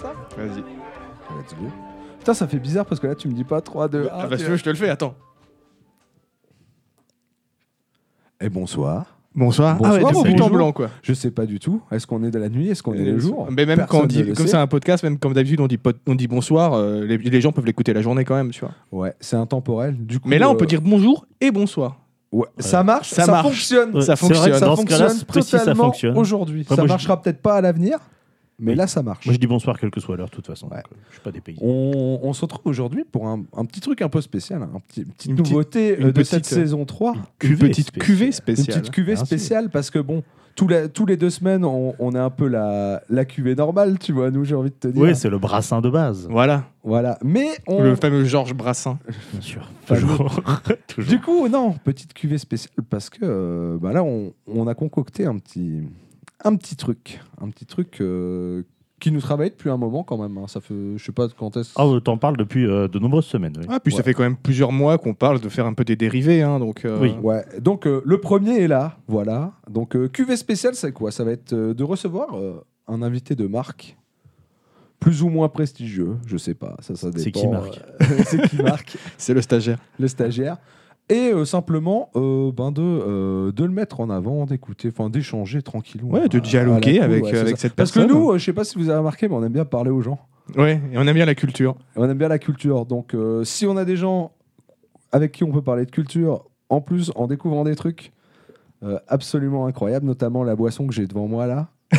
Ça Vas-y. Let's go. Putain, ça fait bizarre parce que là, tu me dis pas 3, 2, 1. Ah, bah, si tu veux, je te le fais, attends. Et bonsoir. Bonsoir. Bonsoir, ah ouais, en bonjour blanc, quoi. Je sais pas du tout. Est-ce qu'on est de la nuit? Est-ce qu'on est le jour? Mais même Personne quand on dit, comme c'est un podcast, même comme d'habitude, on dit, pot- on dit bonsoir, euh, les, les gens peuvent l'écouter la journée quand même, tu vois. Ouais, c'est intemporel. Du coup, Mais là, on euh, peut dire bonjour et bonsoir. ouais, Ça marche, Ça ça, marche. fonctionne. Ouais, Ça vrai fonctionne. que Ça dans ce fonctionne précis, ça totalement fonctionne. aujourd'hui. Ça je- marchera peut-être pas à l'avenir, mais Oui. là, ça marche. Moi, je dis bonsoir quelle que soit l'heure, de toute façon. Ouais. donc, euh, je suis pas dépaysé. On, on se retrouve aujourd'hui pour un, un petit truc un peu spécial, hein, un petit, une petite Une petite- nouveauté une euh, de cette euh, saison 3. Une Cuvée petite spéciale. cuvée Une spéciale. petite cuvée spéciale parce que bon, tous les, tous les deux semaines, on, on est un peu la, la cuvée normale, tu vois, nous, j'ai envie de te dire. Oui, c'est le brassin de base, Voilà, voilà. Mais on. le fameux Georges Brassin. bien sûr. Toujours. Toujours. Du coup, non, petite cuvée spéciale parce que euh, bah là, on, on a concocté un petit, un petit truc. Un petit truc euh, qui nous travaille depuis un moment quand même. hein. Ça fait, je sais pas quand est-ce. Ah, t'en parles depuis euh, de nombreuses semaines. oui. Ah, puis ça fait quand même plusieurs mois qu'on parle de faire un peu des dérivés, hein, donc. euh, Oui. Ouais, donc euh, le premier est là, voilà. Donc euh, cuvée spéciale, c'est quoi? Ça va être euh, de recevoir euh, un invité de marque, plus ou moins prestigieux, je sais pas, ça, ça dépend. C'est qui Marc euh, C'est qui Marc C'est le stagiaire. Le stagiaire. Et euh, simplement euh, ben de, euh, de le mettre en avant, d'écouter, enfin d'échanger tranquillement. Ouais, de à- dialoguer avec, ouais, avec cette Parce que personne. nous, je sais pas si vous avez remarqué, mais on aime bien parler aux gens. Ouais, et on aime bien la culture. Et On aime bien la culture. Donc, si on a des gens avec qui on peut parler de culture, en plus, en découvrant des trucs absolument incroyables, notamment la boisson que j'ai devant moi là.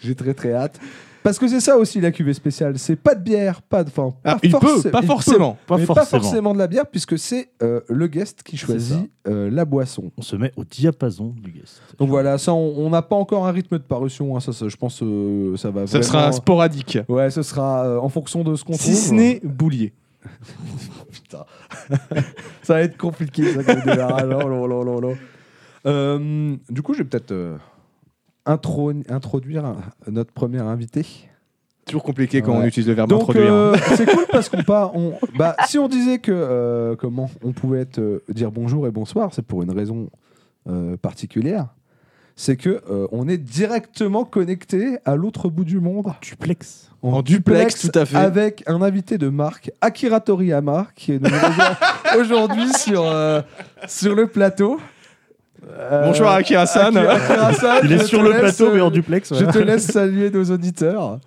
j'ai très très hâte. Parce que c'est ça aussi la cuvée spéciale. C'est pas de bière, pas de. Enfin, Ah, pas il peut, pas il forcément. Pas mais forcément. pas forcément de la bière, puisque c'est euh, le guest qui choisit euh, la boisson. On se met au diapason du guest. Donc voilà, ça, on n'a pas encore un rythme de parution. hein, ça, ça, je pense euh, ça va Ça vraiment- sera sporadique. Ouais, ce sera euh, en fonction de ce qu'on Si trouve. ce n'est boulier. Putain. ça va être compliqué, ça, là là là là. Euh, du coup, je vais peut-être euh, intro- introduire notre premier invité. Toujours compliqué quand on utilise le verbe Donc, introduire. hein. euh, c'est cool parce qu'on pas. On, bah, si on disait que euh, comment on pouvait être, euh, dire bonjour et bonsoir, c'est pour une raison euh, particulière. C'est que euh, on est directement connecté à l'autre bout du monde Duplex. En duplex, tout à fait. avec un invité de marque, Akira Toriyama, qui est aujourd'hui sur, euh, sur le plateau. Euh, Bonjour Akira-san. Akira- Akira-san, Il est je sur te le laisse, plateau, mais en euh, duplex. Je te laisse saluer nos auditeurs.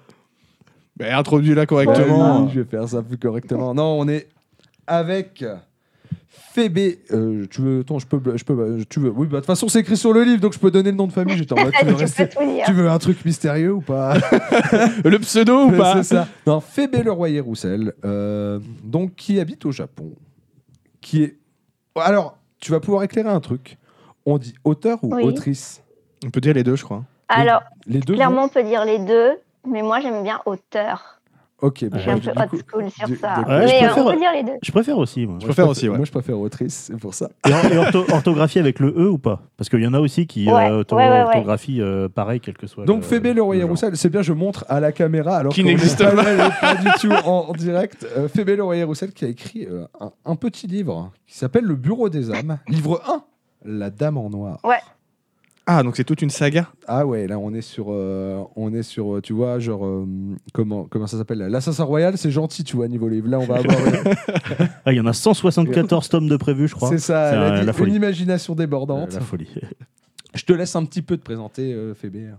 Ben, Introduis-la correctement. Oui, je vais faire ça plus correctement. Non, on est avec Fébé. Euh, tu veux, attends, je peux, je peux, tu veux. Oui, bah, de toute façon, c'est écrit sur le livre, donc je peux donner le nom de famille. J'étais en mode, tu veux, tu rester- veux un truc mystérieux ou pas Le pseudo ou Mais pas C'est ça. Non, Fébé Leroyer-Roussel, euh, donc qui habite au Japon, qui est. Alors, tu vas pouvoir éclairer un truc. On dit auteur ou Oui. autrice? On peut dire les deux, je crois. Alors, Les deux. clairement, on peut dire les deux, mais moi, j'aime bien auteur. Ok. bon, Je suis un bah, peu old school sur du- ça. du- Ouais, je mais euh, préfère- on peut dire les deux. Je préfère aussi, moi. Je préfère aussi, ouais. Moi, je préfère autrice, c'est pour ça. Et, et ortho- orthographie avec le E ou pas? Parce qu'il y en a aussi qui Ouais, euh, ortho- ouais, ouais, ouais. orthographie euh, pareil, quel que soit. Donc le- Fébé Leroyer genre. Roussel, c'est bien, je montre à la caméra alors Qui n'existe pas. pas, pas du tout en, en direct. Euh, Fébé Leroyer Roussel qui a écrit euh, un, un petit livre qui s'appelle Le Bureau des âmes, livre 1, La Dame en noir. Ah, donc c'est toute une saga? Ah ouais, là on est sur, euh, on est sur, euh, tu vois, genre euh, comment, comment ça s'appelle? L'assassin royal, c'est gentil, tu vois niveau livre. Là on va avoir, Ah, il y en a 174 tomes de prévus, je crois. c'est ça, C'est elle a un- dit la folie. une imagination débordante. la folie. Je te laisse un petit peu te présenter, euh, Fébé.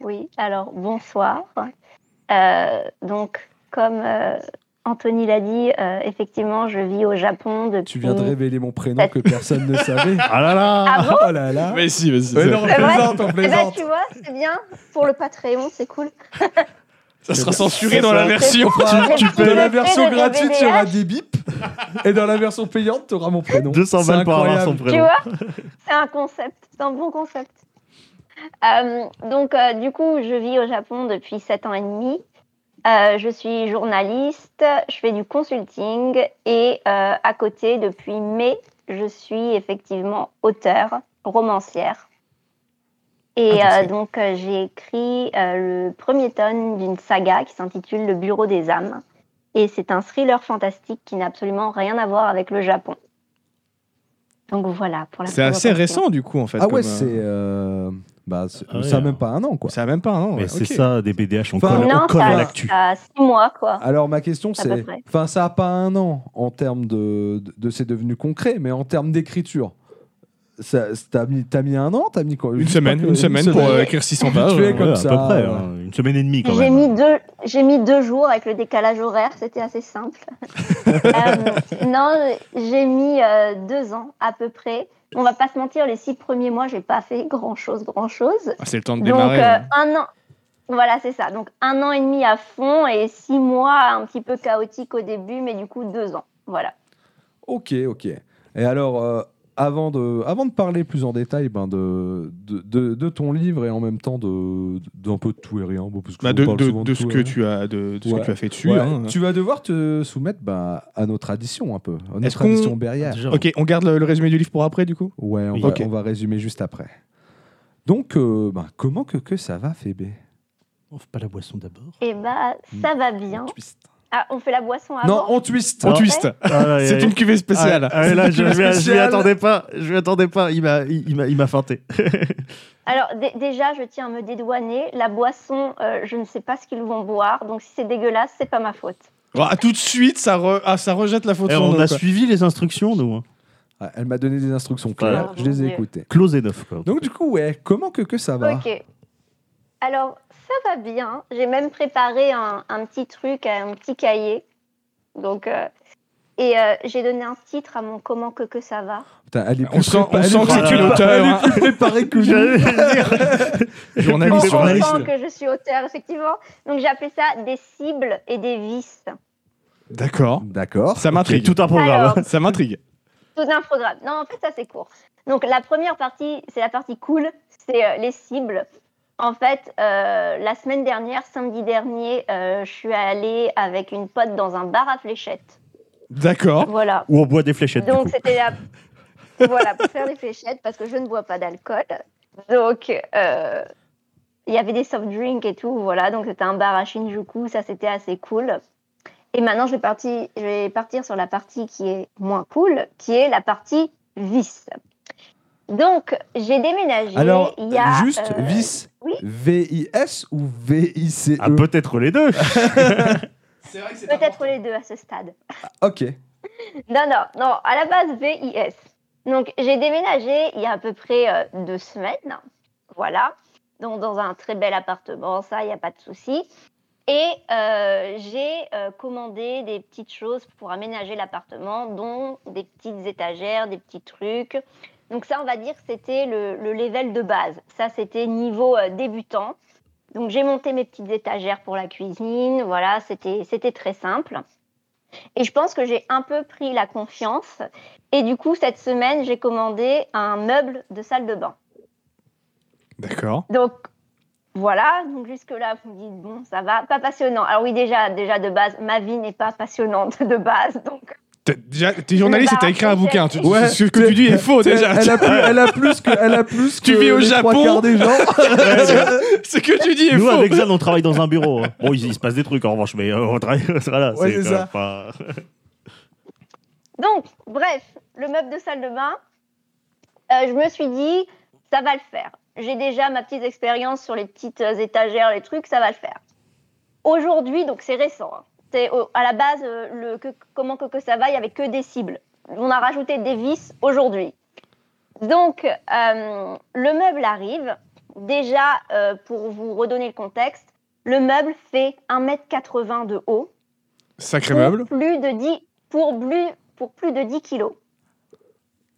Oui, alors bonsoir. Euh, donc, comme euh, Anthony l'a dit, euh, effectivement, je vis au Japon depuis. Tu viens de révéler mon prénom que personne ne savait. Ah là là Ah bon oh là là. Mais si, mais si. Ça- non, on plaisante, on Eh ben, plaisante. tu vois, c'est bien. Pour le Patreon, c'est cool. Ça sera censuré dans la version. Tu- tu peux- Dans la version gratuite, DVDH. tu auras des bips. Et dans la version payante, tu auras mon prénom. 200 C'est balles pour avoir son incroyable. Tu prénom. vois, c'est un concept, c'est un bon concept. Euh, donc, euh, du coup, je vis au Japon depuis 7 ans et demi. Euh, je suis journaliste, je fais du consulting et euh, à côté, depuis mai, je suis effectivement auteure, romancière. Et Ah, euh, donc, euh, j'ai écrit euh, le premier tome d'une saga qui s'intitule Le Bureau des âmes. Et c'est un thriller fantastique qui n'a absolument rien à voir avec le Japon. Donc voilà pour la C'est assez récent, du coup, en fait. Ah ouais, euh, c'est. Euh, Bah, c'est- Ah ouais, ça a hein. même pas un an, quoi. Ça a même pas un an. Mais ouais, c'est ça, des BDH, on Enfin, colle, on non, colle à ça, l'actu. ça a six mois, quoi. Alors ma question À c'est, enfin ça a pas un an en termes de, de, de c'est devenu concret, mais en termes d'écriture, ça, t'as mis, t'as mis un an, t'as mis quoi? Une semaine, que- une semaine pour euh, écrire 600 Vite pages. euh, comme Ouais, à ça, peu près, hein. une semaine et demie quand J'ai même. mis, deux, j'ai mis deux jours avec le décalage horaire, c'était assez simple. Euh, non, j'ai mis euh, deux ans à peu près. On va pas se mentir, les six premiers mois, j'ai pas fait grand chose, grand chose. ah, c'est le temps de Donc démarrer. euh, ouais. un an, voilà, c'est ça. Donc un an et demi à fond et six mois un petit peu chaotique au début, mais du coup deux ans. Voilà. Ok, ok. Et alors, euh, avant, de, avant de parler plus en détail ben, de, de, de, de ton livre et en même temps de, d'un peu de tout et rien, bon, parce que Bah, on de, de- ce que rien. tu as de, de ce Ouais. que tu as fait dessus. Ouais, hein. Tu vas devoir te soumettre ben, à notre tradition un peu, à Est-ce notre qu'on- tradition berrière. Déjà, Ok, on garde le, le résumé du livre pour après, du coup? Ouais, on, Oui. va, on va résumer juste après. Donc, euh, ben, comment que, que ça va, Fébé? On fait pas la boisson d'abord. Et bah ça va bien. twist. Ah, on fait la boisson Non, avant. on twist. On Alors- twist. C'est une cuvée spéciale. Ah, ah, là, je, je, m'y- attendais pas. Je m'y attendais pas. Il m'a, il, il m'a, il m'a feinté. Alors dé- déjà, je tiens à me dédouaner. La boisson, euh, je ne sais pas ce qu'ils vont boire, donc si c'est dégueulasse, c'est pas ma faute. Ah, tout de suite, ça, re- ah, ça rejette la faute Eh, sur on nous, a quoi. suivi les instructions, nous. hein. Ah, elle m'a donné des instructions claires, Ah, je les ai écoutées. Close et neuf. Donc, du coup, ouais, comment que, que ça va? Ok. Alors, ça va bien. J'ai même préparé un, un petit truc, un petit cahier. Donc, euh, et euh, j'ai donné un titre à mon comment que que ça va. Putain, elle est On plus sent, on sent que c'est une auteure. Elle hein. est plus préparée que nous. dire. Journaliste, on journaliste. comprend que je suis auteur, effectivement. Donc, j'ai appelé ça des cibles et des vices. D'accord. D'accord. Ça m'intrigue. Tout un programme. Alors, Ça m'intrigue. Tout un programme. Non, en fait, ça c'est court. Donc la première partie, c'est la partie cool, c'est euh, les cibles. En fait, euh, la semaine dernière, samedi dernier, euh, je suis allée avec une pote dans un bar à fléchettes. D'accord. Voilà. Ou on boit des fléchettes, Donc c'était la... voilà pour faire des fléchettes parce que je ne bois pas d'alcool. Donc euh, il y avait des soft drinks et tout, voilà. Donc c'était un bar à Shinjuku, ça c'était assez cool. Et maintenant je vais, partir, je vais partir sur la partie qui est moins cool, qui est la partie vice. Donc j'ai déménagé. Alors, il y a, juste, euh, vis, oui. V-I-S ou V-I-C-E? Ah, peut-être les deux. Peut-être les deux à ce stade. Ok. Non, non, non, à la base VIS. Donc, j'ai déménagé il y a à peu près euh, deux semaines. Voilà. Donc, dans un très bel appartement, ça, il n'y a pas de souci. Et euh, j'ai euh, commandé des petites choses pour aménager l'appartement, dont des petites étagères, des petits trucs. Donc, ça, on va dire c'était le, le level de base. Ça, c'était niveau euh, débutant. Donc, j'ai monté mes petites étagères pour la cuisine. Voilà, c'était c'était très simple. Et je pense que j'ai un peu pris la confiance. Et du coup, cette semaine, j'ai commandé un meuble de salle de bain. D'accord. Donc, voilà. Donc, jusque-là, vous me dites, bon, ça va. Pas passionnant. Alors, oui, déjà, déjà de base, ma vie n'est pas passionnante de base. Donc, Déjà, t'es journaliste et Bah, t'as écrit un c'est- bouquin. Tu- Ouais. Ce que tu dis est faux déjà. Elle a, plus, elle a plus que, elle a plus Tu que vis au les trois Japon quarts des gens. Ce que tu dis est Nous, faux. avec Zan, on travaille dans un bureau. hein. Bon, il, il se passe des trucs en revanche, mais euh, on travaille. Voilà, Ouais, c'est quand ça. même pas- donc, bref, le meuble de salle de bain, euh, je me suis dit, ça va le faire. J'ai déjà ma petite expérience sur les petites euh, étagères, les trucs, ça va le faire. Aujourd'hui, donc c'est récent. hein. C'est à la base, euh, le que- comment que, que ça va, il n'y avait que des cibles. On a rajouté des vis aujourd'hui. Donc, euh, le meuble arrive. Déjà, euh, pour vous redonner le contexte, le meuble fait 1m80 de haut Sacré pour meuble. plus de 10, pour plus, pour plus de 10 kilos.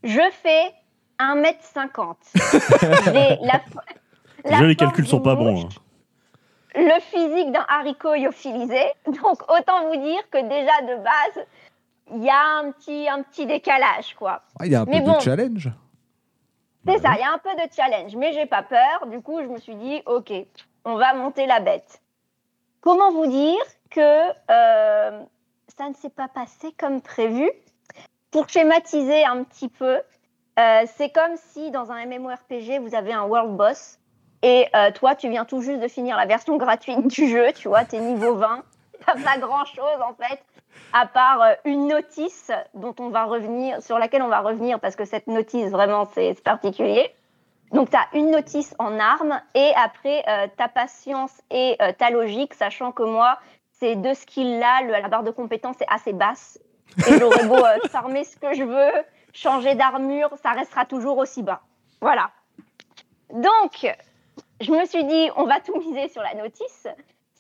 Je fais 1m50. J'ai la, la Déjà, les calculs sont d'une pas bons. hein. Le physique d'un haricot lyophilisé. Donc, autant vous dire que déjà de base, il y a un petit, un petit décalage, quoi. Ah, Il y a un Mais peu bon. de challenge. C'est ça, il y a un peu de challenge, mais j'ai pas peur. Du coup, je me suis dit, ok, on va monter la bête. Comment vous dire que euh, ça ne s'est pas passé comme prévu? Pour schématiser un petit peu, euh, c'est comme si dans un MMORPG, vous avez un world boss et euh, toi, tu viens tout juste de finir la version gratuite du jeu, tu vois, t'es niveau 20, t'as pas grand chose en fait, à part euh, une notice dont on va revenir, sur laquelle on va revenir parce que cette notice vraiment c'est particulier. Donc, tu as une notice en armes et après, euh, ta patience et ta logique, sachant que moi, ces deux skills-là, la barre de compétences est assez basse. Et j'aurais beau euh, ce que je veux, changer d'armure, ça restera toujours aussi bas. Voilà. Donc, je me suis dit, on va tout miser sur la notice.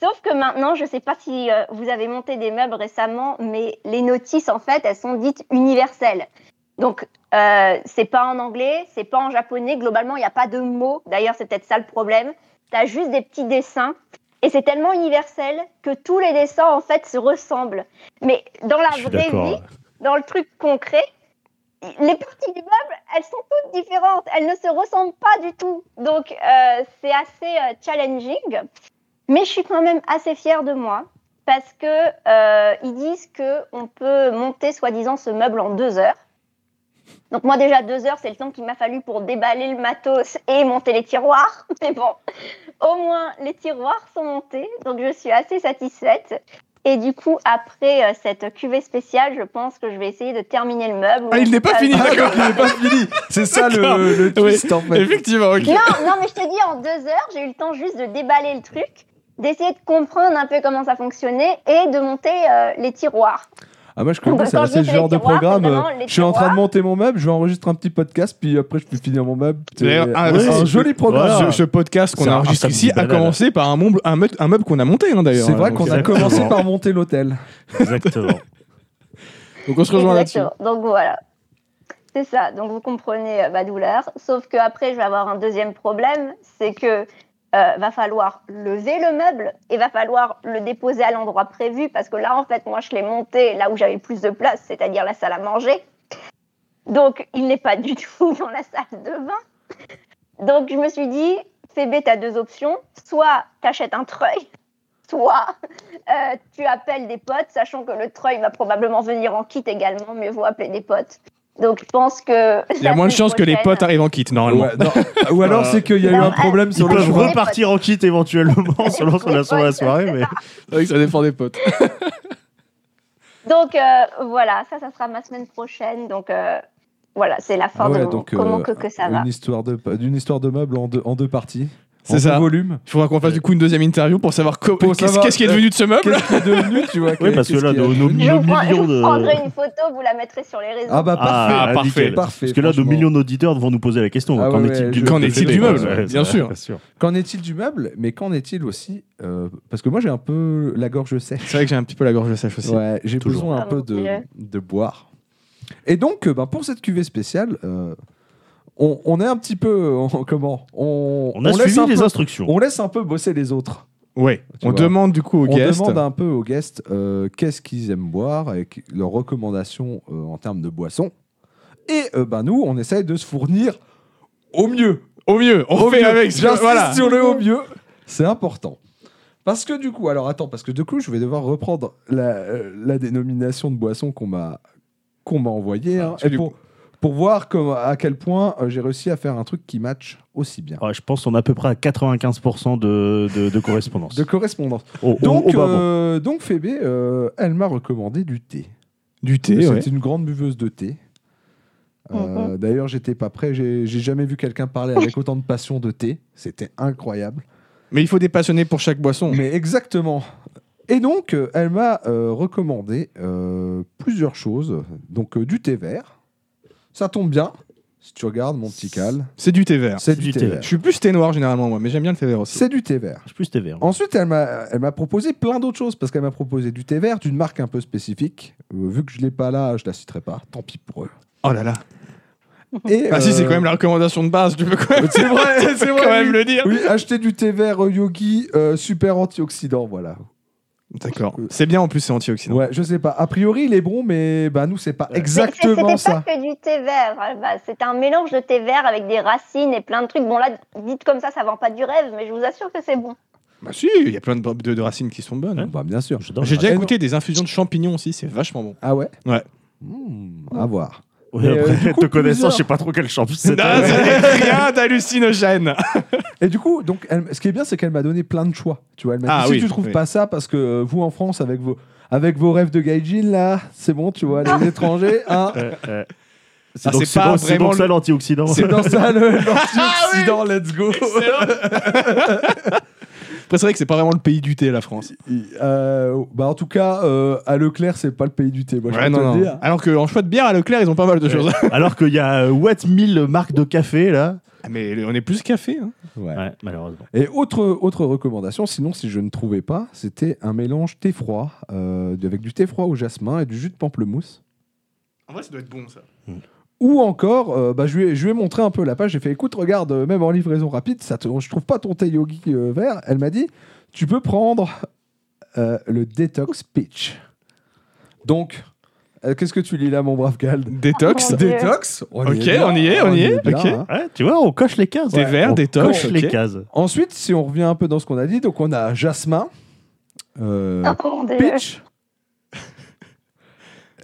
Sauf que maintenant, je ne sais pas si euh, vous avez monté des meubles récemment, mais les notices, en fait, elles sont dites universelles. Donc, euh, c'est pas en anglais, c'est pas en japonais. Globalement, il n'y a pas de mots. D'ailleurs, c'est peut-être ça le problème. Tu as juste des petits dessins. Et c'est tellement universel que tous les dessins, en fait, se ressemblent. Mais dans la vraie vie, dans le truc concret, les parties du meuble, elles sont toutes différentes. Elles ne se ressemblent pas du tout. Donc, euh, c'est assez euh, challenging. Mais je suis quand même assez fière de moi parce que euh, ils disent que on peut monter soi-disant ce meuble en deux heures. Donc moi déjà deux heures, c'est le temps qu'il m'a fallu pour déballer le matos et monter les tiroirs. Mais bon, au moins les tiroirs sont montés, donc je suis assez satisfaite. Et du coup, après euh, cette cuvée spéciale, je pense que je vais essayer de terminer le meuble. Ah, il n'est pas fini, Ah, d'accord. il n'est pas fini. C'est ça le, le twist en fait. Effectivement, ok. Non, non, mais je te dis, en deux heures, j'ai eu le temps juste de déballer le truc, d'essayer de comprendre un peu comment ça fonctionnait et de monter euh, les tiroirs. Ah moi je connais, c'est ce genre de programme. euh, Je suis en train de monter mon meuble, je vais enregistrer un petit podcast, puis après je peux finir mon meuble. C'est un- c'est un joli programme. Ce, podcast qu'on a enregistré ici a commencé par un meuble, un qu'on a monté hein, d'ailleurs. C'est vrai qu'on a commencé par monter l'hôtel. Exactement. Donc on se rejoint là-dessus. Exactement. Donc voilà. C'est ça. Donc vous comprenez euh, ma douleur. Sauf que après, je vais avoir un deuxième problème, c'est que euh, va falloir lever le meuble et va falloir le déposer à l'endroit prévu parce que là, en fait, moi, je l'ai monté là où j'avais plus de place, c'est-à-dire la salle à manger. Donc, il n'est pas du tout dans la salle de bain. Donc, je me suis dit, Phébé, tu as deux options. Soit tu achètes un treuil, soit euh, tu appelles des potes, sachant que le treuil va probablement venir en kit également, mais vaut appeler des potes. Donc, je pense que. Il y a moins de chances que les potes arrivent en kit normalement. Ouais, non. Ou alors c'est qu'il y a eu un problème sur le peuvent choix. repartir en kit éventuellement selon ce qu'on a sur la soirée, mais C'est vrai que ça dépend des potes. Donc, euh, voilà, ça, ça sera ma semaine prochaine. Donc, euh, voilà, c'est la fin Ah ouais, de mon- donc, comment euh, que, que ça va. Une histoire de d'une histoire de meuble en deux, en deux parties. C'est ça. deux volumes. Il faudra qu'on fasse du coup une deuxième interview pour savoir qu'est-ce qui est devenu de ce meuble. Qu'est-ce qui est devenu, tu vois Oui, parce que là, a nos, vous, millions vous de. prendrai une photo, vous la mettrez sur les réseaux. Ah bah parfait. Ah, Ah, parfait. nickel. Parfait, Parce que là, nos millions d'auditeurs vont nous poser la question. Ah Qu'en ouais, est-il ouais, du, je- Qu'en de est-il du meuble Ouais, Bien sûr. Qu'en est-il du meuble Mais qu'en est-il aussi euh, Parce que moi j'ai un peu la gorge sèche. C'est vrai que j'ai un petit peu la gorge sèche aussi. Ouais, j'ai Toujours. besoin un peu de, de boire. Et donc, euh, ben, pour cette cuvée spéciale, euh, on, on est un petit peu. on- comment on, On a laisse suivi un les peu- instructions. On laisse un peu bosser les autres. Ouais. Tu On vois. demande du coup aux on guests. demande un peu aux guests euh, qu'est-ce qu'ils aiment boire et leurs recommandations euh, en termes de boissons. Et euh, ben, nous, on essaye de se fournir au mieux. Au mieux, on Au fait mieux. avec. J'insiste Voilà. sur le au mieux. C'est important. Parce que du coup, alors attends, parce que du coup, je vais devoir reprendre la, euh, la dénomination de boisson qu'on m'a qu'on m'a envoyée. hein, et du pour, pour voir à quel point euh, j'ai réussi à faire un truc qui match aussi bien. Ouais, je pense qu'on est à peu près à 95% de, de, de correspondance. De correspondance. Au- au- Donc, bas mot. euh, donc Phébé, euh, elle m'a recommandé du thé. Du thé, C'est ouais. une grande buveuse de thé. Euh, Mhm. D'ailleurs, j'étais pas prêt. J'ai jamais vu quelqu'un parler avec autant de passion de thé. C'était incroyable. Mais il faut des passionnés pour chaque boisson. Mais exactement. Et donc, elle m'a euh, recommandé euh, plusieurs choses. Donc, euh, du thé vert. Ça tombe bien. Si tu regardes mon petit cal, C'est du thé vert. c'est du, thé vert. Je suis plus thé noir généralement, moi, mais j'aime bien le thé vert aussi. C'est du thé vert. Je suis plus tes verres. Ensuite, elle m'a elle m'a proposé plein d'autres choses parce qu'elle m'a proposé du thé vert d'une marque un peu spécifique. Euh, vu que je l'ai pas là, je la citerai pas. Tant pis pour eux. Oh là là. Et, Ah si, c'est euh, quand même la recommandation de base. Tu peux quand même, C'est vrai, c'est vrai, quand même oui. le dire. Oui, acheter du thé vert euh, yogi euh, super antioxydant, voilà. D'accord. C'est bien en plus, c'est antioxydant. Ouais, je sais pas. A priori, il est bon, mais bah nous, c'est pas Ouais. Exactement C'était ça. pas que du thé vert. la base. C'était un mélange de thé vert avec des racines et plein de trucs. Bon, là, dites comme ça, ça vend pas du rêve, mais je vous assure que c'est bon. Bah si, il y a plein de, de- de racines qui sont bonnes. Bah bien sûr. J'ai déjà goûté des infusions de champignons aussi, c'est vachement bon. Ah ouais Ouais. Hmm, à voir. Ouais, Mais, euh, après, coup, te connaissant, je sais pas trop quel champion Non, c'était. ça n'est rien d'hallucinogène. Et du coup, donc, elle- ce qui est bien, c'est qu'elle m'a donné plein de choix. Tu vois, elle m'a Ah dit, oui, si tu trouves oui. pas ça, parce que euh, vous en France, avec vos, avec vos rêves de gaijin, là, c'est bon, tu vois, les étrangers, hein, Euh, euh, Ah, donc, c'est c'est pas c'est vraiment ça le- l'antioxydant. C'est dans ça le l'antioxydant, let's go. Après, c'est vrai que c'est pas vraiment le pays du thé, la France. Euh, bah en tout cas, euh, à Leclerc, c'est pas le pays du thé. Moi, je Ouais, peux non, te non. le dire. Alors qu'en choix de bière à Leclerc, ils ont pas mal de Ouais. choses. Alors qu'il y a euh, Watt 1000 marques de café là. Ah, mais on est plus café. Hein. Ouais. Ouais, malheureusement. Et autre, autre recommandation, sinon si je ne trouvais pas, c'était un mélange thé froid euh, avec du thé froid au jasmin et du jus de pamplemousse. En vrai, ça doit être bon, ça. Ou encore, euh, bah, je, lui ai, je lui ai montré un peu la page, j'ai fait écoute, regarde, euh, même en livraison rapide, ça te- je trouve pas ton thé yogi euh, vert. Elle m'a dit tu peux prendre euh, le Detox Peach. Donc, euh, qu'est-ce que tu lis là, mon brave Gald? Détox. Dieu. Détox Ok, on y est, on y est, ok. hein. Ouais, tu vois, on coche les cases. Thé Ouais, vert, on détox, les cases. Ensuite, si on revient un peu dans ce qu'on a dit, donc on a jasmin, euh, Oh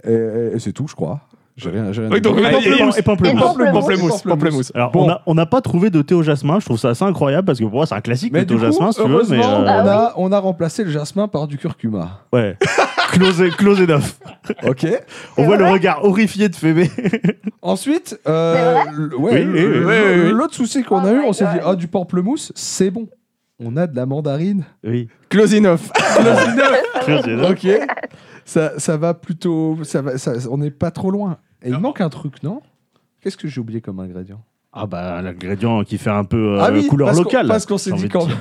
et, et c'est tout, je crois. Oui, donc, et pamplemousse. pamplemousse. Et pamplemousse. pamplemousse. Pamplemousse. Pamplemousse. Alors, Bon. on n'a pas trouvé de thé au jasmin. Je trouve ça assez incroyable parce que pour moi, c'est un classique Mais le thé au jasmin, si tu veux. Mais heureusement, euh, Bah on, a, on a remplacé le jasmin par du curcuma. ouais, close, close enough. Ok. On voit le regard horrifié de Phébé. Ensuite, euh, ouais, Oui, l'autre souci qu'on Oh a eu, my on s'est dit ah du pamplemousse, c'est bon. On a de la mandarine. Oui, Close enough. close enough. ok. Ça, ça va plutôt, ça va, ça- on n'est pas trop loin. Et il manque un truc, non? Qu'est-ce que j'ai oublié comme ingrédient? Ah bah, l'ingrédient qui fait un peu euh, Ah oui, couleur parce qu'on- locale. parce qu'on s'est dit quand-.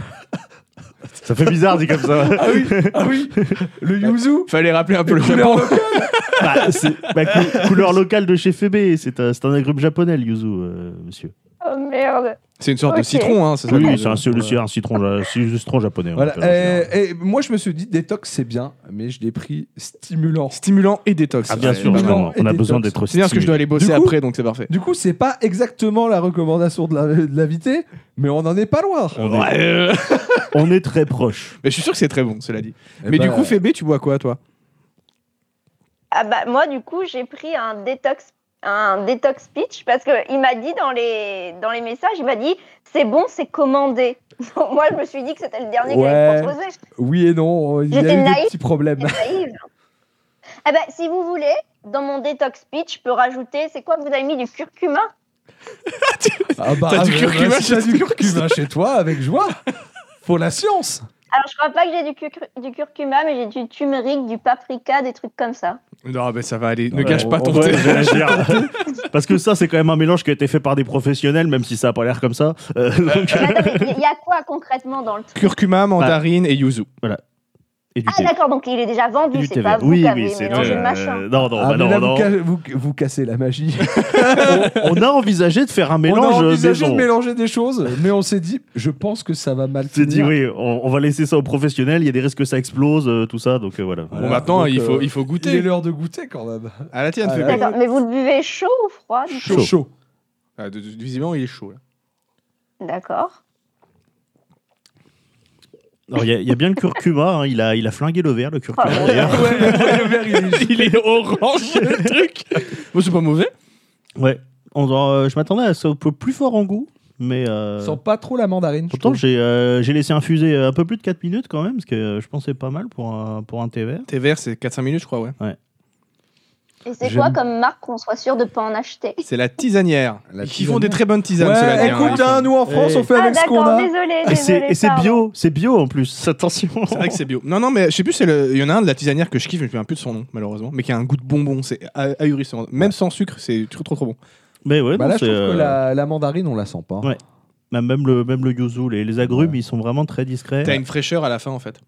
Ça fait bizarre dit comme ça. Ah oui, ah oui, le yuzu. Fallait rappeler un peu le Couleur Japon. Bah, c'est- bah, cou- couleur locale de chez Phébé. C'est un, c'est un agrume japonais, le yuzu, euh, monsieur. Oh merde. C'est une sorte de citron, hein, c'est ça Oui, c'est un, dit. c'est- c'est un citron, un citron japonais. Voilà. en général. Et, et moi, je me suis dit détox, c'est bien, mais je l'ai pris stimulant. Stimulant et détox. Ah, bien Ouais, sûr, on, a Et besoin détox. d'être C'est bien parce que je dois aller bosser Du coup- après, donc c'est parfait. Du coup, c'est pas exactement la recommandation de la- de l'invité, mais on en est pas loin. On est, Ouais, euh, on est très proche. Mais je suis sûr que c'est très bon, cela dit. Eh Mais ben, du coup, Fébé, tu bois quoi, toi? Ah bah moi du coup j'ai pris un détox un détox pitch parce que il m'a dit dans les dans les messages il m'a dit c'est bon c'est commandé. Donc, moi je me suis dit que c'était le dernier que j'allais proposer. Oui et non, il y a eu J'étais des naïve. petits problèmes. Naïve. Ah bah si vous voulez dans mon détox pitch je peux rajouter c'est quoi que vous avez mis du curcuma? Ah bah, T'as du curcuma si du toi. curcuma chez toi, avec joie. Pour la science. Alors je crois pas que j'ai du, curcu- du curcuma mais j'ai du turmeric, du paprika, des trucs comme ça. Non, mais ça va aller. Ne Ouais, gâche pas on- ton on- thé. Parce que ça, c'est quand même un mélange qui a été fait par des professionnels, même si ça a pas l'air comme ça. Euh, donc- mais il y a quoi concrètement dans le truc? Curcuma, mandarine et yuzu. Et du Ah d'accord donc il est déjà vendu du c'est pas vous Oui, qui oui, avez c'est mélangé euh, le machin. Non, non, Ah, bah non, là, non. Vous, ca- vous, vous cassez la magie. On a envisagé de faire un on a mélange envisagé de mélanger des choses, mais on s'est dit, je pense que ça va mal On s'est dit, oui, on, on va laisser ça aux professionnels. Il y a des risques que ça explose, euh, tout ça. Donc euh, voilà. Voilà, Bon, maintenant, donc, il faut, euh, il faut Il est goûter. l'heure de goûter quand même. À la tienne, Ah. D'accord mais vous le buvez chaud ou froid Chaud. Chaud. Ah, de- de- visiblement, il est chaud. Là. D'accord. Alors, Il y, a- il y a bien le curcuma. hein, Il, a, il a flingué le verre, le curcuma. Ah, d'ailleurs. Ouais, le verre, il est il est orange, le truc. Bon, c'est pas mauvais. Ouais. On, euh, je m'attendais à ça un peu plus fort en goût. Mais euh, sent pas trop la mandarine. je pourtant, j'ai euh, j'ai laissé infuser un peu plus de 4 minutes quand même. Parce que euh, je pensais pas mal pour un, pour un thé vert. Thé vert, c'est 4-5 minutes, je crois, ouais. Et c'est quoi comme marque qu'on soit sûr de pas en acheter? C'est la tisanière. La qui font des très bonnes tisanes, Ouais, cela dit. hein. écoute, hein, nous en France, on fait Ah avec ce qu'on d'accord a. désolé Et c'est désolé et c'est pardon. bio, c'est bio en plus. Attention. C'est vrai que c'est bio. Non, non, mais je sais plus, c'est le- il y en a un de la tisanière que je kiffe, je me souviens plus de son nom, malheureusement, mais qui a un goût de bonbon, c'est ah- ahurissant. Même sans sucre, c'est trop, trop, trop bon. Mais ouais, Bah non, là, je trouve que euh, la, la mandarine, on la sent pas. Ouais. Même, même le, même le yuzu, les, les agrumes, Ouais. ils sont vraiment très discrets. T'as une fraîcheur à la fin, en fait.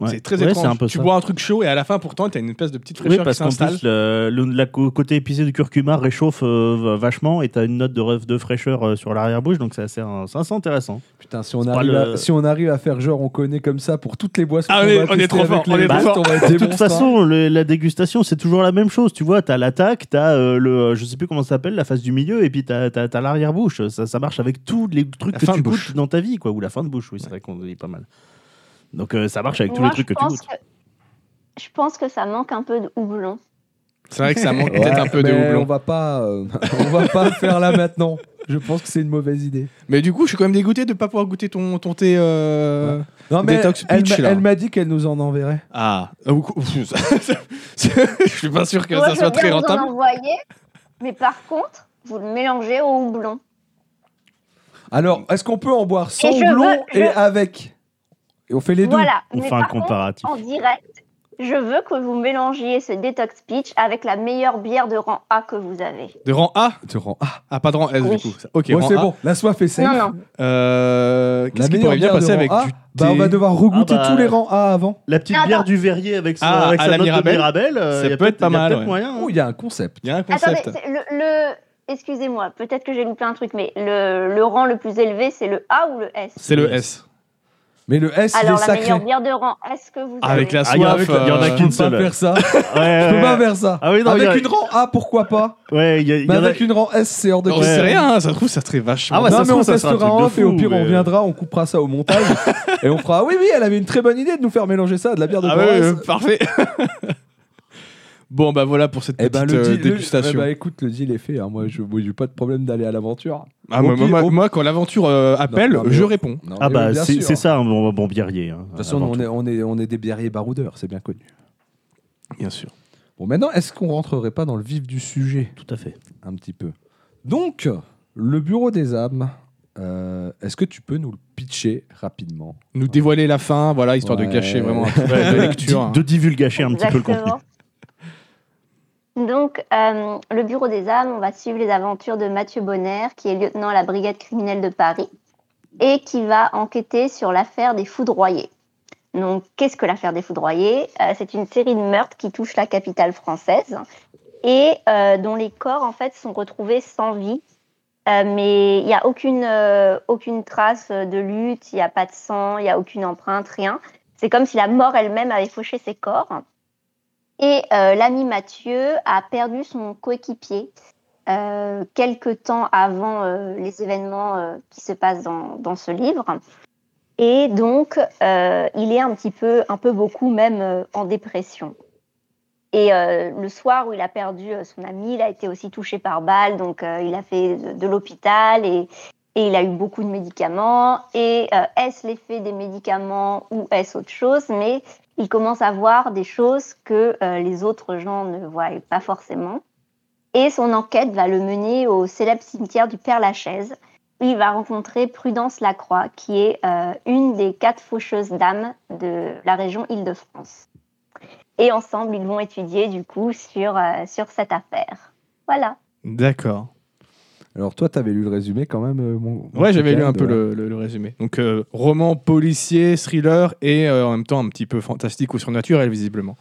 Ouais. C'est très Ouais, étrange. c'est un peu tu ça. bois un truc chaud et à la fin, pourtant, t'as une espèce de petite Oui, fraîcheur qui parce qu'en s'installe. plus, le, le- la co- côté épicé du curcuma réchauffe euh, vachement et t'as une note de, de fraîcheur euh, sur l'arrière-bouche, donc c'est assez, c'est assez intéressant. Putain, si on, arrive le- à, si on arrive à faire genre on connaît comme ça pour toutes les boissons, Ah, qu'on on est- va on est tester trop fort, les on est trop fort. De toute façon, le- la dégustation, c'est toujours la même chose. Tu vois, t'as l'attaque, t'as euh, le, je sais plus comment ça s'appelle, la face du milieu, et puis t'as as, l'arrière-bouche. Ça, ça marche avec tous les trucs La que fin tu goûtes dans ta vie, quoi, ou la fin de bouche. Oui, c'est vrai qu'on dit pas mal. Donc euh, ça marche avec tous les trucs que tu goûtes. que- Je pense que ça manque un peu de houblon. C'est vrai que ça manque Ouais, peut-être un peu de houblon. On va pas, euh, on va pas le faire là maintenant. Je pense que c'est une mauvaise idée. Mais du coup, je suis quand même dégoûté de pas pouvoir goûter ton, ton thé. euh, Non mais Détox elle, Peach, m'a- là. elle m'a dit qu'elle nous en enverrait. Ah, ou- je suis pas sûr que Moi, ça soit très bien vous en rentable. envoyer. Mais par contre, vous le mélangez au houblon. Alors, est-ce qu'on peut en boire sans houblon veux- et je- avec? Et on fait les deux. Voilà. On Mais fait un contre, comparatif. en direct, je veux que vous mélangiez ce détox peach avec la meilleure bière de rang A que vous avez. De rang A Tu rends- Ah, Ah, pas de rang S Oui. du coup. Ok, bon, rang c'est A. bon. La soif est safe. Non, non. Euh, La Qu'est-ce qui pourrait bien de passer rang avec A, du bah, on thé va devoir regoûter Ah bah. tous les rangs A avant. La petite Non, bière non. du verrier avec, son- Ah, avec à sa la note Mirabelle. de Mirabelle, euh, Ça y a peut être pas y a mal, peut-être ouais. moyen. hein. Oh, il y a un concept. Il y a un Attendez, concept. le, le- excusez-moi, peut-être que j'ai loupé un truc, mais le, le rang le plus élevé, c'est le A ou le S? C'est le S. Mais le S, il est Alors, la sacré. meilleure bière de rang S que vous avez. Avec la Ah, il y en a- soif. il y en a euh, qu'une Je peux pas seule. faire ça. Ouais, Je peux ouais, pas faire ça. Ah oui, non, il y Avec a- une rang A, pourquoi pas Ouais, il y, a- il y Mais en a- avec une rang S, c'est hors de On Ouais. sait rien, hein, ça se trouve, ça serait vachement. Ah ouais, non, ça se mais on trouve, ça sera un testera truc en de off et au fou, pire, on reviendra, on coupera ça au montage et on fera. Oui, oui, elle avait une très bonne idée de nous faire mélanger ça à de la bière de Ah rang ouais, euh, parfait. bon, bah voilà pour cette Eh petite ben, le deal, le- dégustation. ben, écoute, le deal est fait. hein. Moi, je n'ai pas de problème d'aller à l'aventure. Ah, moi, quand l'aventure euh, appelle, non, je réponds. Non, Ah bah c'est ça un bon, bon biérier. hein, De toute façon, on est, on, est, on est des biériers baroudeurs, c'est bien connu. Bien sûr. Bon, maintenant, est-ce qu'on rentrerait pas dans le vif du sujet? Tout à fait. un petit peu Donc, le bureau des âmes, euh, est-ce que tu peux nous le pitcher rapidement? Nous dévoiler la fin, voilà, histoire de gâcher vraiment un peu de lecture. hein. De divulgacher un petit peu le contenu. Donc, euh, le Bureau des âmes, on va suivre les aventures de Mathieu Bonner, qui est lieutenant à la brigade criminelle de Paris, et qui va enquêter sur l'affaire des foudroyés. Donc, qu'est-ce que l'affaire des foudroyés? Euh, C'est une série de meurtres qui touche la capitale française et euh, dont les corps, en fait, sont retrouvés sans vie. Mais il n'y a aucune, aucune trace de lutte, il n'y a pas de sang, il n'y a aucune empreinte, rien. C'est comme si la mort elle-même avait fauché ses corps. Et euh, l'ami Mathieu a perdu son coéquipier euh, quelque temps avant euh, les événements euh, qui se passent dans, dans ce livre. Et donc, il est un petit peu, un peu beaucoup même en dépression. Et le soir où il a perdu son ami, il a été aussi touché par balle, donc il a fait de, l'hôpital et, et il a eu beaucoup de médicaments. Et est-ce l'effet des médicaments ou est-ce autre chose? Mais il commence à voir des choses que euh, les autres gens ne voient pas forcément. Et son enquête va le mener au célèbre cimetière du Père Lachaise, où il va rencontrer Prudence Lacroix, qui est euh, une des quatre faucheuses dames de la région Île-de-France. Et ensemble, ils vont étudier du coup sur, euh, sur cette affaire. Voilà. D'accord. Alors, toi, tu avais lu le résumé quand même euh, mon, mon Ouais, j'avais lu un peu le, le- le résumé. Donc, euh, roman policier, thriller et euh, en même temps un petit peu fantastique ou surnaturel, visiblement.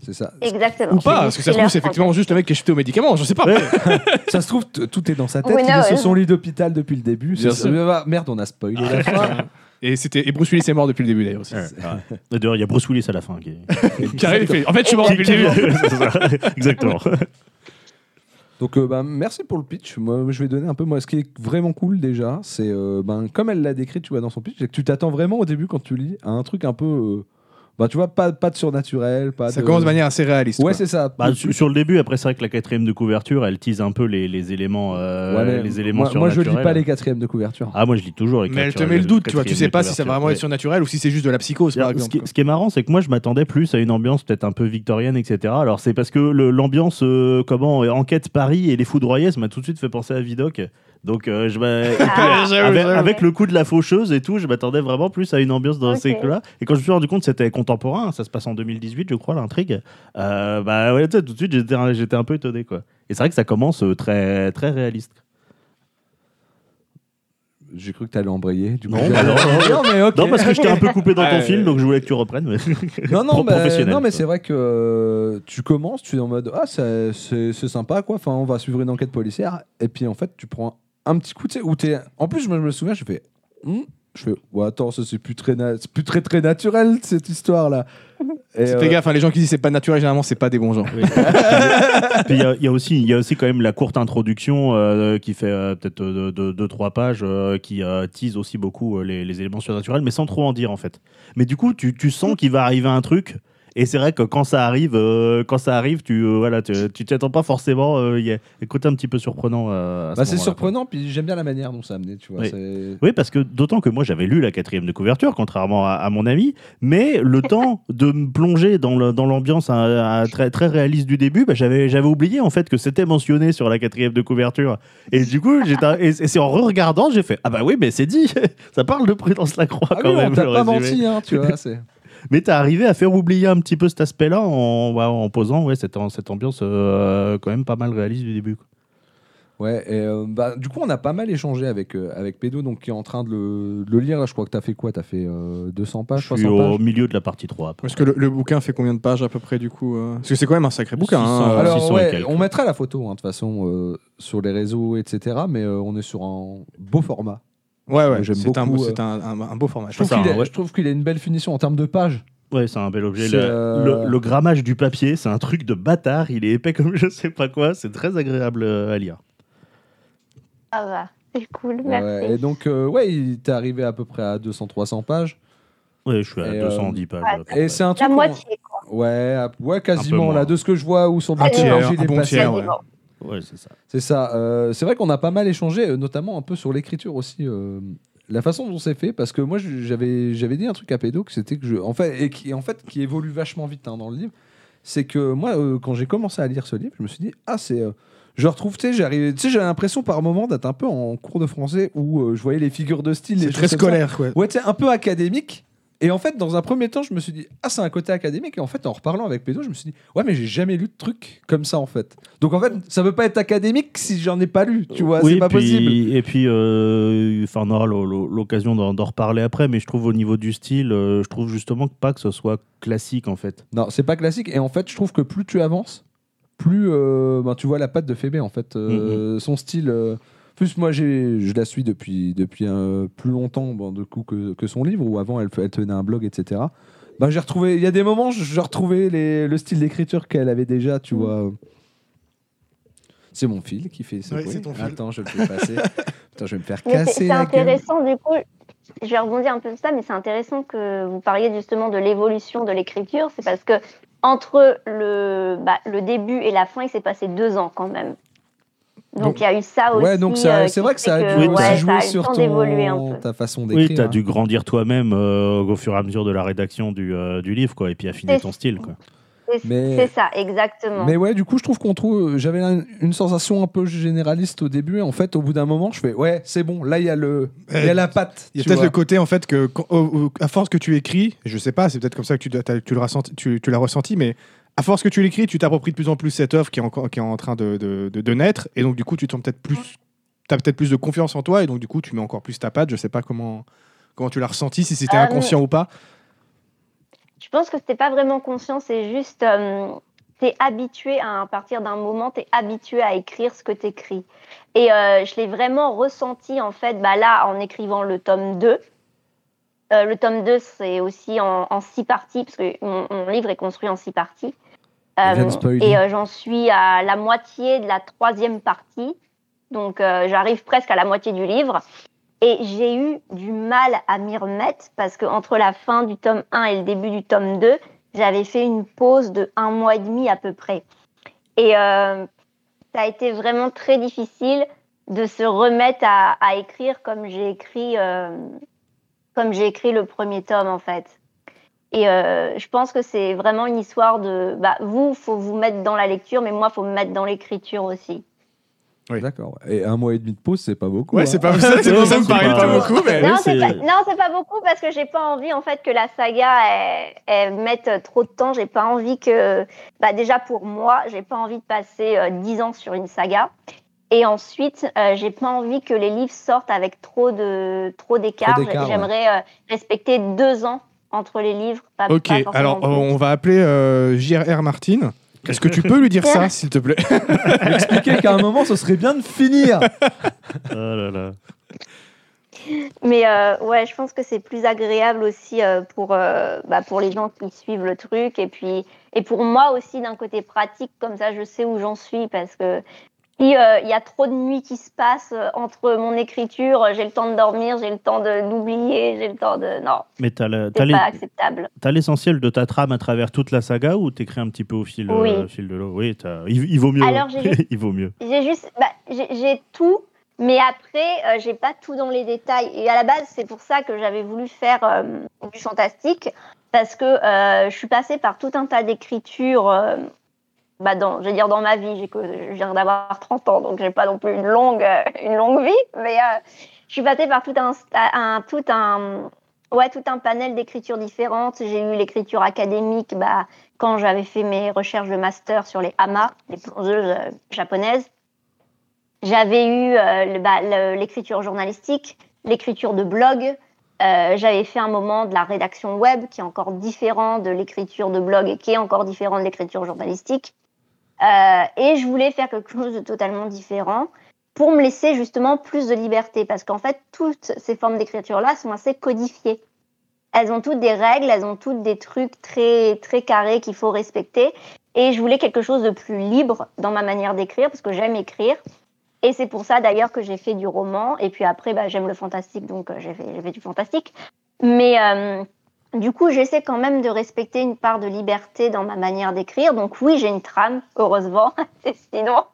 C'est ça. Exactement. Ou pas, C'est parce que ça se trouve, c'est effectivement juste le mec qui est chuté aux médicaments, je sais pas. Ouais. ça se trouve, tout est dans sa tête. Oui, il non, est sur son lit d'hôpital depuis le début. Bien C'est- sûr. Ah, Merde, on a spoilé la fin. Et, c'était, et Bruce Willis est mort depuis le début d'ailleurs aussi. Ouais. D'ailleurs, il y a Bruce Willis à la fin. Qui. Carré, fait, En fait, je suis mort depuis le début. C'est ça. Exactement. Donc, euh, ben, merci pour le pitch. Moi, je vais donner un peu. Moi, ce qui est vraiment cool déjà, c'est euh, ben, comme elle l'a décrit, tu vois, dans son pitch, c'est que tu t'attends vraiment au début quand tu lis à un truc un peu. Ben, tu vois, pas, pas de surnaturel. Pas Ça de... commence de manière assez réaliste. Ouais, c'est ça. Bah, sur, sur le début, après, c'est vrai que la quatrième de couverture, elle tease un peu les, les éléments, euh, Ouais, les éléments moi, moi, je lis surnaturels. pas les quatrièmes de couverture. Ah, moi, je lis toujours les Mais elle te met le doute, tu vois. Tu sais de pas si ça va vraiment ouais. être surnaturel ou si c'est juste de la psychose, par C'est-à-dire, Ce qui, exemple. ce qui est marrant, c'est que moi, je m'attendais plus à une ambiance peut-être un peu victorienne, etc. Alors, c'est parce que l'ambiance, euh, comment, euh, enquête Paris et les foudroyés, ça m'a tout de suite fait penser à Vidocq. Donc, euh, je Ah, avec, avec le coup de la faucheuse et tout, je m'attendais vraiment plus à une ambiance dans Ok. ces là Et quand je me suis rendu compte que c'était contemporain, ça se passe en 2018, je crois, l'intrigue, euh, bah ouais, tu sais, tout de suite, j'étais un- j'étais un peu étonné. Quoi. Et c'est vrai que ça commence euh, très, très réaliste. J'ai cru que tu allais embrayer. Du coup, Non, bah non, non. non, mais ok. Non, parce que je t'ai un peu coupé dans ton Ouais. fil, donc je voulais que tu reprennes. mais- Non, non, professionnel, non, mais c'est vrai que euh, tu commences, tu es en mode Ah, c'est c'est- c'est sympa, quoi. Enfin, on va suivre une enquête policière. Et puis, en fait, tu prends un petit coup, tu sais, où t'es. En plus, je me, je me souviens, je fais Hmm Je fais Ouais, attends, ça, c'est plus, très na- c'est plus très, très naturel, cette histoire-là. Et, Fais euh, gaffe, hein, les gens qui disent c'est pas naturel, généralement, c'est pas des bons gens. Oui. Puis il y, a- y a aussi, il y a aussi quand même la courte introduction euh, qui fait euh, peut-être 2 deux, deux, trois pages, euh, qui euh, tease aussi beaucoup euh, les, les éléments surnaturels, mais sans trop en dire en fait. Mais du coup, tu, tu sens qu'il va arriver un truc. Et c'est vrai que quand ça arrive, euh, quand ça arrive, tu euh, voilà, tu tu t'y attends pas forcément. euh, Il y a un côté un petit peu surprenant. euh, ce Bah, c'est moment-là, surprenant, puis j'aime bien la manière dont ça a amené, tu vois. Oui. parce que d'autant que moi j'avais lu la quatrième de couverture, contrairement à, à mon ami, mais le temps de me plonger dans l'ambiance hein, euh, très, très réaliste du début, bah, j'avais j'avais oublié en fait que c'était mentionné sur la quatrième de couverture. Et du coup, j'étais- et, et c'est en re-regardant, j'ai fait Ah bah oui, mais c'est dit, ça parle de Prudence Lacroix Ah quand oui, même. on t'a le pas menti, hein, tu vois. Mais t'as arrivé à faire oublier un petit peu cet aspect-là en, en posant ouais, cette, cette ambiance euh, quand même pas mal réaliste du début. quoi. Ouais, et euh, bah, du coup, on a pas mal échangé avec, euh, avec Pédo, donc qui est en train de le, de le lire. Là, je crois que tu as fait quoi? Tu as fait euh, 200 pages, Je suis 300 au pages? milieu de la partie 3. après. Parce que le, le bouquin fait combien de pages à peu près du coup euh? Parce que c'est quand même un sacré bouquin. hein, 600. euh, Alors, 600 et ouais, on mettra la photo, hein, de toute façon, euh, sur les réseaux, etc. Mais euh, on est sur un beau format. Ouais, ouais, J'aime c'est un, beaucoup, c'est un, un- un beau format. Je trouve qu'il hein, a- ouais. qu'il a une belle finition en termes de pages. Ouais, c'est un bel objet. Le, euh, le- le grammage du papier, c'est un truc de bâtard. Il est épais comme je sais pas quoi. C'est très agréable euh, à lire. Ça va, c'est cool, merci. Ouais, et donc, euh, ouais, il t'est arrivé à peu près à 200-300 pages. Ouais, je suis à Et, 210 pages. ouais. à peu près. Et c'est un La truc. qu'on- moitié, quoi. Ouais, à- ouais, quasiment là, de ce que je vois Bachelor, il un est bon tiers, ouais. Ouais, c'est ça. C'est ça. euh, c'est vrai qu'on a pas mal échangé, euh, notamment un peu sur l'écriture aussi. euh, la façon dont c'est fait, parce que moi j'avais j'avais dit un truc à Pédo que c'était que je, en fait, et qui en fait qui évolue vachement vite hein, dans le livre, c'est que moi euh, quand j'ai commencé à lire ce livre, je me suis dit ah c'est, euh, je retrouve, tu sais, j'arrivais, tu sais, j'avais l'impression par moment d'être un peu en cours de français où euh, je voyais les figures de style, les C'est très comme ça. scolaire, quoi. Ouais, tu sais, un peu académique. Et en fait, dans un premier temps, je me suis dit, ah, c'est un côté académique. Et en fait, en reparlant avec Pédo, je me suis dit, ouais, mais j'ai jamais lu de truc comme ça, en fait. Donc, en fait, ça veut pas être académique si j'en ai pas lu, tu vois, oui, c'est pas puis- possible. Et puis, euh, on aura l'o- l'o- l'occasion d'en reparler après, mais je trouve au niveau du style, euh, je trouve justement pas que ce soit classique en fait. Non, c'est pas classique. Et en fait, je trouve que plus tu avances, plus euh, ben, tu vois la patte de Fébé, en fait. Euh, Son style. Plus moi, je la suis depuis, depuis euh, plus longtemps, bon, de coup, que, que son livre, où avant, elle, elle tenait un blog, etc. Ben, j'ai retrouvé, il y a des moments, je- j'ai retrouvé les- le style d'écriture qu'elle avait déjà, tu vois. C'est mon fil qui fait ce Oui, bruit. c'est ton fil. Attends, je le fais passer. Putain, je vais me faire casser c'est gueule. intéressant, du coup, je vais rebondir un peu sur ça, mais c'est intéressant que vous parliez justement de l'évolution de l'écriture. C'est parce que entre le, bah, le début et la fin, il s'est passé deux ans quand même. Donc il y a eu ça aussi. Ouais, donc ça- euh, c'est vrai que ça a dû Oui, ça ouais, jouer ça a eu le sur d'évoluer un ton, peu. ta façon Oui, d'écrire. tu as hein. dû grandir toi-même euh, au fur et à mesure de la rédaction du, euh, du livre, quoi, et puis affiner ton style. Quoi. C'est Mais- c'est ça, exactement. Mais ouais, du coup, je trouve qu'on trouve. J'avais un- une sensation un peu généraliste au début. Et en fait, au bout d'un moment, je fais ouais, c'est bon. Là, il y a le, il y a la patte. Il y a peut-être le côté en fait que, quand- au- au- à force que tu écris, je sais pas, c'est peut-être comme ça que tu, tu le ressenti- tu, tu l'as ressenti, mais à force que tu l'écris, tu t'appropries de plus en plus cette œuvre qui est, encore- qui est en train de, de- de- de naître, et donc du coup, tu peut-être plus, as peut-être plus de confiance en toi, et donc du coup, tu mets encore plus ta patte. Je sais pas comment, comment tu l'as ressenti, si c'était Euh, inconscient ou pas. Je pense que c'était pas vraiment conscient, c'est juste, euh, t'es habitué à, à partir d'un moment, t'es habitué à écrire ce que t'écris. Et euh, je l'ai vraiment ressenti en fait, bah là, en écrivant le tome 2. Euh, le tome 2, c'est aussi en, en six parties, parce que mon, mon livre est construit en six parties. Et euh, j'en suis à la moitié de la troisième partie. Donc euh, j'arrive presque à la moitié du livre. Et j'ai eu du mal à m'y remettre parce que entre la fin du tome 1 et le début du tome 2, j'avais fait une pause de un mois et demi à peu près. Et euh, ça a été vraiment très difficile de se remettre à, à écrire comme j'ai écrit, euh, comme j'ai écrit le premier tome en fait. Et euh, je pense que c'est vraiment une histoire de, bah, vous, faut vous mettre dans la lecture, mais moi, faut me mettre dans l'écriture aussi. Oui. D'accord. Et un mois et demi de pause, c'est pas beaucoup. Ouais, hein. c'est pas ça, c'est pour ça me paraît pas- pas beaucoup, mais. Non, c'est pas, beaucoup parce que j'ai pas envie en fait que la saga elle, elle mette trop de temps. J'ai pas envie que, bah, déjà pour moi, j'ai pas envie de passer euh, 10 ans sur une saga. Et ensuite, euh, j'ai pas envie que les livres sortent avec trop de trop d'écart. Trop d'écart, J'aimerais euh, respecter deux ans entre les livres. Pas, Ok, pas alors plus. euh, on va appeler euh, JRR Martin. Est-ce que tu peux lui dire ça, s'il te plaît? Expliquer qu'à un moment, ce serait bien de finir. Là là. Mais euh, ouais, je pense que c'est plus agréable aussi euh, pour, euh, bah, pour les gens qui suivent le truc. Et puis et pour moi aussi, d'un côté pratique, comme ça, je sais où j'en suis. Parce que si euh, il y a trop de nuits qui se passent euh, entre mon écriture, j'ai le temps de dormir, j'ai le temps de d'oublier, j'ai le temps de non, Mais t'as c'est pas acceptable. t'as l'essentiel de ta trame à travers toute la saga ou t'écris un petit peu au fil, Oui. euh, fil de l'eau? Oui, il, il vaut mieux. Alors, j'ai juste- il vaut mieux. J'ai juste, bah, j'ai tout, mais après, euh, j'ai pas tout dans les détails. Et à la base, c'est pour ça que j'avais voulu faire du fantastique, parce que je suis passée par tout un tas d'écritures. Bah dans, je veux dire dans ma vie, j'ai que je viens d'avoir 30 ans, donc j'ai pas non plus une longue, euh, une longue vie, mais euh, je suis passée par tout un, tout un, ouais, tout un panel d'écritures différentes. J'ai eu l'écriture académique, bah, quand j'avais fait mes recherches de master sur les hamas, les plongeuses euh, japonaises. J'avais eu bah, l'écriture journalistique, l'écriture de blog. J'avais fait un moment de la rédaction web qui est encore différent de l'écriture de blog et qui est encore différent de l'écriture journalistique. Euh, et je voulais faire quelque chose de totalement différent pour me laisser justement plus de liberté parce qu'en fait, toutes ces formes d'écriture-là sont assez codifiées. Elles ont toutes des règles, elles ont toutes des trucs très, très carrés qu'il faut respecter. Et je voulais quelque chose de plus libre dans ma manière d'écrire parce que j'aime écrire. Et c'est pour ça d'ailleurs que j'ai fait du roman. Et puis après, bah, j'aime le fantastique, donc euh, j'ai fait, du fantastique. Mais euh, du coup, j'essaie quand même de respecter une part de liberté dans ma manière d'écrire. Donc oui, j'ai une trame, heureusement. sinon,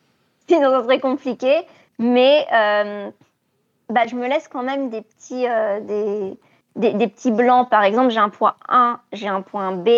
sinon, ça serait compliqué. Mais euh, bah, je me laisse quand même des petits, euh, des, des, petits blancs. Par exemple, j'ai un point 1, j'ai un point B,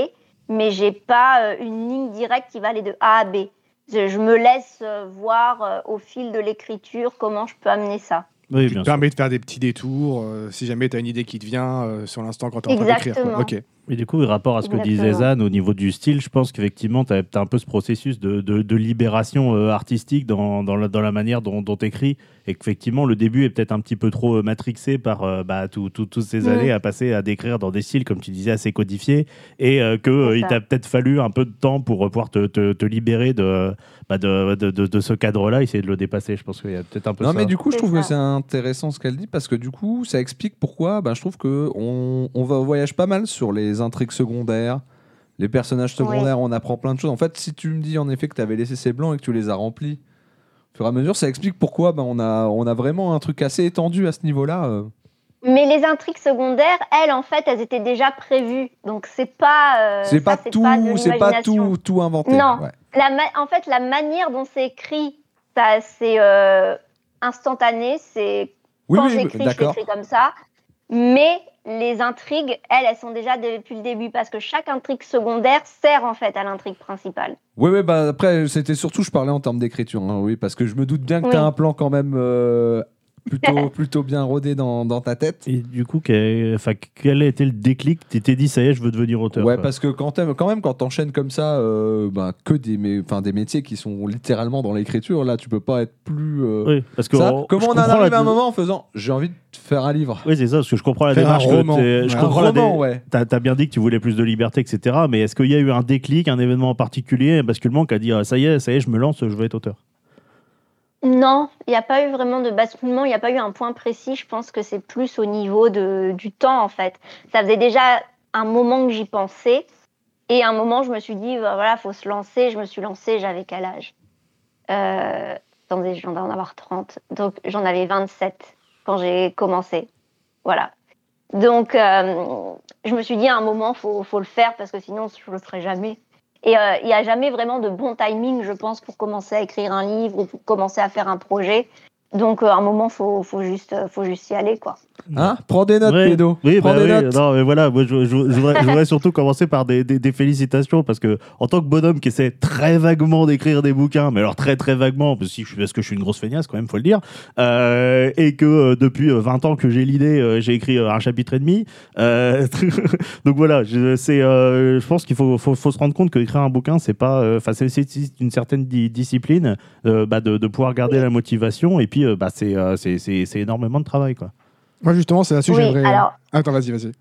mais j'ai pas euh, une ligne directe qui va aller de A à B. Je, me laisse voir au fil de l'écriture comment je peux amener ça. Oui, Tu bien te sûr. permets de faire des petits détours euh, si jamais tu as une idée qui te vient euh, sur l'instant quand tu es en train d'écrire. Ok. Et du coup, rapport à ce que disait Exactement. Zan au niveau du style, je pense qu'effectivement, tu as, un peu ce processus de, de- de libération euh, artistique dans, dans la, dans la manière dont tu écris. Et qu'effectivement, le début est peut-être un petit peu trop euh, matrixé par euh, bah, tout- tout- toutes ces Mm. années à passer à décrire dans des styles, comme tu disais, assez codifiés. Et euh, qu'il t'a peut-être fallu un peu de temps pour pouvoir te, te- te libérer de, bah, de, de, de- de ce cadre-là, essayer de le dépasser. Je pense qu'il y a peut-être un peu Non, ça. mais du coup, je trouve que c'est intéressant ce qu'elle dit parce que du coup, ça explique pourquoi ben, je trouve que on, on va, on voyage pas mal sur les intrigues secondaires, les personnages secondaires, on apprend plein de choses. En fait, si tu me dis en effet que tu avais laissé ces blancs et que tu les as remplis au fur et à mesure, ça explique pourquoi ben, on, a, on a vraiment un truc assez étendu à ce niveau-là. euh. Mais les intrigues secondaires, elles, en fait, elles étaient déjà prévues. Donc, c'est pas. euh, c'est pas tout, c'est pas tout, tout inventé. Non. ouais. La En fait, la manière dont c'est écrit, c'est euh, instantané. C'est Oui, quand oui, j'écris, je l'écris comme ça. Mais les intrigues, elles, elles sont déjà depuis le début parce que chaque intrigue secondaire sert en fait à l'intrigue principale. Oui, oui, bah après, c'était surtout, je parlais en termes d'écriture, hein, oui, parce que je me doute bien que Oui. tu as un plan quand même euh, plutôt, plutôt bien rodé dans, dans ta tête. Et du coup, quel, enfin, quel a été le déclic? Tu t'es dit, ça y est, je veux devenir auteur. Ouais, quoi. parce que quand, quand même, quand t'enchaînes comme ça, euh, bah, que des, enfin, des métiers qui sont littéralement dans l'écriture, là, tu peux pas être plus. euh, Oui, parce que ça. on- Comment on en arrive la- à un moment en faisant j'ai envie de faire un livre Oui, c'est ça, parce que je comprends la Faire démarche. roman. Je comprends Un la dé- roman, ouais. T'as as bien dit que tu voulais plus de liberté, etc. Mais est-ce qu'il y a eu un déclic, un événement en particulier, un basculement qui a dit ah, ça y est, ça y est, je me lance, je veux être auteur? Non, il n'y a pas eu vraiment de basculement, il n'y a pas eu un point précis. Je pense que c'est plus au niveau de, du temps, en fait. Ça faisait déjà un moment que j'y pensais. Et un moment, je me suis dit, bah, voilà, faut se lancer. Je me suis lancée, j'avais quel âge? Euh, Attendez, je viens d'en avoir 30. Donc, j'en avais 27 quand j'ai commencé. Voilà. Donc, euh, je me suis dit, à un moment, faut, faut le faire parce que sinon, je le ferai jamais. Et euh, il n'y a jamais vraiment de bon timing, je pense, pour commencer à écrire un livre ou pour commencer à faire un projet. Donc, euh, à un moment, faut, faut juste, euh, faut juste y aller, quoi. Hein Prends des notes, Ouais. pédo. Oui, Prends bah des oui, notes. non, mais voilà, moi, je, je- je voudrais, je voudrais surtout commencer par des, des- des félicitations parce que, en tant que bonhomme qui essaie très vaguement d'écrire des bouquins, mais alors très très vaguement, parce que, je suis- parce que je suis une grosse feignasse quand même, faut le dire, euh, et que euh, depuis euh, 20 ans que j'ai l'idée, euh, j'ai écrit euh, un chapitre et demi. euh, donc voilà, je, c'est, euh, je pense qu'il faut, faut, faut se rendre compte qu'écrire un bouquin, c'est pas, euh, enfin, c'est, une certaine di- discipline, euh, bah, de, de pouvoir garder la motivation, et puis, euh, bah, euh, c'est, c'est énormément de travail, quoi. Moi, justement, c'est là-dessus que Oui, j'aimerais. alors- Attends, vas-y, vas-y.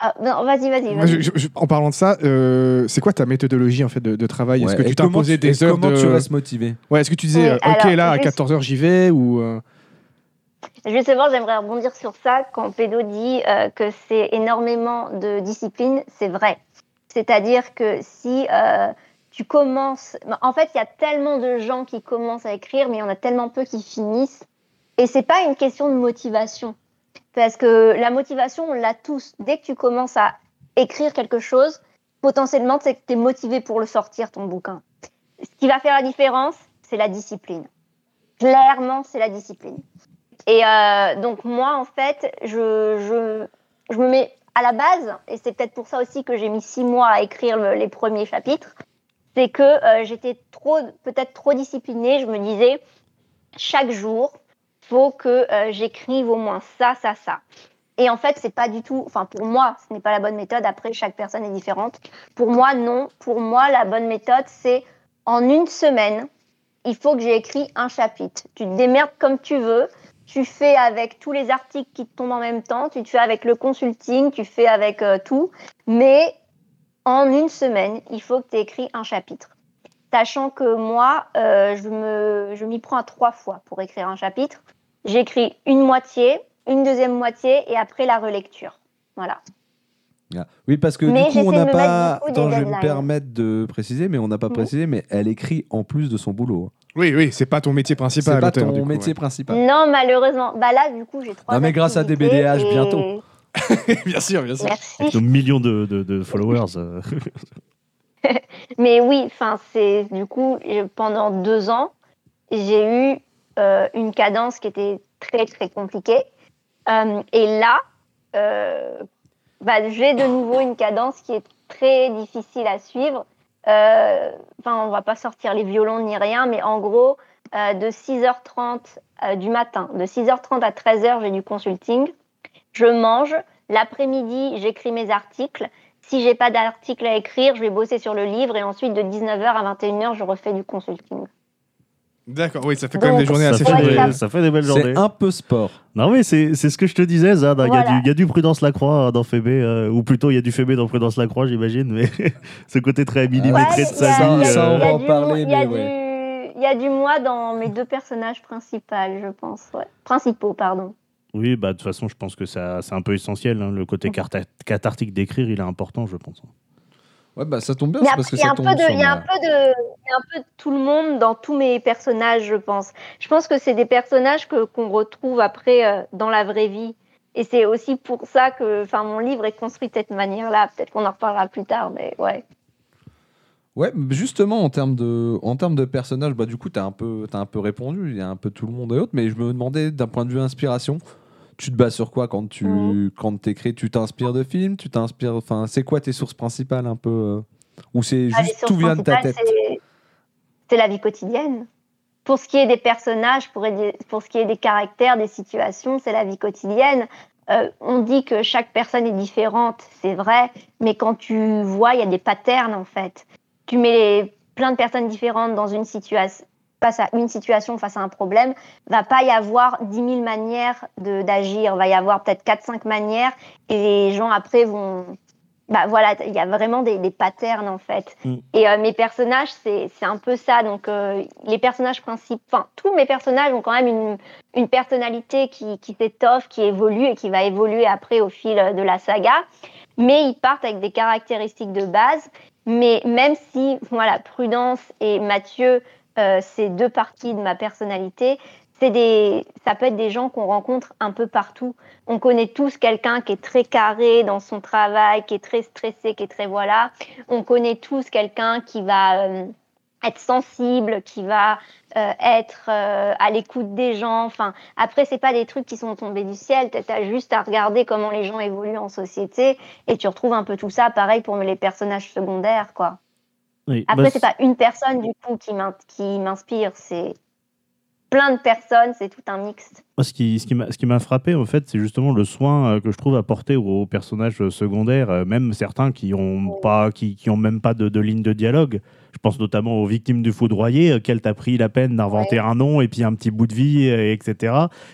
Ah, non, vas-y, vas-y, en parlant de ça, euh, c'est quoi ta méthodologie en fait de, de travail? Est-ce que tu et des heures Comment de tu restes motivé? Ouais, est-ce que tu disais Oui, euh, OK là à juste- 14h j'y vais ou euh, Justement, j'aimerais rebondir sur ça quand Pédo dit euh, que c'est énormément de discipline, c'est vrai. C'est-à-dire que si euh, tu commences. En fait, il y a tellement de gens qui commencent à écrire, mais il y en a tellement peu qui finissent. Et c'est pas une question de motivation. Parce que la motivation, on l'a tous. Dès que tu commences à écrire quelque chose, potentiellement, c'est que tu es motivé pour le sortir, ton bouquin. Ce qui va faire la différence, c'est la discipline. Clairement, c'est la discipline. Et euh, donc, moi, en fait, je, me mets à la base, et c'est peut-être pour ça aussi que j'ai mis six mois à écrire le- les premiers chapitres, c'est que euh, j'étais peut-être trop disciplinée. Je me disais, chaque jour, faut que euh, j'écrive au moins ça, ça, ça. Et en fait, c'est pas du tout, enfin pour moi, ce n'est pas la bonne méthode. Après, chaque personne est différente. Pour moi, non. Pour moi, la bonne méthode, c'est en une semaine, il faut que j'ai écrit un chapitre. Tu te démerdes comme tu veux. Tu fais avec tous les articles qui te tombent en même temps. Tu te fais avec le consulting. Tu fais avec euh, tout. Mais en une semaine, il faut que tu écrit un chapitre. Sachant que moi, euh, je me, je m'y prends à trois fois pour écrire un chapitre. J'écris une moitié, une deuxième moitié et après la relecture. Voilà. Ah. Oui, parce que Mais du coup, on n'a pas. Attends, je vais me permettre de préciser, mais on n'a pas Mhm. précisé, mais elle écrit en plus de son boulot. Oui, oui, c'est pas ton métier principal. C'est pas ton du coup, métier ouais. principal. Non, malheureusement. Bah là, du coup, j'ai trois. Non, mais grâce à DBDH, et- bientôt. bien sûr, bien sûr. Avec Merci. nos millions de, de- de followers. euh. Mais oui, enfin, c'est du coup pendant deux ans, j'ai eu euh, une cadence qui était très très compliquée. Euh, et là, euh, bah, j'ai de nouveau une cadence qui est très difficile à suivre. Enfin, on va pas sortir les violons ni rien, mais en gros, de 6h30 euh, du matin, de 6h30 à 13h, j'ai du consulting. Je mange. L'après-midi, j'écris mes articles. Si j'ai pas d'article à écrire, je vais bosser sur le livre et ensuite de 19h à 21h, je refais du consulting. D'accord, oui, ça fait quand même Donc, des journées assez Ouais, des, ça- ça fait des belles journées. C'est un peu sport. Non, mais c'est c'est ce que je te disais, Zad. Il y a Voilà. du- il y, a du Prudence Lacroix dans Fébé, euh, ou plutôt il y a du Fébé dans Prudence Lacroix, j'imagine, mais ce côté très millimétré de il y sa a- vie. il y a- ça, on euh, va il y a en parler, il y a mais du- Il y a du moi dans mes deux personnages principaux, je pense. ouais. Principaux, pardon. Oui, bah de toute façon, je pense que ça- c'est un peu essentiel. hein. Le côté carta- cathartique d'écrire, il est important, je pense. Ouais, bah ça tombe bien, c'est parce que il y, a ça un peu tombe de, sur il y a un peu de, il y a un peu de tout le monde dans tous mes personnages, je pense. Je pense que c'est des personnages que qu'on retrouve après euh, dans la vraie vie. Et c'est aussi pour ça que, mon livre est construit de cette manière-là. Peut-être qu'on en reparlera plus tard, mais ouais. Ouais, justement, en termes de, en termes de personnages, bah, du coup, tu as, un peu- t'as un peu répondu. Il y a un peu tout le monde et autres. Mais je me demandais, d'un point de vue inspiration, tu te bases sur quoi quand tu Mhm. quand écris Tu t'inspires de films Tu t'inspires. Enfin, c'est quoi tes sources principales un peu euh, Ou c'est Ah, juste sources tout vient de ta tête? c'est- la vie quotidienne. Pour ce qui est des personnages, pour, pour ce qui est des caractères, des situations, c'est la vie quotidienne. Euh, on dit que chaque personne est différente, c'est vrai, mais quand tu vois, il y a des patterns en fait. Tu mets les- plein de personnes différentes dans une situation, face à une situation, face à un problème, va pas y avoir 10 000 manières d'agir, va y avoir peut-être 4-5 manières, et les gens après vont, bah voilà, il y a vraiment des, des patterns en fait. Mm. Et euh, mes personnages, c'est c'est un peu ça. Donc euh, les personnages principaux, enfin tous mes personnages ont quand même une, une personnalité qui, qui s'étoffe, qui évolue et qui va évoluer après au fil de la saga. Mais ils partent avec des caractéristiques de base. Mais même si, voilà, Prudence et Mathieu, euh, c'est deux parties de ma personnalité, c'est des, ça peut être des gens qu'on rencontre un peu partout. On connaît tous quelqu'un qui est très carré dans son travail, qui est très stressé, qui est très voilà. On connaît tous quelqu'un qui va euh, être sensible, qui va euh, être à l'écoute des gens. Enfin, après, c'est pas des trucs qui sont tombés du ciel. Tu as juste à regarder comment les gens évoluent en société et tu retrouves un peu tout ça. Pareil pour les personnages secondaires, quoi. Oui. Après, Bah, c'est pas une personne du coup qui m'in- qui m'inspire, c'est plein de personnes, c'est tout un mix. Moi, ce qui, ce qui m'a frappé, en fait, c'est justement le soin euh, que je trouve apporté aux, personnages euh, secondaires, euh, même certains qui ont pas, qui, qui ont même pas de, de ligne de dialogue. Je pense notamment aux victimes du foudroyer, auxquelles tu as pris la peine d'inventer un nom et puis un petit bout de vie, etc.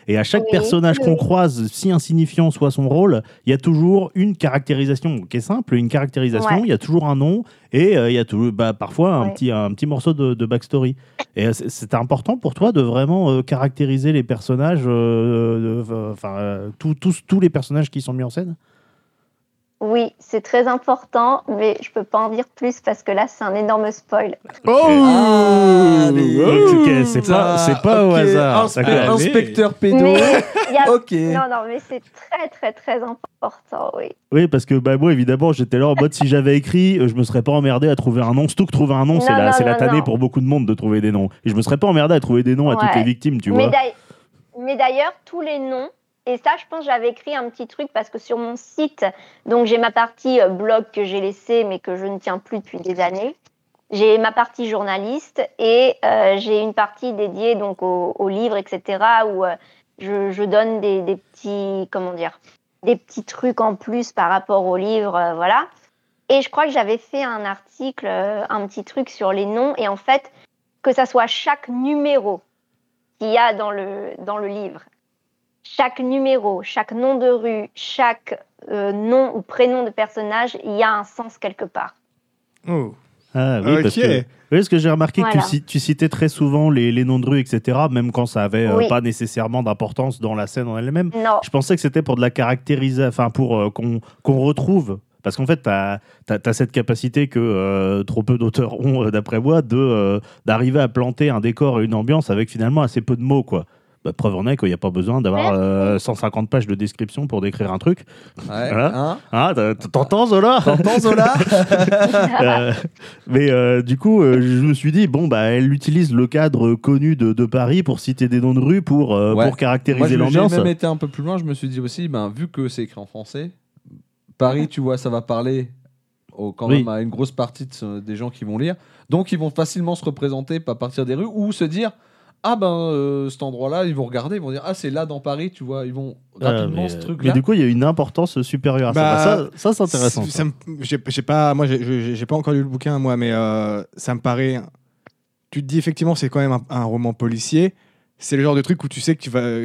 Et à chaque Oui, personnage oui, qu'on croise, si insignifiant soit son rôle, il y a toujours une caractérisation qui est simple, une caractérisation, Ouais. il y a toujours un nom et euh, il y a tout, bah, parfois un, Ouais. petit, un petit morceau de, de backstory. Et c'est- important pour toi de vraiment euh, caractériser les personnages, enfin euh, tous- tous les personnages qui sont mis en scène Oui, c'est très important, mais je peux pas en dire plus parce que là, c'est un énorme spoil. Oh Ah, mais- Ok, c'est pas, c'est pas au hasard. inspe- inspecteur pédo. A- Ok. Non, non, mais c'est très, très, très important, oui. Oui, parce que bah, moi, évidemment, j'étais là en mode si j'avais écrit, euh, je me serais pas emmerdé à trouver un nom. Surtout que trouver un nom, c'est Non, la, non, c'est la tannée non. pour beaucoup de monde de trouver des noms. Et je me serais pas emmerdé à trouver des noms à toutes les victimes, tu mais vois. Mais d'ailleurs, tous les noms, et ça, je pense j'avais écrit un petit truc parce que sur mon site, donc j'ai ma partie euh, blog que j'ai laissée, mais que je ne tiens plus depuis des années. J'ai ma partie journaliste et euh, j'ai une partie dédiée donc aux, livres, etc., où euh, je, donne des, petits, comment dire, des petits trucs en plus par rapport aux livres, voilà. Et je crois que j'avais fait un article, un petit truc sur les noms, et en fait, que ça soit chaque numéro qu'il y a dans le, dans le livre, chaque numéro, chaque nom de rue, chaque euh, nom ou prénom de personnage, il y a un sens quelque part. Oh. Ah oui, parce Ok. que, oui, parce que j'ai remarqué que tu, citais très souvent les, les noms de rue, etc., même quand ça avait euh, Oui. pas nécessairement d'importance dans la scène en elle-même. Non, Je pensais que c'était pour de la caractérisation, enfin pour euh, qu'on qu'on retrouve. Parce qu'en fait, tu as, cette capacité que euh, trop peu d'auteurs ont, euh, d'après moi, euh, d'arriver à planter un décor et une ambiance avec finalement assez peu de mots. Quoi. Bah, preuve en est qu'il n'y a pas besoin d'avoir Merci. euh, 150 pages de description pour décrire un truc. Ouais, Voilà. hein Ah, t'entends, Zola? T'entends Zola? Euh, mais euh, du coup, euh, je me suis dit, bon, bah, elle utilise le cadre connu de, de Paris pour citer des noms de rue, pour, euh, Ouais. pour Moi, caractériser je- j'ai l'ambiance. même été un peu plus loin. Je me suis dit aussi, ben, vu que c'est écrit en français, Paris, tu vois, ça va parler au- quand Oui. même à une grosse partie de ce- des gens qui vont lire. Donc, ils vont facilement se représenter à partir des rues ou se dire. Ah ben euh, cet endroit-là, ils vont regarder, ils vont dire ah c'est là dans Paris, tu vois, ils vont Euh, rapidement mais, ce euh, truc-là. mais du coup, il y a une importance supérieure à Bah, ça. Bah, Ça, ça, c'est intéressant. Ça J'ai j'ai pas, moi, j'ai pas encore lu le bouquin, moi, mais euh, ça me paraît. Tu te dis effectivement, c'est quand même un, un roman policier. C'est le genre de truc où tu sais que tu vas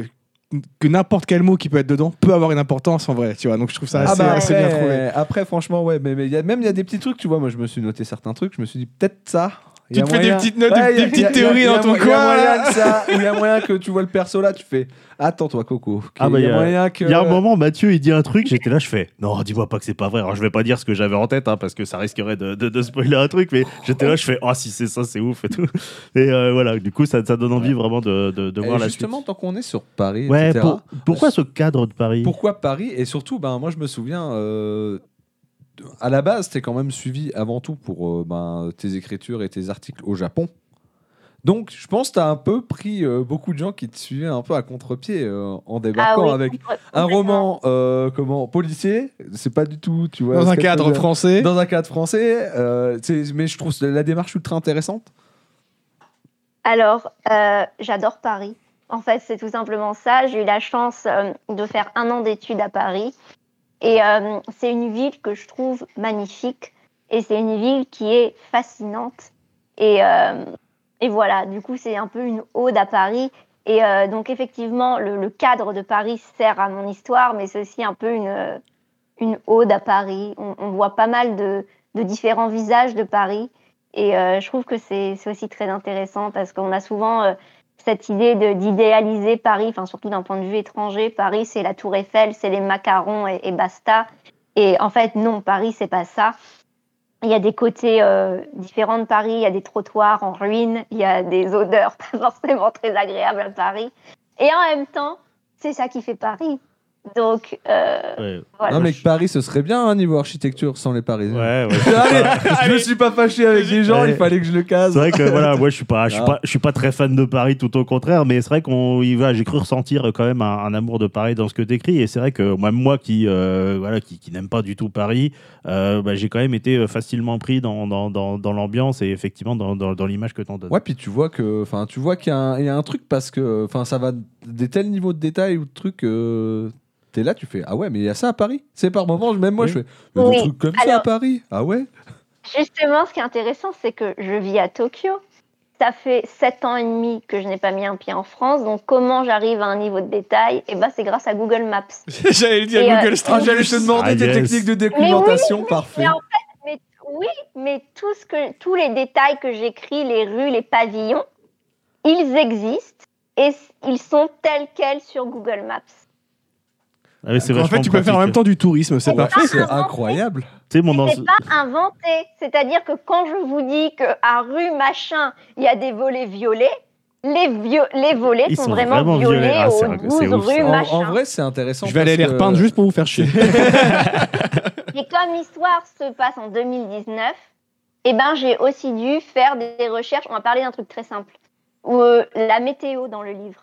que n'importe quel mot qui peut être dedans peut avoir une importance en vrai, tu vois. Donc je trouve ça Ah assez, bah assez bien trouvé. après, franchement, ouais, mais, mais il y a, même il y a des petits trucs, tu vois. Moi, je me suis noté certains trucs, je me suis dit peut-être ça. Il Tu a te fais des petites notes, Ouais, des, il y a- des il y a- petites théories il a- dans ton il y a moyen coin. que ça, il y a moyen que tu vois le perso là, tu fais attends-toi, Coco. Ah bah, il y il y a a- moyen que. Il y a un moment, Mathieu, il dit un truc, j'étais là, je fais non, dis-moi pas que c'est pas vrai. Alors, je vais pas dire ce que j'avais en tête, hein, parce que ça risquerait de, de- de spoiler un truc, mais j'étais là, je fais oh, si c'est ça, c'est ouf et tout. Et euh, voilà, du coup, ça, ça donne envie vraiment de, de, voir la justement, suite. tant qu'on est sur Paris, Ouais, etc., pour- pourquoi ce cadre de Paris? Pourquoi Paris? Et surtout, ben, moi, je me souviens, euh, à la base, t'es quand même suivi avant tout pour euh, ben, tes écritures et tes articles au Japon. Donc, je pense que tu as un peu pris euh, beaucoup de gens qui te suivaient un peu à contre-pied euh, en ah débarquant oui, avec un roman euh, comment policier. C'est pas du tout, tu vois. Dans un cadre français. Dans un cadre français. euh, mais je trouve la démarche ultra intéressante. Alors, euh, j'adore Paris. En fait, c'est tout simplement ça. J'ai eu la chance euh, de faire un an d'études à Paris. Et euh, c'est une ville que je trouve magnifique. Et c'est une ville qui est fascinante. Et, euh, et voilà, du coup, c'est un peu une ode à Paris. Et euh, donc, effectivement, le, le cadre de Paris sert à mon histoire, mais c'est aussi un peu une, euh, une ode à Paris. On, on voit pas mal de, de différents visages de Paris. Et euh, je trouve que c'est aussi très intéressant parce qu'on a souvent euh, cette idée d'idéaliser Paris, enfin surtout d'un point de vue étranger. Paris, c'est la Tour Eiffel, c'est les macarons et, et basta. Et en fait, non, Paris, c'est pas ça. Il y a des côtés euh, différents de Paris, il y a des trottoirs en ruine, il y a des odeurs pas forcément très agréables à Paris. Et en même temps, c'est ça qui fait Paris. Donc, euh, Ouais, voilà. Non, mais que Paris, ce serait bien un niveau architecture sans les Parisiens. ouais, ouais. Allez, je me suis pas fâché avec les gens, Ouais. il fallait que je le case. C'est vrai que voilà, moi je suis pas, je suis pas, je suis pas très fan de Paris, tout au contraire, mais c'est vrai qu'on y va. J'ai cru ressentir quand même un, un amour de Paris dans ce que t'écris, et c'est vrai que même moi qui, euh, voilà, qui, qui n'aime pas du tout Paris, euh, bah, j'ai quand même été facilement pris dans, dans, dans, dans l'ambiance et effectivement dans, dans, dans l'image que t'en donnes. Ouais, puis tu vois que, enfin, tu vois qu'il y, a un- il y a un truc parce que, enfin, ça va des tels niveaux de détails ou de trucs. euh, T'es là, tu fais ah ouais, mais il y a ça à Paris. C'est par moment, même moi, Oui. je fais des Oui. trucs comme ça à Paris. Ah ouais? Justement, ce qui est intéressant, c'est que je vis à Tokyo. Ça fait sept ans et demi que je n'ai pas mis un pied en France. Donc, comment j'arrive à un niveau de détail? Eh ben, c'est grâce à Google Maps. J'allais dire Et, euh, Google Ah, Street j'allais te demander Ah, tes yes. techniques de documentation, parfait. Mais en fait, mais, oui, mais tout ce que, tous les détails que j'écris, les rues, les pavillons, ils existent et ils sont tels quels sur Google Maps. Ah c'est En fait, tu peux faire en même temps du tourisme, c'est parfait. C'est incroyable. Sais, mon c'est pas inventé. C'est-à-dire que quand je vous dis qu'à rue machin, il y a des volets violets, les, vio- les volets sont, sont vraiment, vraiment violets violets. Ah, au c'est- 12 c'est ouf, rue ça. En, machin. en vrai, c'est intéressant. Je vais aller les que- repeindre juste pour vous faire chier. Et comme l'histoire se passe en 2019, eh ben, j'ai aussi dû faire des recherches. On va parler d'un truc très simple. Euh, la météo dans le livre.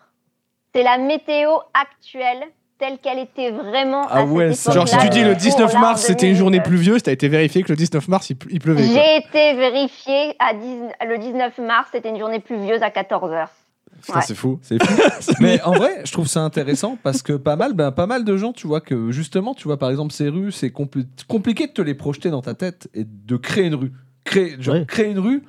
C'est la météo actuelle telle qu'elle était vraiment Ah à ouais, cette ça- Genre, si tu dis le pour 19 l'an mars, c'était une journée 2019. pluvieuse, t'as été vérifié que le 19 mars, il, ple- il pleuvait. J'ai été vérifié à 10 le 19 mars, c'était une journée pluvieuse à 14h. Putain, Ouais. c'est fou. C'est fou. Mais en vrai, je trouve ça intéressant parce que pas mal, ben, pas mal de gens, tu vois, que justement, tu vois, par exemple, ces rues, c'est compli- compliqué de te les projeter dans ta tête et de créer une rue. Créer, genre, Ouais. créer une rue,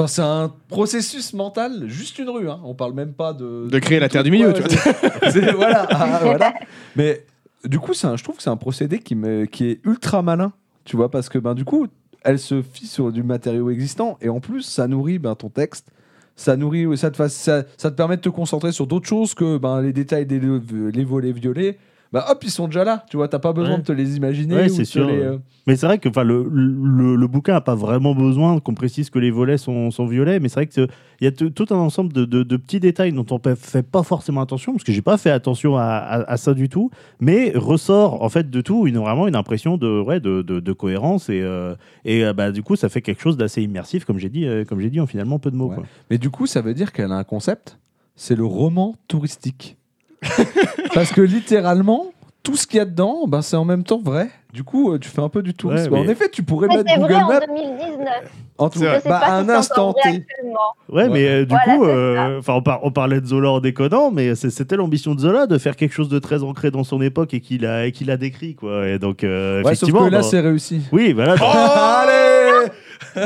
enfin, c'est un processus mental, juste une rue. Hein. On parle même pas de. De créer la terre du milieu, tu vois. c'est- c'est- voilà, ah, voilà. Mais du coup, c'est un- je trouve que c'est un procédé qui, me, qui est ultra malin, tu vois, parce que ben, du coup, elle se fie sur du matériau existant et en plus, ça nourrit ben, ton texte. Ça nourrit, ça te, ça te permet de te concentrer sur d'autres choses que ben, les détails des les volets violets. Bah hop, ils sont déjà là, tu vois, t'as pas besoin Ouais. de te les imaginer. Ouais, ou c'est de sûr, les, ouais. euh, Mais c'est vrai que le, le, le bouquin n'a pas vraiment besoin qu'on précise que les volets sont, sont violets, mais c'est vrai qu'il y a tout un ensemble de, de- de petits détails dont on ne fait pas forcément attention, parce que j'ai pas fait attention à, à- à ça du tout, mais ressort en fait de tout une, vraiment une impression de, ouais, de, de- cohérence, et, euh, et euh, bah, du coup ça fait quelque chose d'assez immersif, comme j'ai dit, euh, comme j'ai dit en finalement peu de mots. Ouais. quoi. Mais du coup, ça veut dire qu'elle a un concept, c'est le roman touristique. Parce que littéralement, tout ce qu'il y a dedans, ben, c'est en même temps vrai. Du coup, euh, tu fais un peu du tourisme. Ouais, En effet, tu pourrais Mais mettre c'est vrai Google en Maps 2019. en tout C'est vrai. Je sais bah, pas à si un c'est instant encore vrai T. actuellement. Ouais, Ouais. mais euh, du Voilà, coup, c'est euh, enfin, on, par- on parlait de Zola en déconnant, mais c'est- c'était l'ambition de Zola de faire quelque chose de très ancré dans son époque et qu'il a, et qu'il a décrit, quoi. Et donc, euh, Ouais, sauf effectivement, que là, dans- c'est réussi. oui, voilà. dans- Allez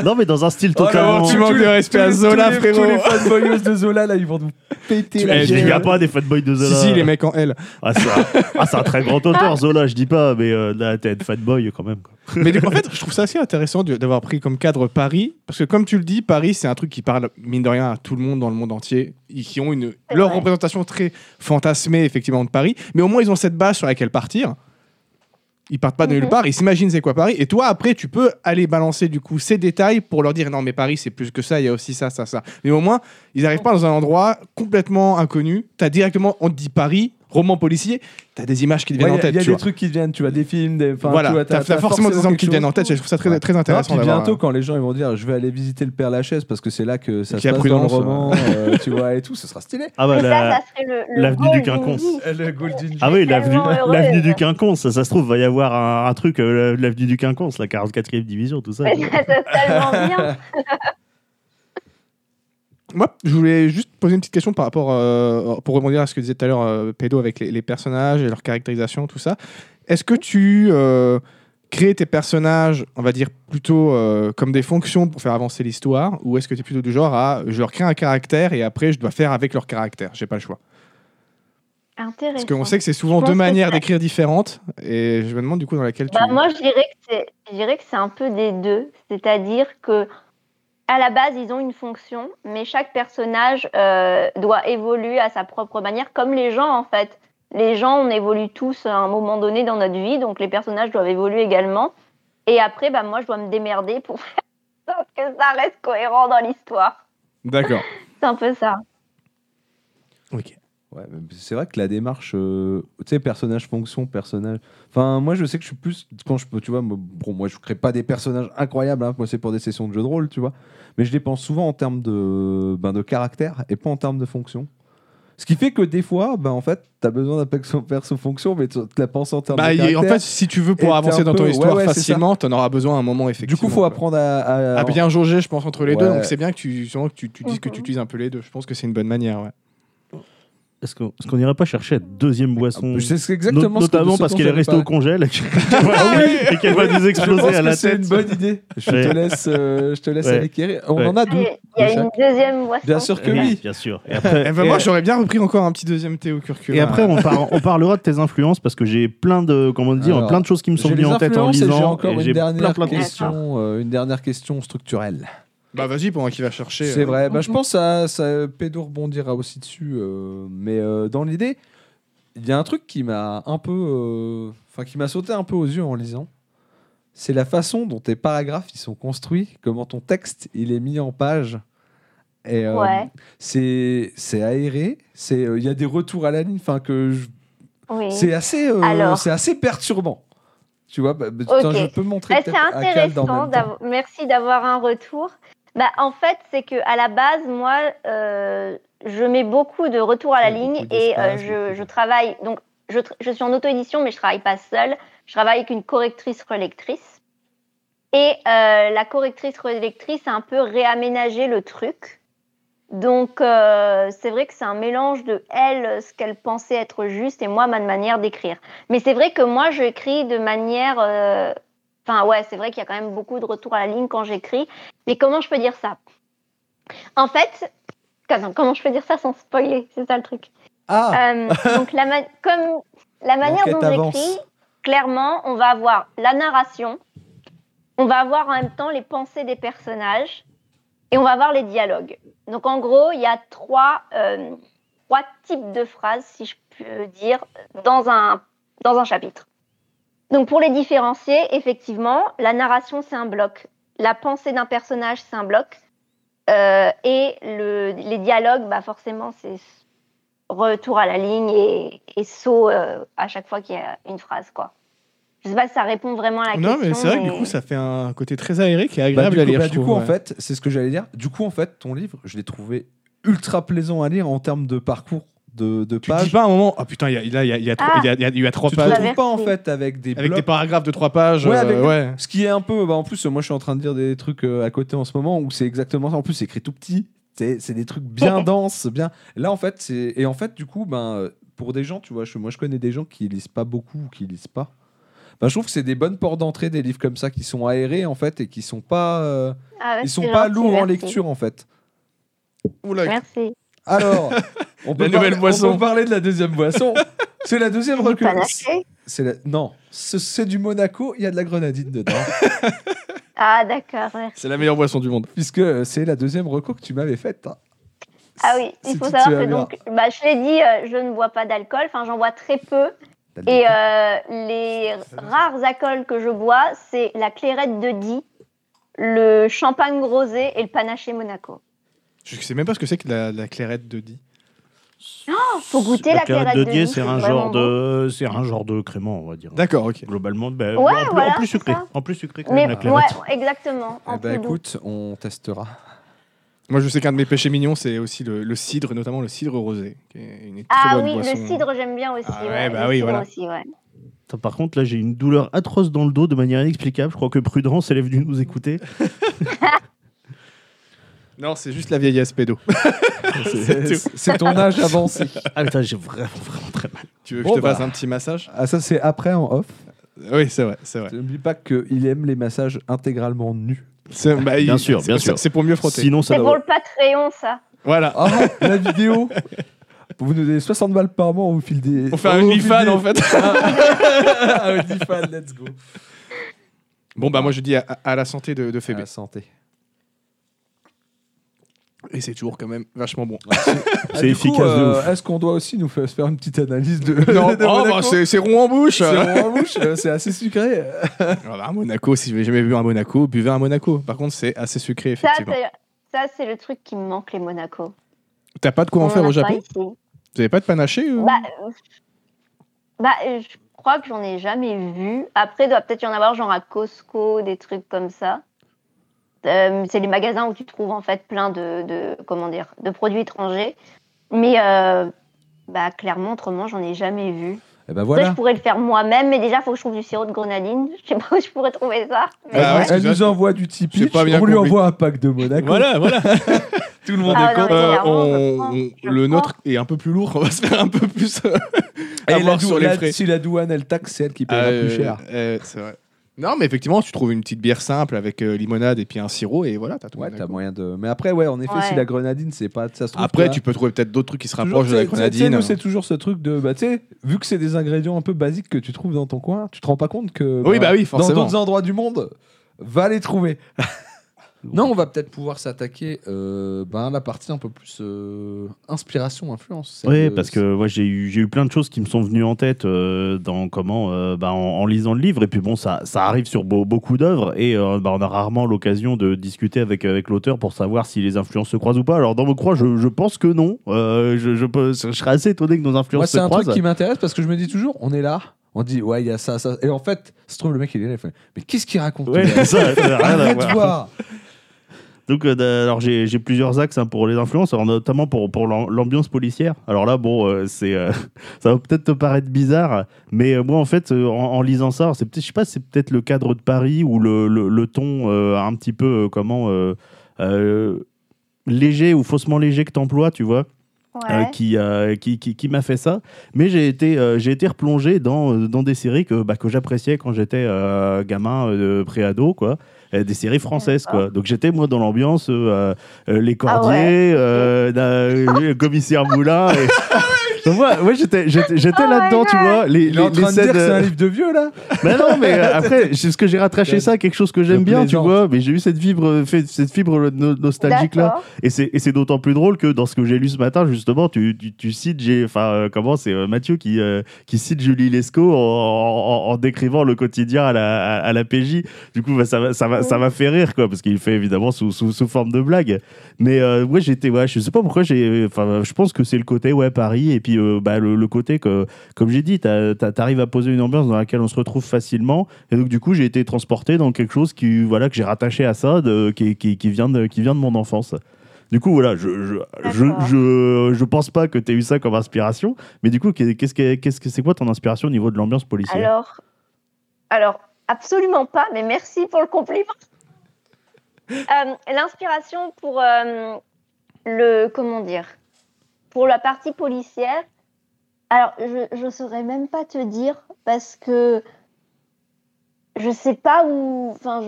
Non, mais dans un style Oh totalement. tu manques de respect à Zola, tous les- frérot. Tous les fanboyos de Zola, là, ils vont nous péter Tu- la je gueule. dis pas des fanboys de Si, Zola. si, les mecs en L. Ah, c'est un, ah, c'est un très grand auteur, Zola, je dis pas, mais euh, là, t'es un fanboy quand même. quoi. Mais en fait, je trouve ça assez intéressant d'avoir pris comme cadre Paris, parce que comme tu le dis, Paris, c'est un truc qui parle, mine de rien, à tout le monde dans le monde entier, qui ont une, leur représentation très fantasmée, effectivement, de Paris, mais au moins, ils ont cette base sur laquelle partir. Ils partent pas de nulle Mhm. part, ils s'imaginent c'est quoi Paris, et toi, après, tu peux aller balancer, du coup, ces détails pour leur dire, non, mais Paris, c'est plus que ça, il y a aussi ça, ça, ça. Mais au moins, ils n'arrivent pas dans un endroit complètement inconnu, t'as directement, on te dit Paris, roman policier, t'as des images qui te viennent Il y a- en tête, il y a des vois. trucs qui viennent, tu vois, des films, des. Voilà, tu vois, t'as t'as forcément des exemples qui te viennent en tête, je trouve ça très, Ouais. très Non, intéressant puis d'avoir- bientôt, quand les gens ils vont dire je vais aller visiter le Père Lachaise parce que c'est là que ça se a passe dans le prudence, roman, euh, tu vois, et tout, ce sera stylé. Ah, bah, la- l'avenue du Quinconce. vie. Le Golden Ah oui, l'avenue, du Quinconce, ça, ça se trouve, va y avoir un, un truc, euh, l'avenue du Quinconce, la 44e division, tout ça. Ça, c'est tellement bien. Moi, je voulais juste poser une petite question par rapport, euh, pour rebondir à ce que disait tout à l'heure euh, Pédo avec les, les personnages et leur caractérisation, tout ça. Est-ce que tu euh, crées tes personnages, on va dire, plutôt euh, comme des fonctions pour faire avancer l'histoire, ou est-ce que tu es plutôt du genre à je leur crée un caractère et après je dois faire avec leur caractère? J'ai pas le choix. Intéressant. Parce qu'on sait que c'est souvent deux manières d'écrire différentes, et je me demande du coup dans laquelle tu. Bah, moi, que c'est, je dirais que c'est un peu des deux. C'est-à-dire que à la base, ils ont une fonction, mais chaque personnage euh, doit évoluer à sa propre manière, comme les gens en fait. Les gens, on évolue tous à un moment donné dans notre vie, donc les personnages doivent évoluer également. Et après, bah, moi, je dois me démerder pour faire en sorte que ça reste cohérent dans l'histoire. D'accord. C'est un peu ça. Ok. Ouais, c'est vrai que la démarche, euh, tu sais, personnage, fonction, personnage. Enfin, moi, je sais que je suis plus. Quand je peux, tu vois, moi, bon, moi, je crée pas des personnages incroyables. hein, moi, c'est pour des sessions de jeux de rôle, tu vois. Mais je les pense souvent en termes de, ben, de caractère et pas en termes de fonction. Ce qui fait que des fois, ben, en fait, tu as besoin d'un perso, fonction, mais tu la penses en termes Bah, de il- caractère. en fait, si tu veux pour avancer dans peu- ton histoire ouais, facilement, tu en auras besoin à un moment, effectivement. du coup, faut quoi. apprendre à, à- à bien jauger, je pense, entre les deux. Donc c'est bien que tu, que tu, tu dises que tu utilises un peu les deux. Je pense que c'est une bonne manière. Ouais. Est-ce qu'on qu'on n'irait pas chercher la deuxième boisson C'est exactement ce que- Notamment ce parce qu'elle est restée au congèle et qu'elle et qu'elle va nous Je exploser pense à la que c'est tête. une bonne idée. Je Ouais. te laisse, euh, je te laisse Ouais. On Ouais. en a deux. Il y a une deuxième boisson. Bien sûr que Oui, oui. bien sûr. Et après, Eh ben, et- moi, j'aurais bien repris encore un petit deuxième thé au curcuma. Et après, on, par- on parlera de tes influences parce que j'ai plein de, comment dire, Alors, plein de choses qui me sont venues en tête en influences et lisant. j'ai encore une dernière question, euh, une dernière question structurelle. Bah vas-y, pendant qu'il va chercher. C'est euh, vrai. Bah, je pense à ça. Pédo rebondira aussi dessus, euh, mais euh, dans l'idée, il y a un truc qui m'a un peu. euh, Enfin, qui m'a sauté un peu aux yeux en lisant. C'est la façon dont tes paragraphes ils sont construits, comment ton texte il est mis en page. Et, euh, Ouais. c'est c'est aéré, c'est euh, il y a des retours à la ligne, enfin que je- Oui. c'est assez euh, Alors. c'est assez perturbant. Tu vois, bah, bah, Ok. je peux montrer Bah, c'est peut-être à Cal dans le intéressant. même temps. d'avoir- Merci d'avoir un retour. Bah, en fait, c'est que à la base, moi, euh, je mets beaucoup de retours à la ligne et euh, je, je travaille. Donc, je, je suis en auto-édition, mais je travaille pas seule. Je travaille avec une correctrice relectrice. Et euh, la correctrice relectrice a un peu réaménagé le truc. Donc, euh, c'est vrai que c'est un mélange de elle, ce qu'elle pensait être juste, et moi, ma manière d'écrire. Mais c'est vrai que moi, j'écris de manière. euh, Enfin, ouais, c'est vrai qu'il y a quand même beaucoup de retours à la ligne quand j'écris. Mais comment je peux dire ça? En fait, comment comment je peux dire ça sans spoiler? C'est ça le truc. Ah, Euh, donc, la comme la manière dont j'écris, clairement, on va avoir la narration, on va avoir en même temps les pensées des personnages et on va avoir les dialogues. Donc, en gros, il y a trois, euh, trois types de phrases, si je peux dire, dans un, dans un chapitre. Donc, pour les différencier, effectivement, la narration, c'est un bloc. La pensée d'un personnage, c'est un bloc. Euh, et le, les dialogues, bah forcément, c'est retour à la ligne et, et saut euh, à chaque fois qu'il y a une phrase, quoi. Je sais pas si ça répond vraiment à la question. Non, mais c'est vrai que du coup, ça fait un côté très aéré qui est Bah, agréable à lire. bah, du trouve, coup, en fait, c'est ce que j'allais dire. Du coup, en fait, ton livre, je l'ai trouvé ultra plaisant à lire en termes de parcours, de, de tu te pages. dis pas à un moment, oh putain, il y a, là, il y a, il y a trois- Ah. il y a- il y a- il y a trois tu te pages. retrouves pas en fait avec des Avec blocs. des paragraphes de trois pages. Ouais, euh, ouais. Ce qui est un peu, bah, en plus, moi je suis en train de dire des trucs euh, à côté en ce moment où c'est exactement ça. En plus, c'est écrit tout petit. C'est c'est des trucs bien denses, bien. Là, en fait, c'est et en fait, du coup, ben euh, pour des gens, tu vois, je... moi je connais des gens qui lisent pas beaucoup ou qui lisent pas. Ben, je trouve que c'est des bonnes portes d'entrée des livres comme ça qui sont aérés en fait et qui sont pas, euh, Ah ouais, ils sont pas lourds en lecture en fait. Oula, Merci. Alors, on peut, nouvelle parler, boisson. on peut parler de la deuxième boisson. C'est la deuxième panaché C'est la... Non, ce- c'est du Monaco, il y a de la grenadine dedans. Ah, d'accord, merci. c'est la meilleure boisson du monde. puisque euh, c'est la deuxième reco que tu m'avais faite. hein. Ah oui, il faut savoir que donc, bah, je l'ai dit, euh, je ne bois pas d'alcool, enfin j'en bois très peu. Et euh, les rares alcools que je bois, c'est la clairette de Die, le champagne rosé et le panaché Monaco. Je sais même pas ce que c'est que la, la clairette de Die. faut goûter la clairette de de Die, c'est un genre de, c'est un genre de crément, on va dire. D'accord, ok. Globalement, ben, Ouais, en, plus, voilà, en plus c'est sucré, ça. en plus sucré que Mais la ouais, clairette. exactement. En Eh ben, plus doux. écoute, on testera. Moi, je sais qu'un de mes péchés mignons, c'est aussi le, le cidre, et notamment le cidre rosé, qui est une très Ah bonne oui, boisson. le cidre j'aime bien aussi. Ah ouais, ouais, bah oui, voilà. aussi, ouais. Attends, Par contre, là, j'ai une douleur atroce dans le dos de manière inexplicable. Je crois que Prudence, elle est venue nous écouter. Non, c'est juste la vieillesse pédo. C'est ton âge avancé. Ah, putain, j'ai vraiment, vraiment très mal. tu veux que Bon, je te bah. fasse un petit massage? Ah, ça, c'est après en off. Oui, c'est vrai, c'est vrai. N'oublie pas qu'il aime les massages intégralement nus. C'est- bah, il- Bien sûr, bien sûr. C'est pour mieux frotter. Sinon, ça C'est pour le Patreon, ça. Voilà. Ah, la vidéo Vous nous donnez 60 balles par mois, on vous file des. On fait un OnlyFans des- en fait. un OnlyFans, let's go. Bon, bah moi je dis à, à la santé de, de À la santé. Et c'est toujours quand même vachement bon. Ah, C'est coup, efficace euh. Est-ce qu'on doit aussi nous faire, se faire une petite analyse de. non, de oh, Monaco bah, c'est rond en bouche. C'est rond en bouche, euh, c'est assez sucré. Voilà, un Monaco, si vous n'avez jamais vu un Monaco, buvez un Monaco. Par contre, c'est assez sucré, Ça, effectivement. c'est- ça, c'est le truc qui me manque, les Monaco. T'as pas de quoi en faire au Japon. Vous avez pas de panaché ou- Bah, euh, bah, je crois que j'en ai jamais vu. Après, il doit peut-être y en avoir genre à Costco, des trucs comme ça. Euh, c'est les magasins où tu trouves en fait plein de, de comment dire, de produits étrangers. Mais euh, bah, clairement, autrement, j'en ai jamais vu. Et ben je pourrais le faire moi-même, mais déjà, il faut que je trouve du sirop de grenadine. Je sais pas où je pourrais trouver ça. Mais Ah ouais, ouais. Elle nous envoie du Tipeee, J'ai pas bien on lui envoie un pack de Monaco. Voilà, voilà. Tout le monde Ah est non, Euh, on- je on- je le nôtre est un peu plus lourd. On va se faire un peu plus euh, Et la sur les la- frais. Si la douane elle taxe, c'est elle qui paye Euh, plus cher. euh, c'est vrai. Non, mais effectivement, tu trouves une petite bière simple avec euh, limonade et puis un sirop et voilà, t'as tout. Ouais, t'as moyen de. Mais après, ouais, en effet, Ouais. si la grenadine, c'est pas. Ça se trouve, Après, tu peux trouver peut-être d'autres trucs qui se toujours, rapprochent de la tu sais- tu sais, grenadine. nous, c'est toujours ce truc de. Bah, tu sais, vu que c'est des ingrédients un peu basiques que tu trouves dans ton coin, tu te rends pas compte que. Oui, bah oui, Dans forcément. d'autres endroits du monde, va les trouver. Non, on va peut-être pouvoir s'attaquer euh, ben, à la partie un peu plus euh, inspiration, influence. Oui, parce que moi j'ai eu, plein de choses qui me sont venues en tête euh, dans comment bah, en, en lisant le livre et puis bon ça, ça arrive sur beau- beaucoup d'œuvres et bah, on a rarement l'occasion de discuter avec, avec l'auteur pour savoir si les influences se croisent ou pas. Alors dans vos croix, je, je pense que non. Je, je, peux- je serais assez étonné que nos influences Moi, c'est se un croisent. truc qui m'intéresse parce que je me dis toujours, on est là, on dit, ouais, il y a ça, ça. Et en fait, se trouve, le mec, il est là, il fait, mais qu'est-ce qu'il raconte Ouais, ça, ça n'a rien à Arrête voir. Donc, euh, alors j'ai j'ai plusieurs axes hein, pour les influences, alors notamment pour, pour l'am- l'ambiance policière. Alors là, bon, euh, c'est, euh, ça va peut-être te paraître bizarre, mais moi, en fait, en, en lisant ça, c'est peut-être, je sais pas, c'est peut-être le cadre de Paris ou le, le, le ton un petit peu comment léger ou faussement léger que t'emploies, tu vois. euh, qui, euh, qui, qui, qui m'a fait ça. Mais j'ai été, euh, j'ai été replongé dans, dans des séries que, bah, que j'appréciais quand j'étais gamin, pré-ado, quoi. Euh, des séries françaises, quoi. Donc j'étais, moi, dans l'ambiance, euh, euh, Les Ah Cordiers, ouais. euh, le Commissaire Moulin. et- Donc, moi, moi, j'étais, j'étais, j'étais Oh là-dedans, tu vois. Les, en les- les train de dire scènes, que c'est un livre de vieux, là mais non, mais euh, après, c'est ce que j'ai rattaché ça quelque chose que j'aime bien, tu vois. Mais j'ai eu cette fibre, cette fibre no- nostalgique là. D'accord. Et c'est et c'est d'autant plus drôle que dans ce que j'ai lu ce matin, justement, tu, tu, tu cites, j'ai, enfin, euh, comment c'est euh, Mathieu qui, euh, qui cite Julie Lescaut en, en- en décrivant le quotidien à la, à, à la PJ. Du coup, bah, ça m'a ça ça m'a fait rire, quoi, parce qu'il fait évidemment sous, sous, sous forme de blague. Mais euh, ouais, j'étais, ouais, je sais pas pourquoi j'ai, enfin, je pense que c'est le côté, ouais, Paris, et puis euh, bah, le, le côté que, comme j'ai dit, t'arrives à poser une ambiance dans laquelle on se retrouve facilement. Et donc, du coup, j'ai été transporté dans quelque chose qui, voilà, que j'ai rattaché à ça, de, qui, qui, qui vient de, qui vient de mon enfance. Du coup, voilà, je, je, je, D'accord. je, je pense pas que tu aies eu ça comme inspiration, mais du coup, qu'est-ce que c'est quoi ton inspiration au niveau de l'ambiance policière? Alors, alors, absolument pas, mais merci pour le compliment. Euh, L'inspiration pour euh, le, comment dire, pour la partie policière, alors je ne saurais même pas te dire parce que je sais pas où, enfin,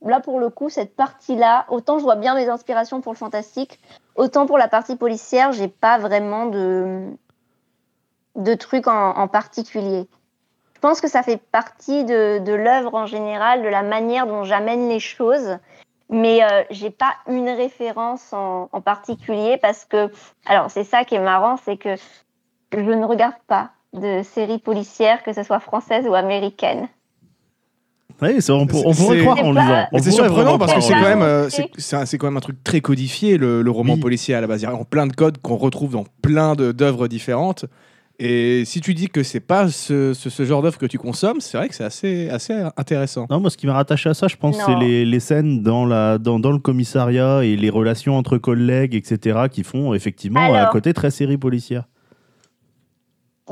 là pour le coup, cette partie-là, autant je vois bien mes inspirations pour le fantastique, autant pour la partie policière, j'ai pas vraiment de, de trucs en, en particulier. Je pense que ça fait partie de, de l'œuvre en général, de la manière dont j'amène les choses. Mais euh, j'ai pas une référence en, en particulier parce que, alors c'est ça qui est marrant, c'est que je ne regarde pas de séries policières, que ce soit françaises ou américaines. Oui, c'est- on, pour- on pourrait croire en lisant. c'est surprenant vraiment parce que croire c'est en quand lisant. même, euh, quand même un truc très codifié, le, le roman Oui. policier à la base. Il y a plein de codes qu'on retrouve dans plein de- d'œuvres différentes. Et si tu dis que c'est pas ce, ce- ce genre d'œuvre que tu consommes, c'est vrai que c'est assez, assez intéressant. Non, moi, ce qui m'a rattaché à ça, je pense, c'est les, les scènes dans, la, dans, dans le commissariat et les relations entre collègues, etc., qui font effectivement un Alors. côté très série policière.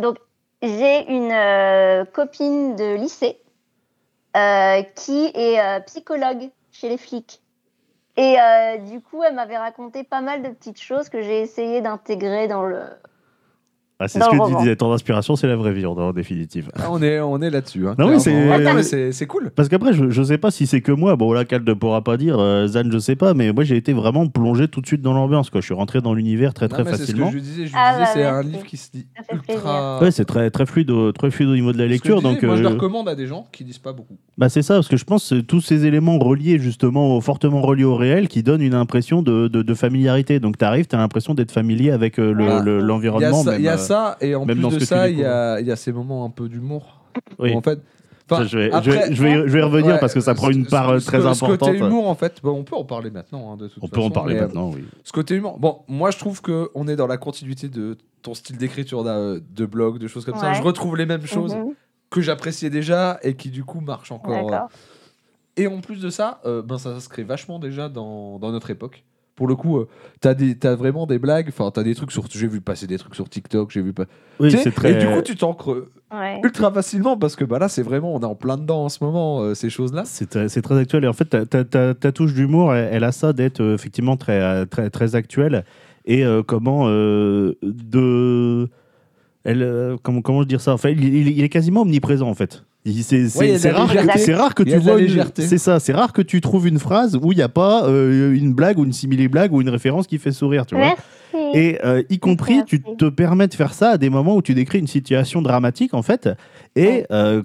Donc, j'ai une euh, copine de lycée euh, qui est euh, psychologue chez les flics. Et euh, du coup, elle m'avait raconté pas mal de petites choses que j'ai essayé d'intégrer dans le. Ah, c'est ce que tu disais, ton inspiration, c'est la vraie vie, en, en définitive. Ah, On est, on est là-dessus. Hein, Non, oui, clairement. c'est- cool. Parce qu'après, je, je sais pas si c'est que moi. Bon, là, Cal ne pourra pas dire. euh, Zan, je sais pas. Mais moi, j'ai été vraiment plongé tout de suite dans l'ambiance. quoi. Je suis rentré dans l'univers très, Non, très mais C'est ce que facilement. je disais. Je Ah, disais, bah, c'est un livre qui se dit ultra. Ouais, c'est très, très, fluide, au- très fluide au niveau de la lecture. disais, donc, moi, je euh, le recommande à des gens qui lisent pas beaucoup. bah, c'est ça, parce que je pense que c'est tous ces éléments reliés, justement, au- fortement reliés au réel, qui donnent une impression de, de, de familiarité. Donc, tu arrives, tu as l'impression d'être familier avec euh, le- Ah. le- Il y a l'environnement. Ça, euh, et en même plus dans ce de que tu ça, il y a, il y a ces moments un peu d'humour. oui. où, En fait, enfin, je, vais, je, après- vais, je, vais, je vais y revenir Ouais, parce que ça prend une ce- part ce- euh, ce- très ce importante. côté humour, en fait, bon, on peut en parler maintenant, hein, de toute On façon. peut en parler mais, euh, maintenant, oui. Ce côté humour. Bon, moi, je trouve qu'on est dans la continuité de ton style d'écriture d'un- de blog, de choses comme ça. Ouais. Je retrouve les mêmes choses Mhm, que j'appréciais déjà et qui, du coup, marchent encore. D'accord. Et en plus de ça, euh, ben, ça s'inscrit vachement déjà dans, dans notre époque. Pour le coup, euh, t'as des- t'as vraiment des blagues, enfin, t'as des trucs sur. J'ai vu passer des trucs sur TikTok, j'ai vu pas. Oui, Tu sais, c'est très. Et du coup, tu t'ancres Ouais. ultra facilement parce que bah, là, c'est vraiment, on est en plein dedans en ce moment, euh, ces choses-là. C'est très, c'est très actuel. Et en fait, ta, ta- ta- ta touche d'humour, elle, elle a ça d'être euh, effectivement très, très, très actuelle. Et euh, comment euh, de. Elle, euh, comment, comment dire ça? Enfin, il, il- il est quasiment omniprésent en fait. C'est Ouais, rare, que- rare tu vois une- légèreté. C'est ça, c'est rare que tu trouves une phrase où il n'y a pas euh, une blague ou une simili-blague ou une référence qui fait sourire, tu vois. Merci. Et euh, y compris, tu te permets de faire ça à des moments où tu décris une situation dramatique, en fait. Et Ouais. euh,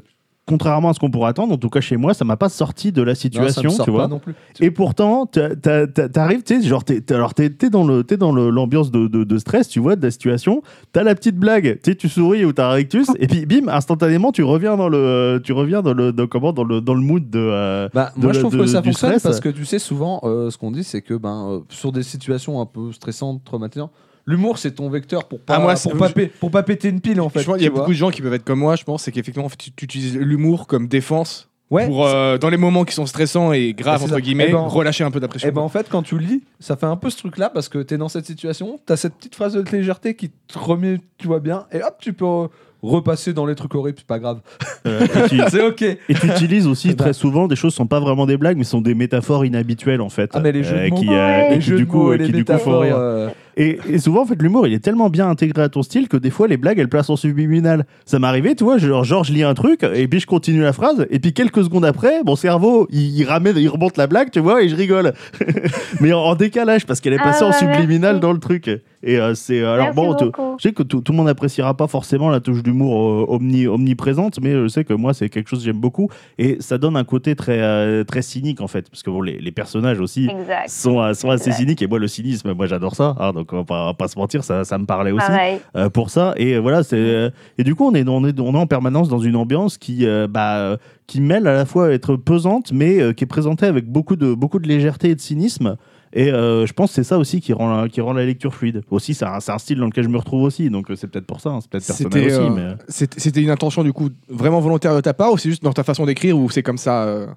contrairement à ce qu'on pourrait attendre, en tout cas chez moi, ça m'a pas sorti de la Non, ça me situation, sort tu pas vois. non plus. Et pourtant, t'arrives, tu sais, genre, t'es, alors t'es, dans le, t'es dans l'ambiance de, de, de stress, tu vois, de la situation. T'as la petite blague, tu sais, tu souris ou t'as un rectus, et puis bim, instantanément, tu reviens dans le, tu reviens dans le, dans, comment, dans le, dans le mood de. euh, Bah, de moi, je trouve que ça fonctionne stress. parce que tu sais, souvent, euh, ce qu'on dit, c'est que ben, euh, sur des situations un peu stressantes, traumatisantes, l'humour, c'est ton vecteur pour pas, Ah, moi, pour, pas, pour pas péter une pile, en fait. Je pense qu'il y a beaucoup de gens qui peuvent être comme moi, je pense, c'est qu'effectivement, tu, tu utilises l'humour comme défense Ouais. pour, euh, dans les moments qui sont stressants et graves, Bah, c'est entre guillemets, Eh ben, relâcher un peu pression. Et ben en fait, quand tu lis, ça fait un peu ce truc-là parce que t'es dans cette situation, t'as cette petite phrase de légèreté qui te remet, tu vois bien, et hop, tu peux euh, repasser dans les trucs horribles, c'est pas grave. Euh, et tu- c'est ok. Et tu utilises aussi Eh très souvent des choses qui sont pas vraiment des blagues, mais sont des métaphores inhabituelles en fait. Ah, mais les jeux de Euh, mots. qui, Ouais. euh, et Les qui, jeux du coup, mots euh, et les qui, du coup, font métaphores. rire. Et, et souvent, en fait, l'humour, il est tellement bien intégré à ton style que des fois, les blagues, elles placent en subliminal. Ça m'est arrivé, tu vois, genre, genre, je lis un truc, et puis je continue la phrase, et puis quelques secondes après, mon cerveau, il, il ramène, il remonte la blague, tu vois, et je rigole. Mais en, en décalage, parce qu'elle est Ah passée en bah, subliminal merci. dans le truc. Et euh, c'est. Alors Merci bon, je sais que tout, tout le monde n'appréciera pas forcément la touche d'humour euh, omni, omniprésente, mais je sais que moi, c'est quelque chose que j'aime beaucoup. Et ça donne un côté très, euh, très cynique, en fait. Parce que bon, les, les personnages aussi Exact. sont, euh, sont assez Exact. cyniques. Et moi, le cynisme, moi, j'adore ça. hein, donc, on va pas, on va pas se mentir, ça, ça me parlait aussi euh, pour ça. Et euh, voilà, c'est. euh, et du coup, on est, on, est, on est en permanence dans une ambiance qui, euh, bah, euh, qui mêle à la fois être pesante, mais euh, qui est présentée avec beaucoup de, beaucoup de légèreté et de cynisme. Et euh, je pense que c'est ça aussi qui rend, la, qui rend la lecture fluide. Aussi, c'est un, style dans lequel je me retrouve aussi. Donc, euh, c'est peut-être pour ça. hein, c'est peut-être personnel C'était aussi. euh, mais... c'était- c'était une intention du coup vraiment volontaire de ta part ou c'est juste dans ta façon d'écrire ou c'est comme ça euh,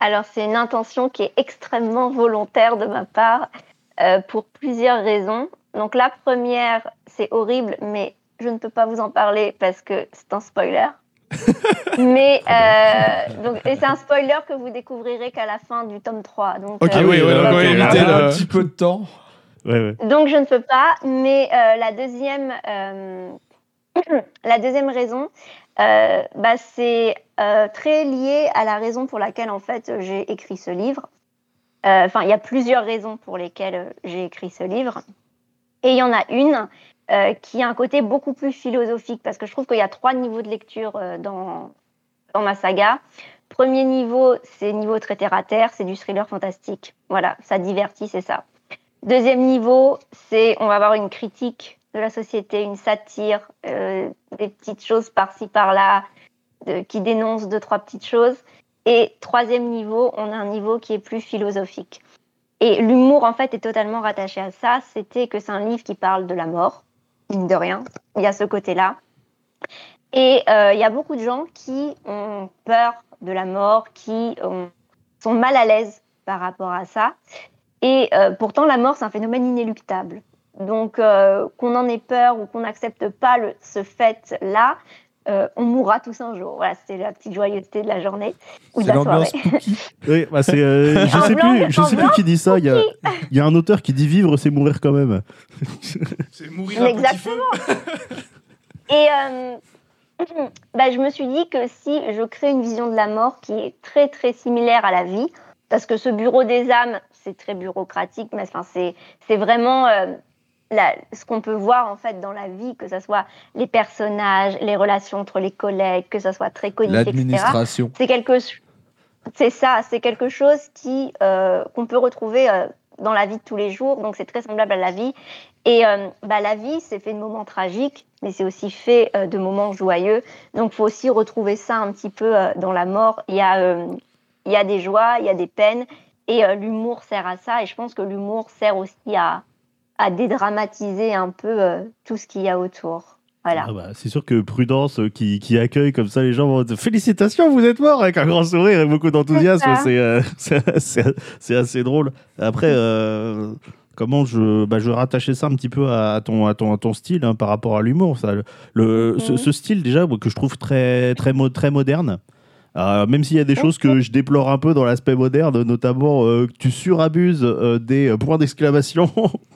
Alors, c'est une intention qui est extrêmement volontaire de ma part euh, pour plusieurs raisons. Donc, la première, c'est horrible, mais je ne peux pas vous en parler parce que c'est un spoiler. Mais euh, donc, et c'est un spoiler que vous découvrirez qu'à la fin du tome 3. Donc, Ok, euh, oui, oui, donc, éviter le- un petit peu de temps. ouais, ouais. Donc je ne peux pas, mais euh, la, deuxième, euh, la deuxième raison, euh, bah, c'est euh, très lié à la raison pour laquelle en fait j'ai écrit ce livre. Euh, Enfin, il y a plusieurs raisons pour lesquelles j'ai écrit ce livre. Et il y en a une euh, qui a un côté beaucoup plus philosophique, parce que je trouve qu'il y a trois niveaux de lecture euh, dans, dans ma saga. Premier niveau, c'est niveau très terre à terre, c'est du thriller fantastique. Voilà, ça divertit, c'est ça. Deuxième niveau, c'est on va avoir une critique de la société, une satire, euh, des petites choses par-ci par-là, qui dénoncent deux trois petites choses. Et troisième niveau, on a un niveau qui est plus philosophique. Et l'humour en fait est totalement rattaché à ça. C'était que c'est un livre qui parle de la mort, mine de rien. Il y a ce côté-là. Et euh, il y a beaucoup de gens qui ont peur de la mort, qui ont- sont mal à l'aise par rapport à ça. Et euh, pourtant, la mort, c'est un phénomène inéluctable. Donc, euh, qu'on en ait peur ou qu'on n'accepte pas ce fait-là, euh, on mourra tous un jour. Voilà, c'était la petite joyeuseté de la journée ou de la soirée. Oui, bah, c'est, euh, je sais blanc, plus, je sais plus qui dit ça. Il y a, il y a un auteur qui dit vivre, c'est mourir quand même. C'est mourir un petit feu. Et euh, bah, je me suis dit que si je crée une vision de la mort qui est très très similaire à la vie, parce que ce bureau des âmes, c'est très bureaucratique, mais enfin, c'est, c'est vraiment euh, la- ce qu'on peut voir en fait dans la vie, que ce soit les personnages, les relations entre les collègues, que ce soit très etc. L'administration. C'est quelque, c'est ça, c'est quelque chose qui euh, qu'on peut retrouver euh, dans la vie de tous les jours. Donc c'est très semblable à la vie. Et euh, bah, la vie, c'est fait de moments tragiques, mais c'est aussi fait de moments joyeux. Donc faut aussi retrouver ça un petit peu dans la mort. Il y a il y a des joies, il y a des peines, et l'humour sert à ça. Et je pense que l'humour sert aussi à à dédramatiser un peu euh, tout ce qu'il y a autour. Voilà. Ah bah, c'est sûr que Prudence euh, qui, qui accueille comme ça les gens vont dire Félicitations, vous êtes mort avec un grand sourire et beaucoup d'enthousiasme. C'est euh, assez drôle. Après, euh, comment je, bah, je vais rattacher ça un petit peu à ton, à ton, à ton style hein, par rapport à l'humour. ça. Le, ce, ce style, déjà, que je trouve très, très, très moderne. Euh, même s'il y a des choses que je déplore un peu dans l'aspect moderne, notamment euh, que tu surabuses euh, des points d'exclamation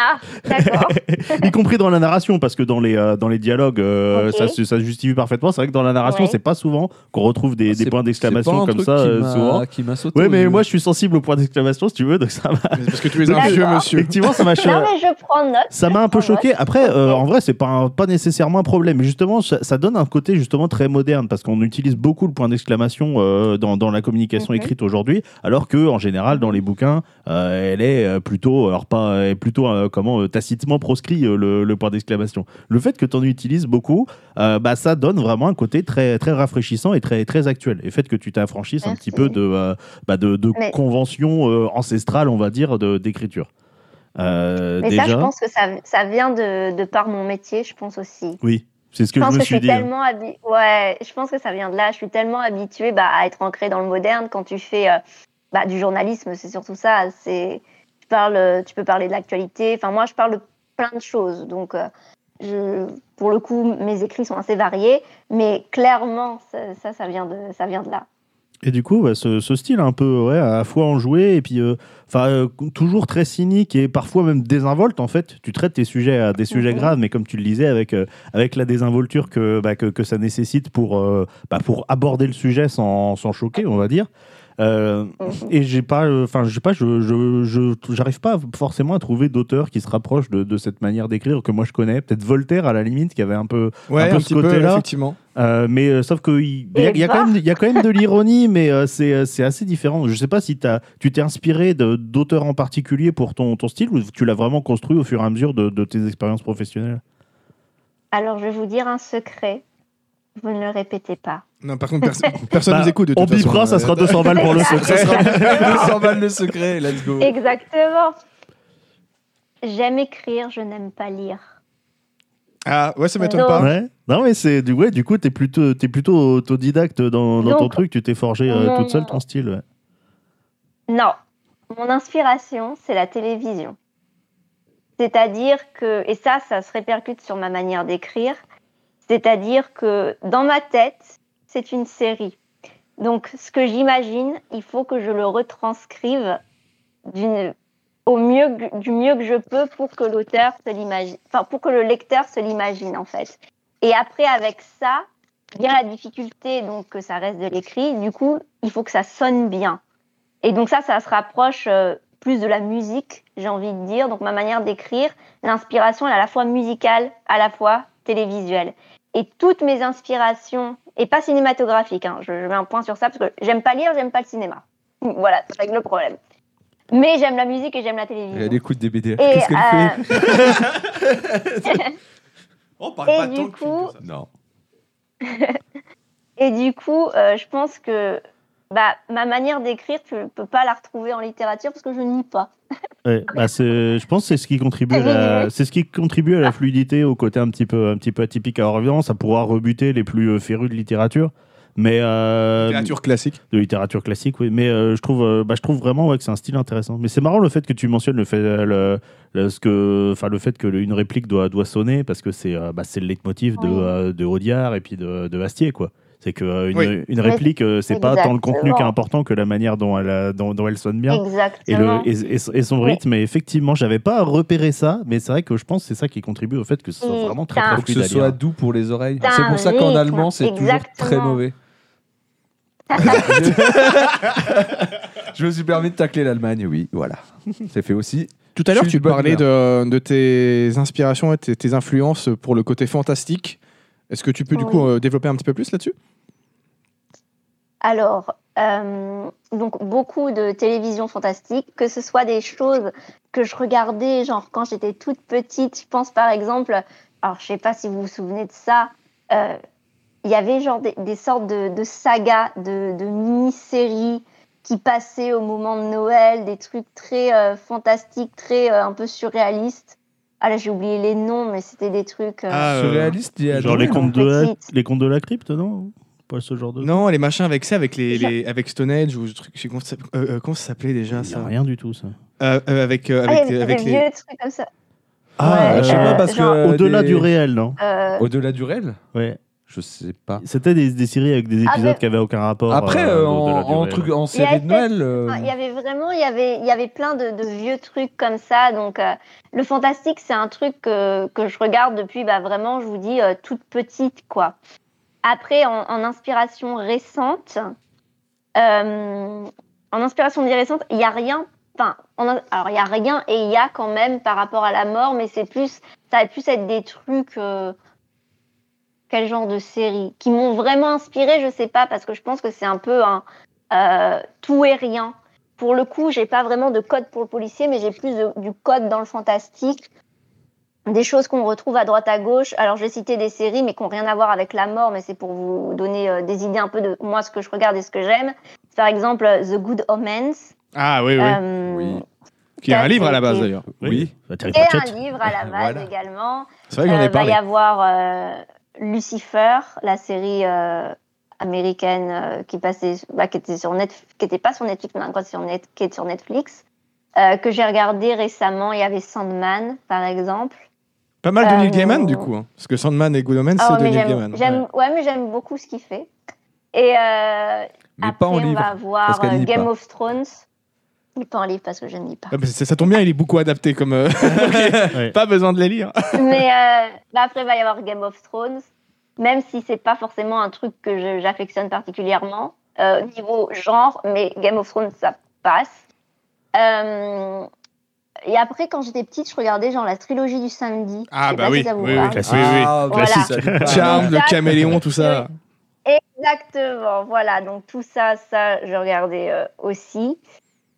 Ah, d'accord. y compris dans la narration, parce que dans les, euh, dans les dialogues, euh, ça, se- ça se justifie parfaitement. C'est vrai que dans la narration, Ouais. c'est pas souvent qu'on retrouve des, des C'est- points d'exclamation comme truc ça, qui euh, souvent. Qui m'a sauté. Oui, aux mais yeux. moi, je suis sensible aux points d'exclamation, si tu veux, donc ça m'a. Mais c'est Parce que tu es un D'accord. vieux monsieur. Effectivement, ça m'a non, mais je prends note. Ça m'a un peu choqué. note. Après, euh, en vrai, c'est pas, un- pas nécessairement un problème. Mais justement, ça, ça donne un côté justement très moderne parce qu'on utilise beaucoup le point d'exclamation euh, dans, dans la communication Mhm. écrite aujourd'hui, alors que en général, dans les bouquins, euh, elle est euh, plutôt, alors pas, elle est plutôt euh, comment euh, tacitement proscrit euh, le, le point d'exclamation. Le fait que tu en utilises beaucoup, euh, bah, ça donne vraiment un côté très, très rafraîchissant et très, très actuel. Et le fait que tu t'affranchisses un petit peu de, euh, bah, de, de Mais- conventions euh, ancestrales, on va dire, d'écriture. Euh, Mais déjà, ça, je pense que ça, ça vient de, de par mon métier, je pense aussi. oui, c'est ce que je je, pense me que je suis dit. tellement habi- ouais, je pense que ça vient de là. Je suis tellement habituée bah, à être ancrée dans le moderne. Quand tu fais euh, bah, du journalisme, c'est surtout ça. C'est parles, tu peux parler de l'actualité. Enfin, moi, je parle de plein de choses. Donc, euh, je, pour le coup, mes écrits sont assez variés, mais clairement, ça, ça, ça vient de, ça vient de là. Et du coup, ce, ce style un peu ouais, à la fois enjoué et puis euh, enfin euh, toujours très cynique et parfois même désinvolte en fait. Tu traites tes sujets à des sujets Mhm. graves, mais comme tu le disais, avec, euh, avec la désinvolture que, bah, que, que ça nécessite pour, euh, bah, pour aborder le sujet sans, sans choquer, on va dire. Euh, et j'ai pas, euh, enfin, je sais pas, je, j'arrive pas forcément à trouver d'auteurs qui se rapprochent de, de cette manière d'écrire que moi je connais. Peut-être Voltaire à la limite, qui avait un peu, Ouais, un un, peu petit ce peu, côté-là. effectivement. euh, mais euh, sauf qu'il y, a- il y, a quand même- il y a quand même de l'ironie, mais euh, c'est c'est assez différent. Je sais pas si t'as- tu t'es inspiré d'auteurs en particulier pour ton, ton style ou tu l'as vraiment construit au fur et à mesure de, de tes expériences professionnelles? Alors, je vais vous dire un secret. Vous ne le répétez pas. Non, par contre, perso- personne Bah, nous écoute de On toute bipera, ça sera 200 balles pour le Ça secret. sera 200 balles le secret, let's go. Exactement. J'aime écrire, je n'aime pas lire. Ah, ouais, ça m'étonne pas. Ouais. Non, mais c'est du, ouais, du coup, t'es plutôt, es plutôt autodidacte dans, dans ton truc. Tu t'es forgé euh, mon- toute seule ton style. ouais. Non, mon inspiration, c'est la télévision. C'est-à-dire que, et ça, ça se répercute sur ma manière d'écrire, c'est-à-dire que dans ma tête, c'est une série. Donc, ce que j'imagine, il faut que je le retranscrive au mieux, du mieux que je peux pour que l'auteur se l'imagine, enfin, pour que le lecteur se l'imagine, en fait. Et après, avec ça, vient la difficulté, donc, que ça reste de l'écrit. Du coup, il faut que ça sonne bien. Et donc ça, ça se rapproche euh, plus de la musique, j'ai envie de dire. Donc ma manière d'écrire, l'inspiration est à la fois musicale, à la fois télévisuelle. Et toutes mes inspirations, et pas cinématographiques, hein, je, je mets un point sur ça parce que j'aime pas lire, j'aime pas le cinéma. Voilà, ça règle le problème. Mais j'aime la musique et j'aime la télévision. Elle écoute des BD. Qu'est-ce qu'elle euh, fait? On parle Et pas du tant coup- que ça. Non. Et du coup, euh, je pense que bah, ma manière d'écrire, tu ne peux pas la retrouver en littérature parce que je lis pas. Ouais, bah je pense que c'est ce qui contribue à la, c'est ce qui contribue à la fluidité, au côté un petit peu, un petit peu atypique. Alors évidemment, ça pourra rebuter les plus euh, férus de littérature, mais euh, Littérature classique. de littérature classique, oui. Mais euh, je trouve, euh, bah, je trouve vraiment ouais, que c'est un style intéressant. Mais c'est marrant le fait que tu mentionnes le fait, le, le- ce que, enfin le fait que le- une réplique doit, doit sonner parce que c'est, euh, bah, c'est le leitmotiv de, Oui. euh, de Audiard et puis de, de Astier, quoi. C'est que euh, une, Oui. une réplique, euh, c'est pas tant le contenu qui est important que la manière dont elle, a- dont, dont elle sonne bien et, le, et, et- et son Oui. rythme. Et effectivement, j'avais pas repéré ça, mais c'est vrai que je pense que c'est ça qui contribue au fait que ce soit Et vraiment très très Faut que fluide ce soit doux pour les oreilles. C'est pour ça qu'en allemand, c'est toujours très mauvais. Je me suis permis de tacler l'Allemagne, oui, voilà. C'est fait aussi. Tout à l'heure, tu parlais de, de tes inspirations et tes, tes influences pour le côté fantastique. Est-ce que tu peux du Oui. coup euh, développer un petit peu plus là-dessus? Alors, euh, donc beaucoup de télévision fantastique, que ce soit des choses que je regardais, genre quand j'étais toute petite. Je pense par exemple, alors je sais pas si vous vous souvenez de ça, euh, il y avait genre des, des sortes de, de sagas, de, de mini-séries qui passaient au moment de Noël, des trucs très euh, fantastiques, très un peu surréalistes. Ah là, j'ai oublié les noms, mais c'était des trucs. euh, Ah, euh, Surréaliste, il y a Genre les contes, de la, les contes de la crypte, non? Pas ce genre de. Non, les machins avec ça, avec, les, avec Stone Age ou ce truc. je sais Comment ça, euh, euh, comment ça s'appelait déjà ça? rien du tout, ça. Euh, euh, Avec, euh, ah, il y avec, avait avec des les. vieux trucs comme ça. Ah, Ouais, je sais euh, pas, parce genre- que. Au-delà des- du réel, non? Euh, Au-delà du réel? Ouais. Je sais pas. C'était des, des séries avec des Ah, épisodes mais- qui avaient aucun rapport. Après, euh, euh, en, truc, en série de Noël. euh, il y avait vraiment, il y avait, il y avait plein de, de vieux trucs comme ça. Donc, euh, le fantastique, c'est un truc que, que je regarde depuis, bah, vraiment, je vous dis, euh, toute petite, quoi. Après, en, en inspiration récente, euh, en inspiration récente, il y a rien. Enfin, en in- alors il y a rien et il y a quand même par rapport à la mort, mais c'est plus, ça va plus être des trucs. Quel genre de série qui m'ont vraiment inspiré, je sais pas, parce que je pense que c'est un peu un euh, tout et rien. Pour le coup, j'ai pas vraiment de code pour le policier, mais j'ai plus de- du code dans le fantastique. Des choses qu'on retrouve à droite à gauche. Alors, je vais citer des séries, mais qui n'ont rien à voir avec la mort, mais c'est pour vous donner euh, des idées un peu de moi, ce que je regarde et ce que j'aime. Par exemple, euh, The Good Omens. Ah oui, oui. euh, Oui. Qui est un livre à la base d'ailleurs. Oui. Et un livre à la base Voilà. également. C'est vrai j'en Euh, ai va y avoir euh, Lucifer, la série euh, américaine euh, qui passait, bah, qui était sur Net, qui était pas sur Netflix, mais encore sur Net, qui est sur Netflix, euh, que j'ai regardé récemment. Il y avait Sandman, par exemple. Pas mal de Neil Gaiman du coup. hein. Parce que Sandman et Good Omens, Ah c'est de Neil Gaiman. ouais, mais j'aime beaucoup ce qu'il fait. Et Mais après, pas en on va lit Game of Thrones. Mais pas en livre parce que je ne lis pas. Ah, ça tombe bien, il est beaucoup adapté comme. euh, Ouais. Pas besoin de les lire. mais euh, bah, après, il va y avoir Game of Thrones, même si c'est pas forcément un truc que j'affectionne particulièrement, euh, niveau genre, mais Game of Thrones, ça passe. Euh, et après, quand j'étais petite, je regardais genre la trilogie du samedi. Ah, bah pas oui, si ça vous oui, oui, classique. Oui, oui. Ah, Voilà. classique. Charme, le caméléon, tout ça. Exactement, voilà. Donc tout ça, ça, je regardais euh, aussi.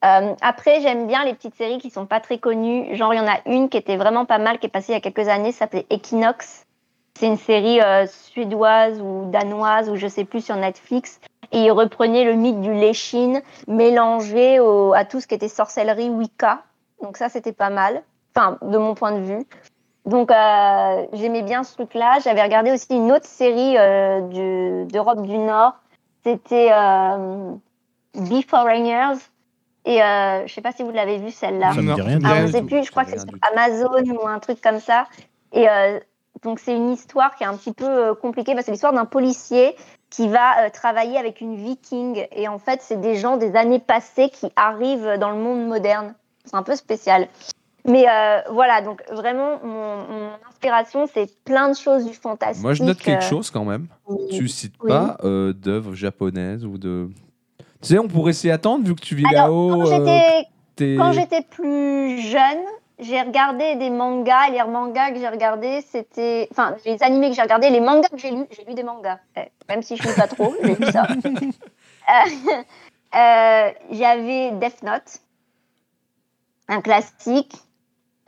Euh, après, j'aime bien les petites séries qui sont pas très connues. Genre, il y en a une qui était vraiment pas mal, qui est passée il y a quelques années, ça s'appelait Equinox. C'est une série euh, suédoise ou danoise, ou je sais plus, sur Netflix. Et ils reprenaient le mythe du Léchine mélangé au- à tout ce qui était sorcellerie Wicca. Donc ça, c'était pas mal. Enfin, de mon point de vue. Donc, euh, j'aimais bien ce truc-là. J'avais regardé aussi une autre série euh, du- d'Europe du Nord. C'était euh, Be Foreigners. Et euh, je sais pas si vous l'avez vu celle-là. Ça me dit rien du Alors, Rien je sais plus, je crois que c'est sur Amazon ou un truc comme ça. Et euh, donc, c'est une histoire qui est un petit peu euh, compliquée. parce que C'est l'histoire d'un policier qui va euh, travailler avec une viking. Et en fait, c'est des gens des années passées qui arrivent dans le monde moderne. C'est un peu spécial. Mais euh, voilà, donc vraiment, mon, mon inspiration, c'est plein de choses du fantastique. Moi, je note quelque euh, chose quand même. oui. Tu cites Oui. pas euh, d'œuvres japonaises ou de. Tu sais, on pourrait s'y attendre vu que tu vis là-haut. quand euh, j'étais Quand j'étais plus jeune, j'ai regardé des mangas. Les mangas que j'ai regardés, c'était. Enfin, les animés que j'ai regardés, les mangas que j'ai lus, j'ai lu des mangas. Eh, Même si je lis pas trop, j'ai lu ça. Euh, euh, J'avais Death Note, un classique.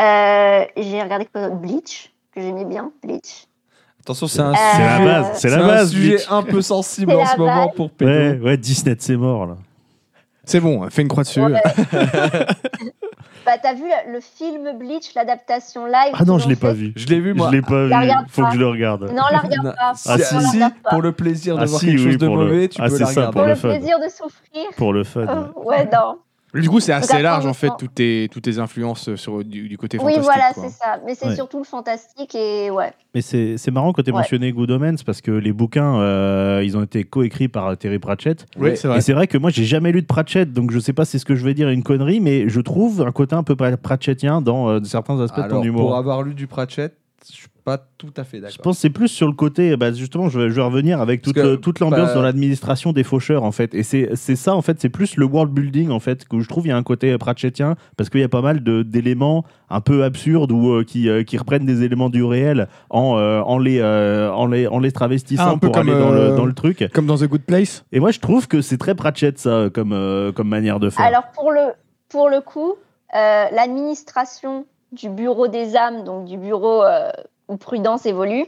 Euh, j'ai regardé Bleach, que j'aimais bien. Bleach. Attention, c'est un C'est la sujet, base, c'est c'est la un base. sujet Bleach. un peu sensible C'est en la ce moment base. pour Pédo. Ouais, ouais, Disney, c'est mort là. C'est bon, fais une croix dessus. Ouais. bah, t'as vu le film Bleach, l'adaptation live Ah non, qu'ils je ont l'ai pas fait vu. Je l'ai vu, moi. Je l'ai pas La vu. regarde Faut pas. que je le regarde. Non, la regarde Non, pas. Si, Ah, Non, si, la si, regarde pas. pour le plaisir de Ah, voir si, quelque oui, chose de pour le- mauvais, tu Ah, peux c'est la ça, regarder. Pour pour le le fun. plaisir de souffrir. Pour le fun. Euh, ouais, non. Du coup, c'est assez large en fait, toutes tes, toutes tes influences sur, du, du côté Oui, fantastique. voilà, quoi. c'est ça. Mais c'est Ouais. surtout le fantastique et ouais. Mais c'est c'est marrant quand tu as Ouais. mentionné Good Omens parce que les bouquins, euh, ils ont été coécrits par Terry Pratchett. Oui, c'est vrai. Et c'est vrai que moi, j'ai jamais lu de Pratchett, donc je sais pas si ce que je vais dire est une connerie, mais je trouve un côté un peu pra- Pratchettien dans euh, certains aspects de Alors, ton pour humour. avoir lu du Pratchett, je suis pas tout à fait Je d'accord. pense que c'est plus sur le côté, bah, justement, je vais, je vais revenir avec toute, Parce que, le- toute l'ambiance bah- dans l'administration des faucheurs, en fait. Et c'est c'est ça, en fait, c'est plus le world building, en fait, que je trouve il y a un côté pratchettien, parce qu'il y a pas mal de- d'éléments un peu absurdes ou euh, qui, euh, qui reprennent des éléments du réel en, euh, en, les, euh, en, les, en les travestissant Ah, un peu pour comme, aller dans, euh, le, dans le truc. Comme dans The Good Place. Et moi, je trouve que c'est très Pratchett, ça, comme, euh, comme manière de faire. Alors pour le, pour le coup, euh, l'administration du bureau des âmes, donc du bureau euh, où Prudence évolue,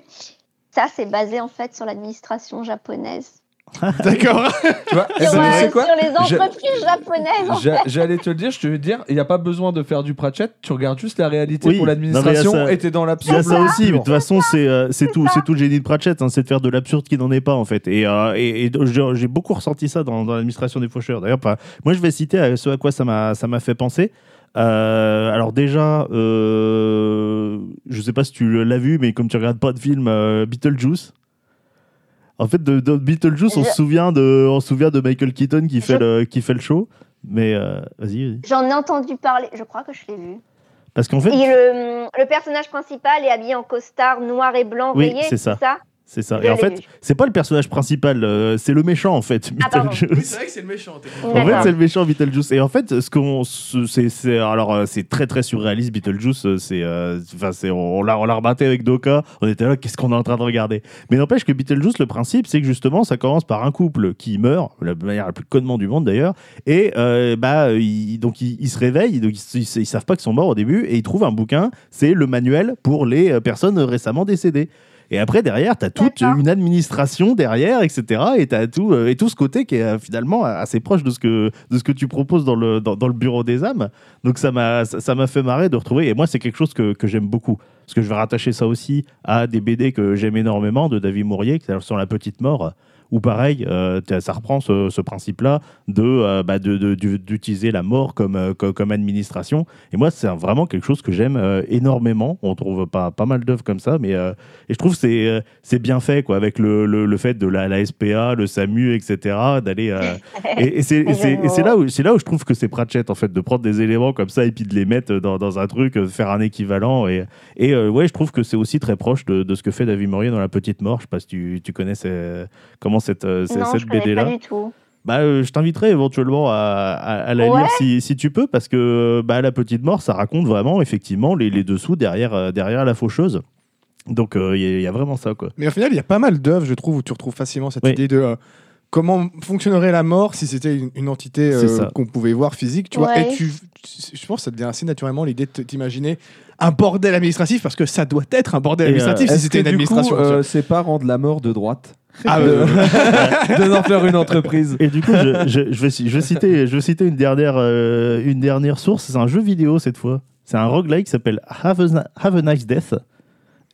ça c'est basé en fait sur l'administration japonaise. D'accord. Tu vois, Sur, euh, tu sais quoi sur les Je- entreprises japonaises. en J'a- fait. J'allais te le dire, je te veux dire, il n'y a pas besoin de faire du Pratchett, tu regardes juste la réalité Oui, pour l'administration ça- et t'es dans Il y a l'absurde. ça aussi, mais de toute façon, c'est euh, tout, c'est tout le génie de Pratchett, hein, c'est de faire de l'absurde qui n'en est pas en fait. Et, euh, et, et j'ai beaucoup ressenti ça dans, dans l'administration des faucheurs. D'ailleurs, moi, je vais citer euh, ce à quoi ça m'a ça m'a fait penser. Euh, alors déjà, euh, je sais pas si tu l'as vu, mais comme tu regardes pas de film, euh, Beetlejuice. En fait, de, de Beetlejuice, on se souvient de, on se souvient de Michael Keaton qui fait, le, qui fait le show. Mais euh, vas-y. J'en ai entendu parler, je crois que je l'ai vu. Parce qu'en fait, Et le, le personnage principal est habillé en costard noir et blanc Oui, rayé, c'est ça? C'est ça. Je Et en fait, c'est pas le personnage principal, euh, c'est le méchant en fait. Ah, pardon. Beetlejuice. vrai que c'est le méchant. En fait, c'est le méchant Beetlejuice. Et en fait, ce qu'on, ce- c'est, c'est, alors, euh, c'est très très surréaliste. Beetlejuice, euh, c'est, euh, enfin, c'est, on l'a, on l'a rebatté avec Doka. On était là, qu'est-ce qu'on est en train de regarder? Mais n'empêche que Beetlejuice, le principe, c'est que justement, ça commence par un couple qui meurt, de la manière la plus connement du monde d'ailleurs, et euh, bah, ils, donc ils, se réveillent, donc ils, ils- ils savent pas qu'ils sont morts au début, et ils trouvent un bouquin. C'est le manuel pour les euh, personnes récemment décédées. Et après, derrière, tu as toute une administration derrière, etc. Et tu as tout, euh, et tout ce côté qui est euh, finalement assez proche de ce que, de ce que tu proposes dans le, dans, dans le bureau des âmes. Donc ça m'a ça ça m'a fait marrer de retrouver. Et moi, c'est quelque chose que, que j'aime beaucoup. Parce que je vais rattacher ça aussi à des BD que j'aime énormément de David Mourier, qui sont La Petite Mort. Où pareil, euh, ça reprend ce, principe-là de, euh, bah, d'utiliser la mort comme, euh, co- comme, administration. Et moi, c'est vraiment quelque chose que j'aime énormément. On trouve pas, pas mal d'œuvres comme ça, mais et je trouve que c'est c'est bien fait quoi, avec le, le, fait de la, la SPA, le SAMU, etc. D'aller et, et c'est là où c'est là où je trouve que c'est Pratchett en fait de prendre des éléments comme ça et puis de les mettre dans, un truc, faire un équivalent et et ouais, je trouve que c'est aussi très proche de, ce que fait David Maurier dans La Petite Mort. Je sais pas si tu, tu connais comment cette, euh, cette, Non, cette je connais BD pas là. du tout. Bah, euh, je t'inviterai éventuellement à, à- à la Ouais. lire si, si tu peux, parce que bah, La Petite Mort, ça raconte vraiment, effectivement, les, les dessous derrière, euh, derrière la faucheuse. Donc, euh, il y, a- il y a vraiment ça, quoi. Mais au final, il y a pas mal d'œuvres, je trouve, où tu retrouves facilement cette Oui. idée de euh, comment fonctionnerait la mort si c'était une, une entité euh, qu'on pouvait voir physique, tu vois? Et tu, tu- je pense que ça devient assez naturellement l'idée de t'imaginer un bordel administratif parce que ça doit être un bordel Et, euh, administratif si Est-ce c'était une du coup, administration. euh, c'est pas rendre la mort de droite? Ah, de, euh, de n'en faire une entreprise Et du coup, je, je- je vais, ci- je, vais citer, je vais citer une dernière, euh, une dernière source. C'est un jeu vidéo cette fois. C'est un roguelike qui s'appelle Have a Nice Death.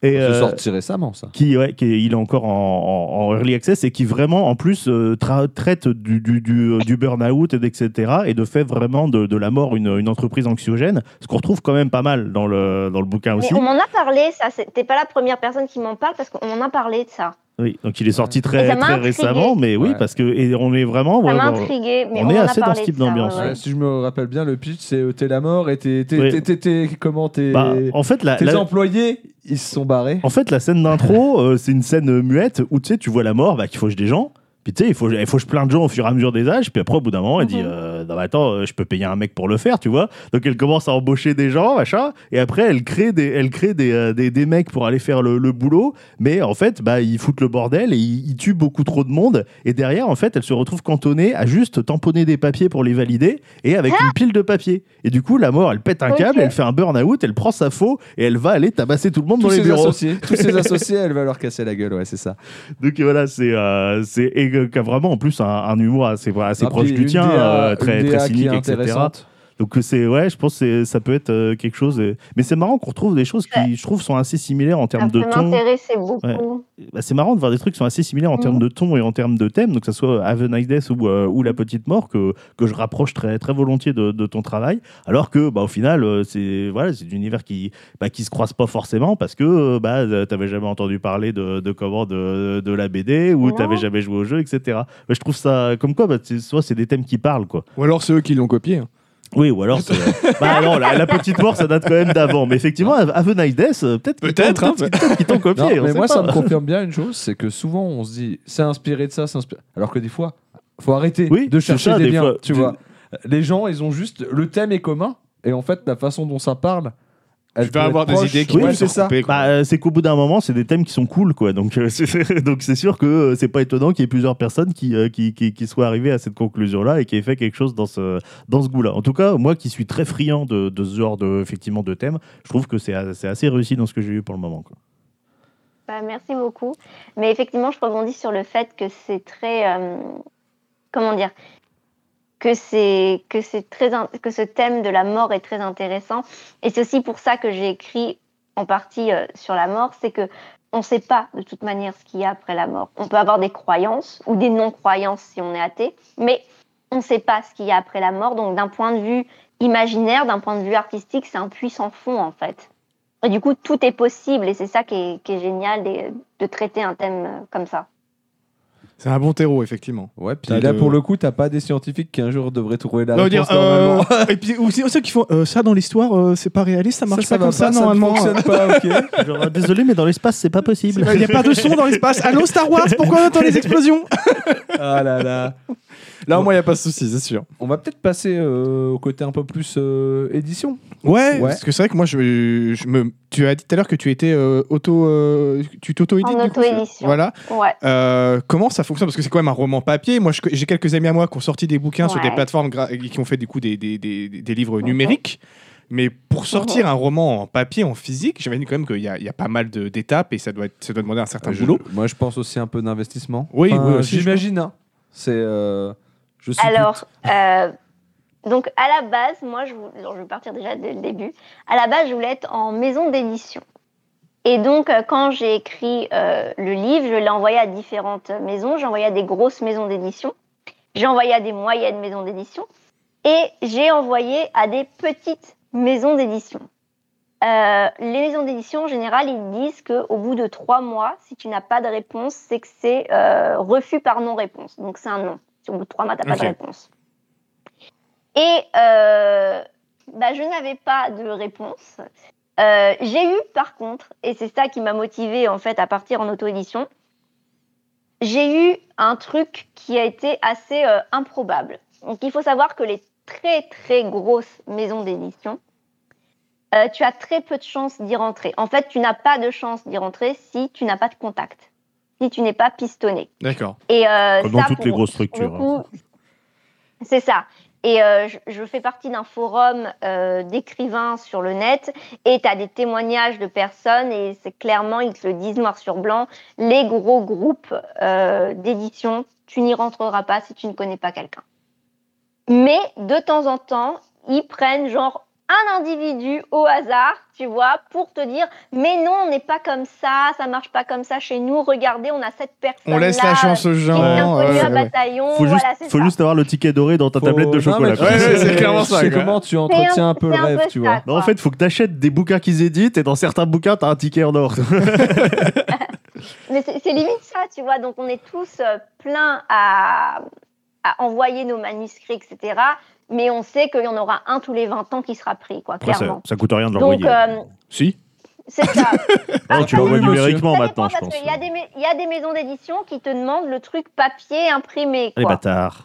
Et, C'est euh, sorti récemment, ça. qui, ouais, qui il est encore en, en- en early access et qui vraiment en plus euh, tra- traite du, du, du, du burn-out et etc. et de fait vraiment de, de la mort une, une entreprise anxiogène, ce qu'on retrouve quand même pas mal dans le, dans le bouquin Mais aussi. on m'en a parlé, ça. T'es pas la première personne qui m'en parle parce qu'on m'en a parlé de ça. Oui, donc il est sorti très, très intrigué. récemment, mais oui, Ouais. parce que et on est vraiment. Ça ouais, m'a ouais, intrigué, mais on on, est assez dans ce type d'ambiance, ouais, Ouais, ouais. si je me rappelle bien, le pitch, c'est euh, t'es la mort et t'es, Oui. comment t'es, bah, en fait, la, tes la- employés, ils se sont barrés. En fait, la scène d'intro, euh, c'est une scène euh, muette où tu sais, tu vois la mort, bah, qu'il fauche des gens. Puis tu sais, il faut, il fauche plein de gens au fur et à mesure des âges. Puis après, au bout d'un moment, elle dit Mhm. euh, Non, mais attends, euh, je peux payer un mec pour le faire, tu vois. Donc elle commence à embaucher des gens, machin. Et après, elle crée des, elle crée des, euh, des, des mecs pour aller faire le, le boulot. Mais en fait, bah, ils foutent le bordel et ils, ils tuent beaucoup trop de monde. Et derrière, en fait, elle se retrouve cantonnée à juste tamponner des papiers pour les valider et avec une pile de papiers. Et du coup, la mort, elle pète un câble, elle fait un burn-out, elle prend sa faux et elle va aller tabasser tout le monde Tous dans les bureaux. associés, tous ses associés, elle va leur casser la gueule, ouais, c'est ça. Donc voilà, c'est euh, qui a vraiment en plus un, un humour assez assez Ah, proche du tien, DA euh, très très cynique, etc. Donc euh, c'est ouais, je pense que c'est- ça peut être euh, quelque chose. Mais c'est marrant qu'on retrouve des choses qui, je trouve, sont assez similaires en Ça termes de peut ton. m'intéresser beaucoup. Bah, c'est marrant de voir des trucs qui sont assez similaires en Mhm. termes de ton et en termes de thème, donc que ce soit Have a Nice Death ou, euh, ou La Petite Mort, que, que je rapproche très, très volontiers de, de ton travail, alors que bah, au final, c'est voilà, c'est un univers qui bah, qui se croise pas forcément parce que bah, t'avais jamais entendu parler de, de comment de, de la BD ou t'avais jamais joué au jeu, etc. Mais je trouve ça comme quoi, bah, c'est- soit c'est des thèmes qui parlent, quoi. Ou alors c'est eux qui l'ont copié. hein. Oui, ou alors c'est- bah non, la, la Petite Mort, ça date quand même d'avant, mais effectivement, Have a Nice Death, euh, peut-être qu'ils Peut-être, t'ont- hein, qu'ils t'ont copié. Non, mais moi, pas. ça me confirme bien une chose, c'est que souvent on se dit, c'est inspiré de ça, c'est inspiré. Alors que des fois, faut arrêter Oui, de chercher ça, des des liens. fois. Tu Du- vois, les gens, ils ont juste le thème est commun, et en fait, la façon dont ça parle, elle Tu vas avoir des idées qui Oui, vont c'est ça. Bah, euh, c'est qu'au bout d'un moment, c'est des thèmes qui sont cool, quoi. Donc, euh, c'est, donc c'est sûr que euh, c'est pas étonnant qu'il y ait plusieurs personnes qui, euh, qui, qui, qui soient arrivées à cette conclusion-là et qui aient fait quelque chose dans ce, dans ce goût-là. En tout cas, moi qui suis très friand de, de ce genre de, effectivement, de thèmes, je trouve que c'est, c'est assez réussi dans ce que j'ai eu pour le moment. Quoi. Bah, merci beaucoup. Mais effectivement, je rebondis sur le fait que c'est très. euh, comment dire que c'est que c'est très que ce thème de la mort est très intéressant. Et c'est aussi pour ça que j'ai écrit en partie euh, sur la mort c'est que on ne sait pas de toute manière ce qu'il y a après la mort. On peut avoir des croyances ou des non croyances si on est athée mais on ne sait pas ce qu'il y a après la mort. Donc d'un point de vue imaginaire d'un point de vue artistique c'est un puissant fond en fait. Et du coup, tout est possible. Et c'est ça qui est, génial de, de traiter un thème euh, comme ça. C'est un bon terreau, effectivement. Ouais, puis là, de- pour le coup, t'as pas des scientifiques qui un jour devraient trouver la Non, réponse dire, euh, normalement. et puis aussi ceux qui font euh, ça dans l'histoire, euh, c'est pas réaliste, ça marche ça, pas comme ça, ne normalement. fonctionne pas, ok. Genre, désolé, mais dans l'espace, c'est pas possible. Il n'y a pas de son dans l'espace. Allô Star Wars, pourquoi on entend les explosions? Ah là là. Là, au moins, il n'y a pas de souci, c'est sûr. On va peut-être passer euh, au côté un peu plus euh, édition. Ouais, Ouais. parce que c'est vrai que moi, je, je me... tu as dit tout à l'heure que tu étais euh, auto. euh, tu t'auto-édites En auto-édition. Voilà. Ouais. Euh, comment ça fonctionne? Parce que c'est quand même un roman papier. Moi, je- j'ai quelques amis à moi qui ont sorti des bouquins sur des plateformes gra- qui ont fait du coup des, des, des, des livres Mhm. numériques. Mais pour sortir un roman en papier, en physique, j'imagine quand même qu'il y, a- il y a pas mal de- d'étapes et ça doit, être, ça doit demander un certain Je- boulot. moi, je pense aussi un peu d'investissement. Oui, Enfin, oui, aussi, je J'imagine. hein. C'est. euh, je suis Alors, euh, donc à la base, moi, je, vou- alors, je vais partir déjà dès le début. À la base, je voulais être en maison d'édition. Et donc, euh, quand j'ai écrit euh, le livre, je l'ai envoyé à différentes maisons. J'ai envoyé à des grosses maisons d'édition. J'ai envoyé à des moyennes maisons d'édition. Et j'ai envoyé à des petites maisons d'édition. Euh, les maisons d'édition, en général, ils disent qu'au bout de trois mois, si tu n'as pas de réponse, c'est que c'est euh, refus par non-réponse. Donc, c'est un non. Si au bout de trois mois, tu n'as pas de réponse. Et euh, bah, je n'avais pas de réponse. Euh, j'ai eu, par contre, et c'est ça qui m'a motivée en fait à partir en auto-édition, j'ai eu un truc qui a été assez euh, improbable. Donc, il faut savoir que les très très grosses maisons d'édition, tu as très peu de chances d'y rentrer. En fait, tu n'as pas de chance d'y rentrer si tu n'as pas de contact, si tu n'es pas pistonné. D'accord. Et euh, Comme dans ça, toutes pour- les grosses structures. hein. C'est ça. Et euh, je, je fais partie d'un forum euh, d'écrivains sur le net et tu as des témoignages de personnes et c'est clairement, ils te le disent noir sur blanc, les gros groupes euh, d'édition, tu n'y rentreras pas si tu ne connais pas quelqu'un. Mais de temps en temps, ils prennent genre un individu au hasard, tu vois, pour te dire, mais non, on n'est pas comme ça, ça marche pas comme ça chez nous, regardez, on a cette personne On laisse la chance aux gens. ouais, à ouais. bataillon, Faut juste, voilà, faut ça. juste avoir le ticket doré dans ta Faut- tablette de chocolat. c'est clairement ça, C'est comment tu entretiens un peu le rêve, tu ça, vois. Non, en fait, faut que tu achètes des bouquins qu'ils éditent et dans certains bouquins, tu as un ticket en or. Mais c'est c'est limite ça, tu vois. Donc, on est tous euh, pleins à, à envoyer nos manuscrits, etc. Mais on sait qu'il y en aura un tous les 20 ans qui sera pris, quoi, Après, ça, clairement. ça coûte rien de Donc, l'envoyer. euh, Si. c'est ça. Non, tu Ah, l'envoies numériquement Ça maintenant, je parce pense. qu'il y, a des ma- il y a des maisons d'édition qui te demandent le truc papier imprimé. Les Quoi. bâtards.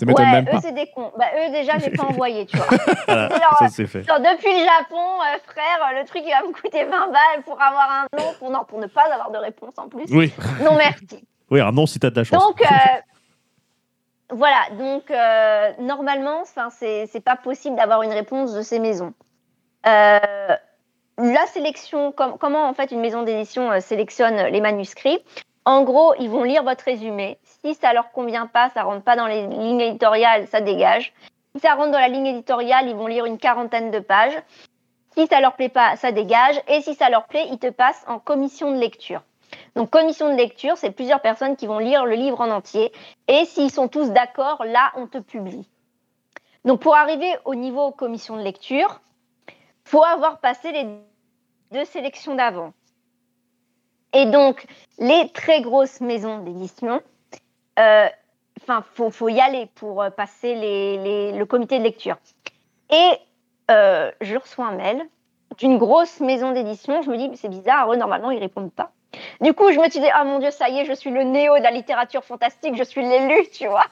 Ça ouais, même eux, c'est des cons. Bah, eux, déjà, j'ai pas envoyé, tu vois. Voilà, ça c'est fait. Genre, depuis le Japon, euh, frère, euh, le truc, il va me coûter 20 balles pour avoir un nom, pour, non, pour ne pas avoir de réponse en plus. Oui. Non, merci. Oui, un non si t'as de la chance. Donc, euh, voilà. Donc, euh, normalement, c'est pas possible d'avoir une réponse de ces maisons. Euh, la sélection, com- comment en fait une maison d'édition euh, sélectionne les manuscrits? En gros, ils vont lire votre résumé. Si ça leur convient pas, ça rentre pas dans les lignes éditoriales, ça dégage. Si ça rentre dans la ligne éditoriale, ils vont lire une quarantaine de pages. Si ça leur plaît pas, ça dégage. Et si ça leur plaît, ils te passent en commission de lecture. Donc, commission de lecture, c'est plusieurs personnes qui vont lire le livre en entier. Et s'ils sont tous d'accord, là, on te publie. Donc, pour arriver au niveau commission de lecture, faut avoir passé les deux sélections d'avant. Et donc, les très grosses maisons d'édition, euh, enfin, faut, faut y aller pour euh, passer le comité de lecture. Et euh, je reçois un mail d'une grosse maison d'édition. Je me dis, c'est bizarre, eux, normalement, ils répondent pas. Du coup, je me suis dit, ah mon Dieu, ça y est, je suis le néo de la littérature fantastique, je suis l'élu, tu vois.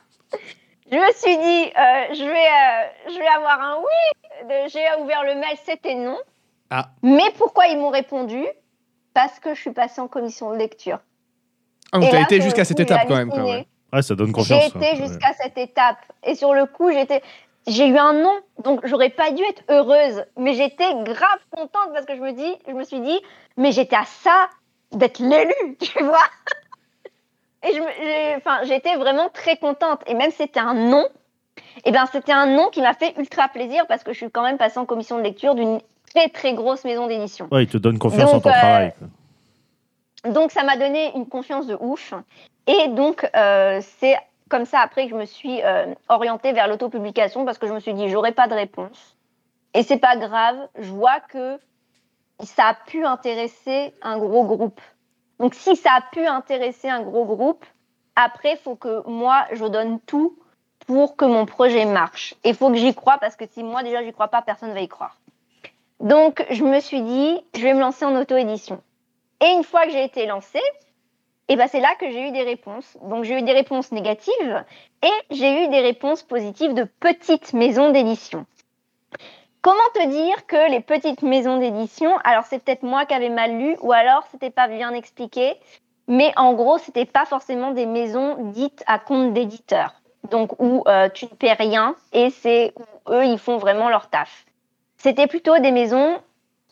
Je me suis dit, euh, je, vais, euh, je vais avoir un oui. De- J'ai ouvert le mail, c'était non. Ah. Mais pourquoi ils m'ont répondu? Parce que je suis passée en commission de lecture. Ah, donc t'as là, été jusqu'à cette j'ai étape quand même. Quoi, ouais. Ouais, ça donne J'ai confiance. été ouais. jusqu'à cette étape. Et sur le coup, j'étais, j'ai eu un non. Donc, j'aurais pas dû être heureuse. Mais j'étais grave contente parce que je me dis, je me suis dit, mais j'étais à ça d'être l'élu, tu vois. Et je enfin, j'étais vraiment très contente. Et même c'était un non, et ben, c'était un non qui m'a fait ultra plaisir parce que je suis quand même passée en commission de lecture d'une très, très grosse maison d'édition. Ouais, il te donne confiance en ton euh, travail. Donc ça m'a donné une confiance de ouf. Et donc euh, c'est comme ça après que je me suis euh, orientée vers l'autopublication parce que je me suis dit j'aurai pas de réponse. Et c'est pas grave, je vois que ça a pu intéresser un gros groupe. Donc si ça a pu intéresser un gros groupe, Après, il faut que moi, je donne tout pour que mon projet marche. Et il faut que j'y croie parce que si moi déjà j'y crois pas, personne ne va y croire. Donc, je me suis dit, je vais me lancer en auto-édition. Et une fois que j'ai été lancée, et ben c'est là que j'ai eu des réponses. Donc j'ai eu des réponses négatives et j'ai eu des réponses positives de petites maisons d'édition. Comment te dire que les petites maisons d'édition, alors c'est peut-être moi qui avais mal lu ou alors c'était pas bien expliqué, mais en gros c'était pas forcément des maisons dites à compte d'éditeur, donc où euh, tu ne paies rien et c'est où eux ils font vraiment leur taf. C'était plutôt des maisons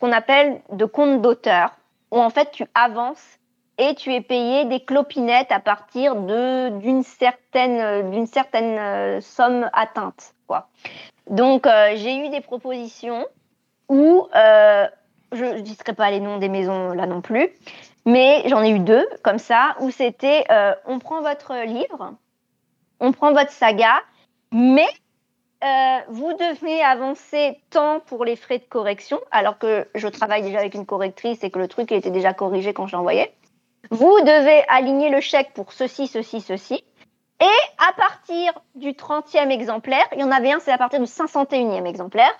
qu'on appelle de compte d'auteur, où en fait tu avances et tu es payé des clopinettes à partir d'une certaine, d'une certaine euh, somme atteinte. Quoi. Donc, euh, j'ai eu des propositions où, euh, je ne citerai pas les noms des maisons là non plus, mais j'en ai eu deux comme ça, où c'était on prend votre livre, on prend votre saga, mais vous devez avancer tant pour les frais de correction, alors que je travaille déjà avec une correctrice et que le truc était déjà corrigé quand je l'envoyais. Vous devez aligner le chèque pour ceci, ceci, ceci. Et à partir du 30e exemplaire, il y en avait un, c'est à partir du 501e exemplaire,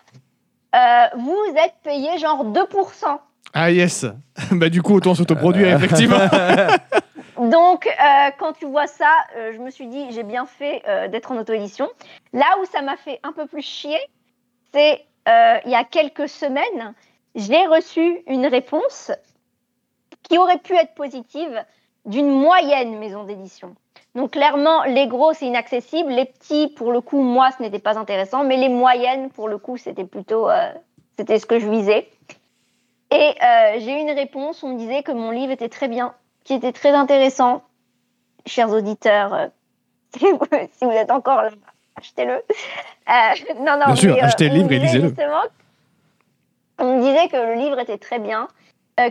euh, vous êtes payé genre 2%. Ah yes Bah du coup, autant s'autoproduire, euh. effectivement. Donc, euh, quand tu vois ça, je me suis dit, j'ai bien fait d'être en auto-édition. Là où ça m'a fait un peu plus chier, c'est il y a quelques semaines, j'ai reçu une réponse qui aurait pu être positive d'une moyenne maison d'édition. Donc clairement, les gros, c'est inaccessible. Les petits, pour le coup, moi, ce n'était pas intéressant. Mais les moyennes, pour le coup, c'était plutôt... Euh, c'était ce que je visais. Et euh, j'ai eu une réponse. On me disait que mon livre était très bien, qui était très intéressant. Chers auditeurs, euh, si, vous, êtes encore là, achetez-le. non, non, bien sûr, achetez le livre et lisez-le. On me disait que le livre était très bien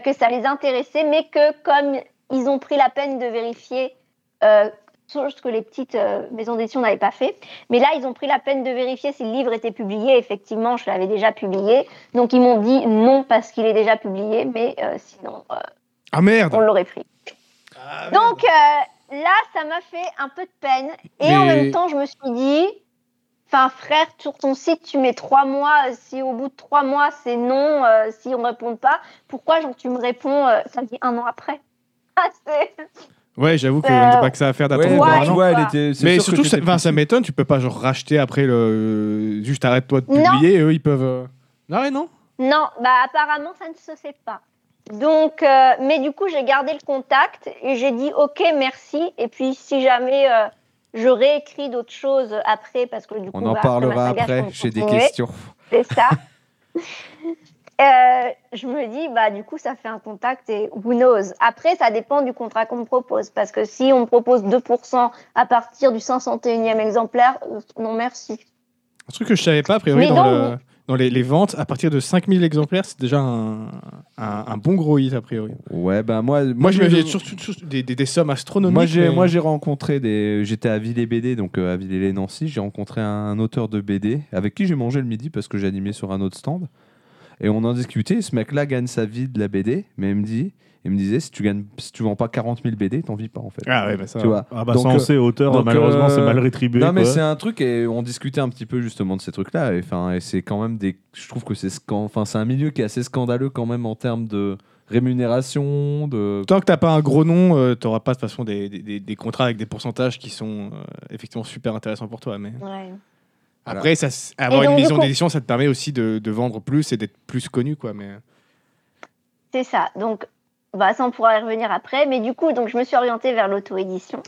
que ça les intéressait, mais que comme ils ont pris la peine de vérifier, euh, chose que les petites euh, maisons d'édition n'avaient pas fait, mais là, ils ont pris la peine de vérifier si le livre était publié. Effectivement, je l'avais déjà publié. Donc, ils m'ont dit non parce qu'il est déjà publié, mais sinon, ah merde on l'aurait pris. Ah, Donc, là, ça m'a fait un peu de peine. Et en même temps, je me suis dit, Enfin, frère, sur ton site, tu mets trois mois. Si au bout de trois mois, c'est non, euh, si on ne répond pas, pourquoi genre, tu me réponds, euh, ça dit un an après? Ah, Ouais, j'avoue que euh... pas que ça à faire d'attendre ouais, elle était, Mais surtout, ça, ça m'étonne, tu peux pas genre racheter après le. Juste arrête-toi de publier, eux ils peuvent. Euh, non, ouais, non Non, bah apparemment ça ne se fait pas. Donc, euh, mais du coup, j'ai gardé le contact et j'ai dit ok, merci. Et puis, si jamais je réécris d'autres choses après parce que du coup, on en parlera après. J'ai des questions. C'est ça. Euh, je me dis, bah, du coup, ça fait un contact et who knows. Après, ça dépend du contrat qu'on me propose. Parce que si on me propose 2% à partir du 501e exemplaire, euh, non merci. Un truc que je savais pas, a priori, dans le dans les, ventes, à partir de 5000 exemplaires, c'est déjà un, bon gros hit, a priori. Ouais, ben moi. Moi, je me surtout des, des, sommes astronomiques. Moi, j'ai rencontré des. J'étais à Villers BD, donc euh, à Villers-les-Nancy. J'ai rencontré un auteur de BD avec qui j'ai mangé le midi parce que j'animais sur un autre stand. Et on en discutait. Ce mec-là gagne sa vie de la BD, mais il me dit il me disait si tu gagnes si tu vends pas 40 000 BD t'en vis pas en fait ah ouais bah ça tu vois ah bah donc, ça auteur euh, malheureusement c'est mal rétribué non mais c'est un truc et on discutait un petit peu justement de ces trucs là et enfin et c'est quand même des je trouve que c'est enfin c'est un milieu qui est assez scandaleux quand même en termes de rémunération de tant que t'as pas un gros nom euh, tu n'auras pas de toute façon des, des, des, contrats avec des pourcentages qui sont euh, effectivement super intéressants pour toi mais ouais. Après ça, avoir une maison d'édition ça te permet aussi de, de vendre plus et d'être plus connu quoi mais c'est ça donc bah, ça, on pourra y revenir après. Mais du coup, donc, je me suis orientée vers l'auto-édition.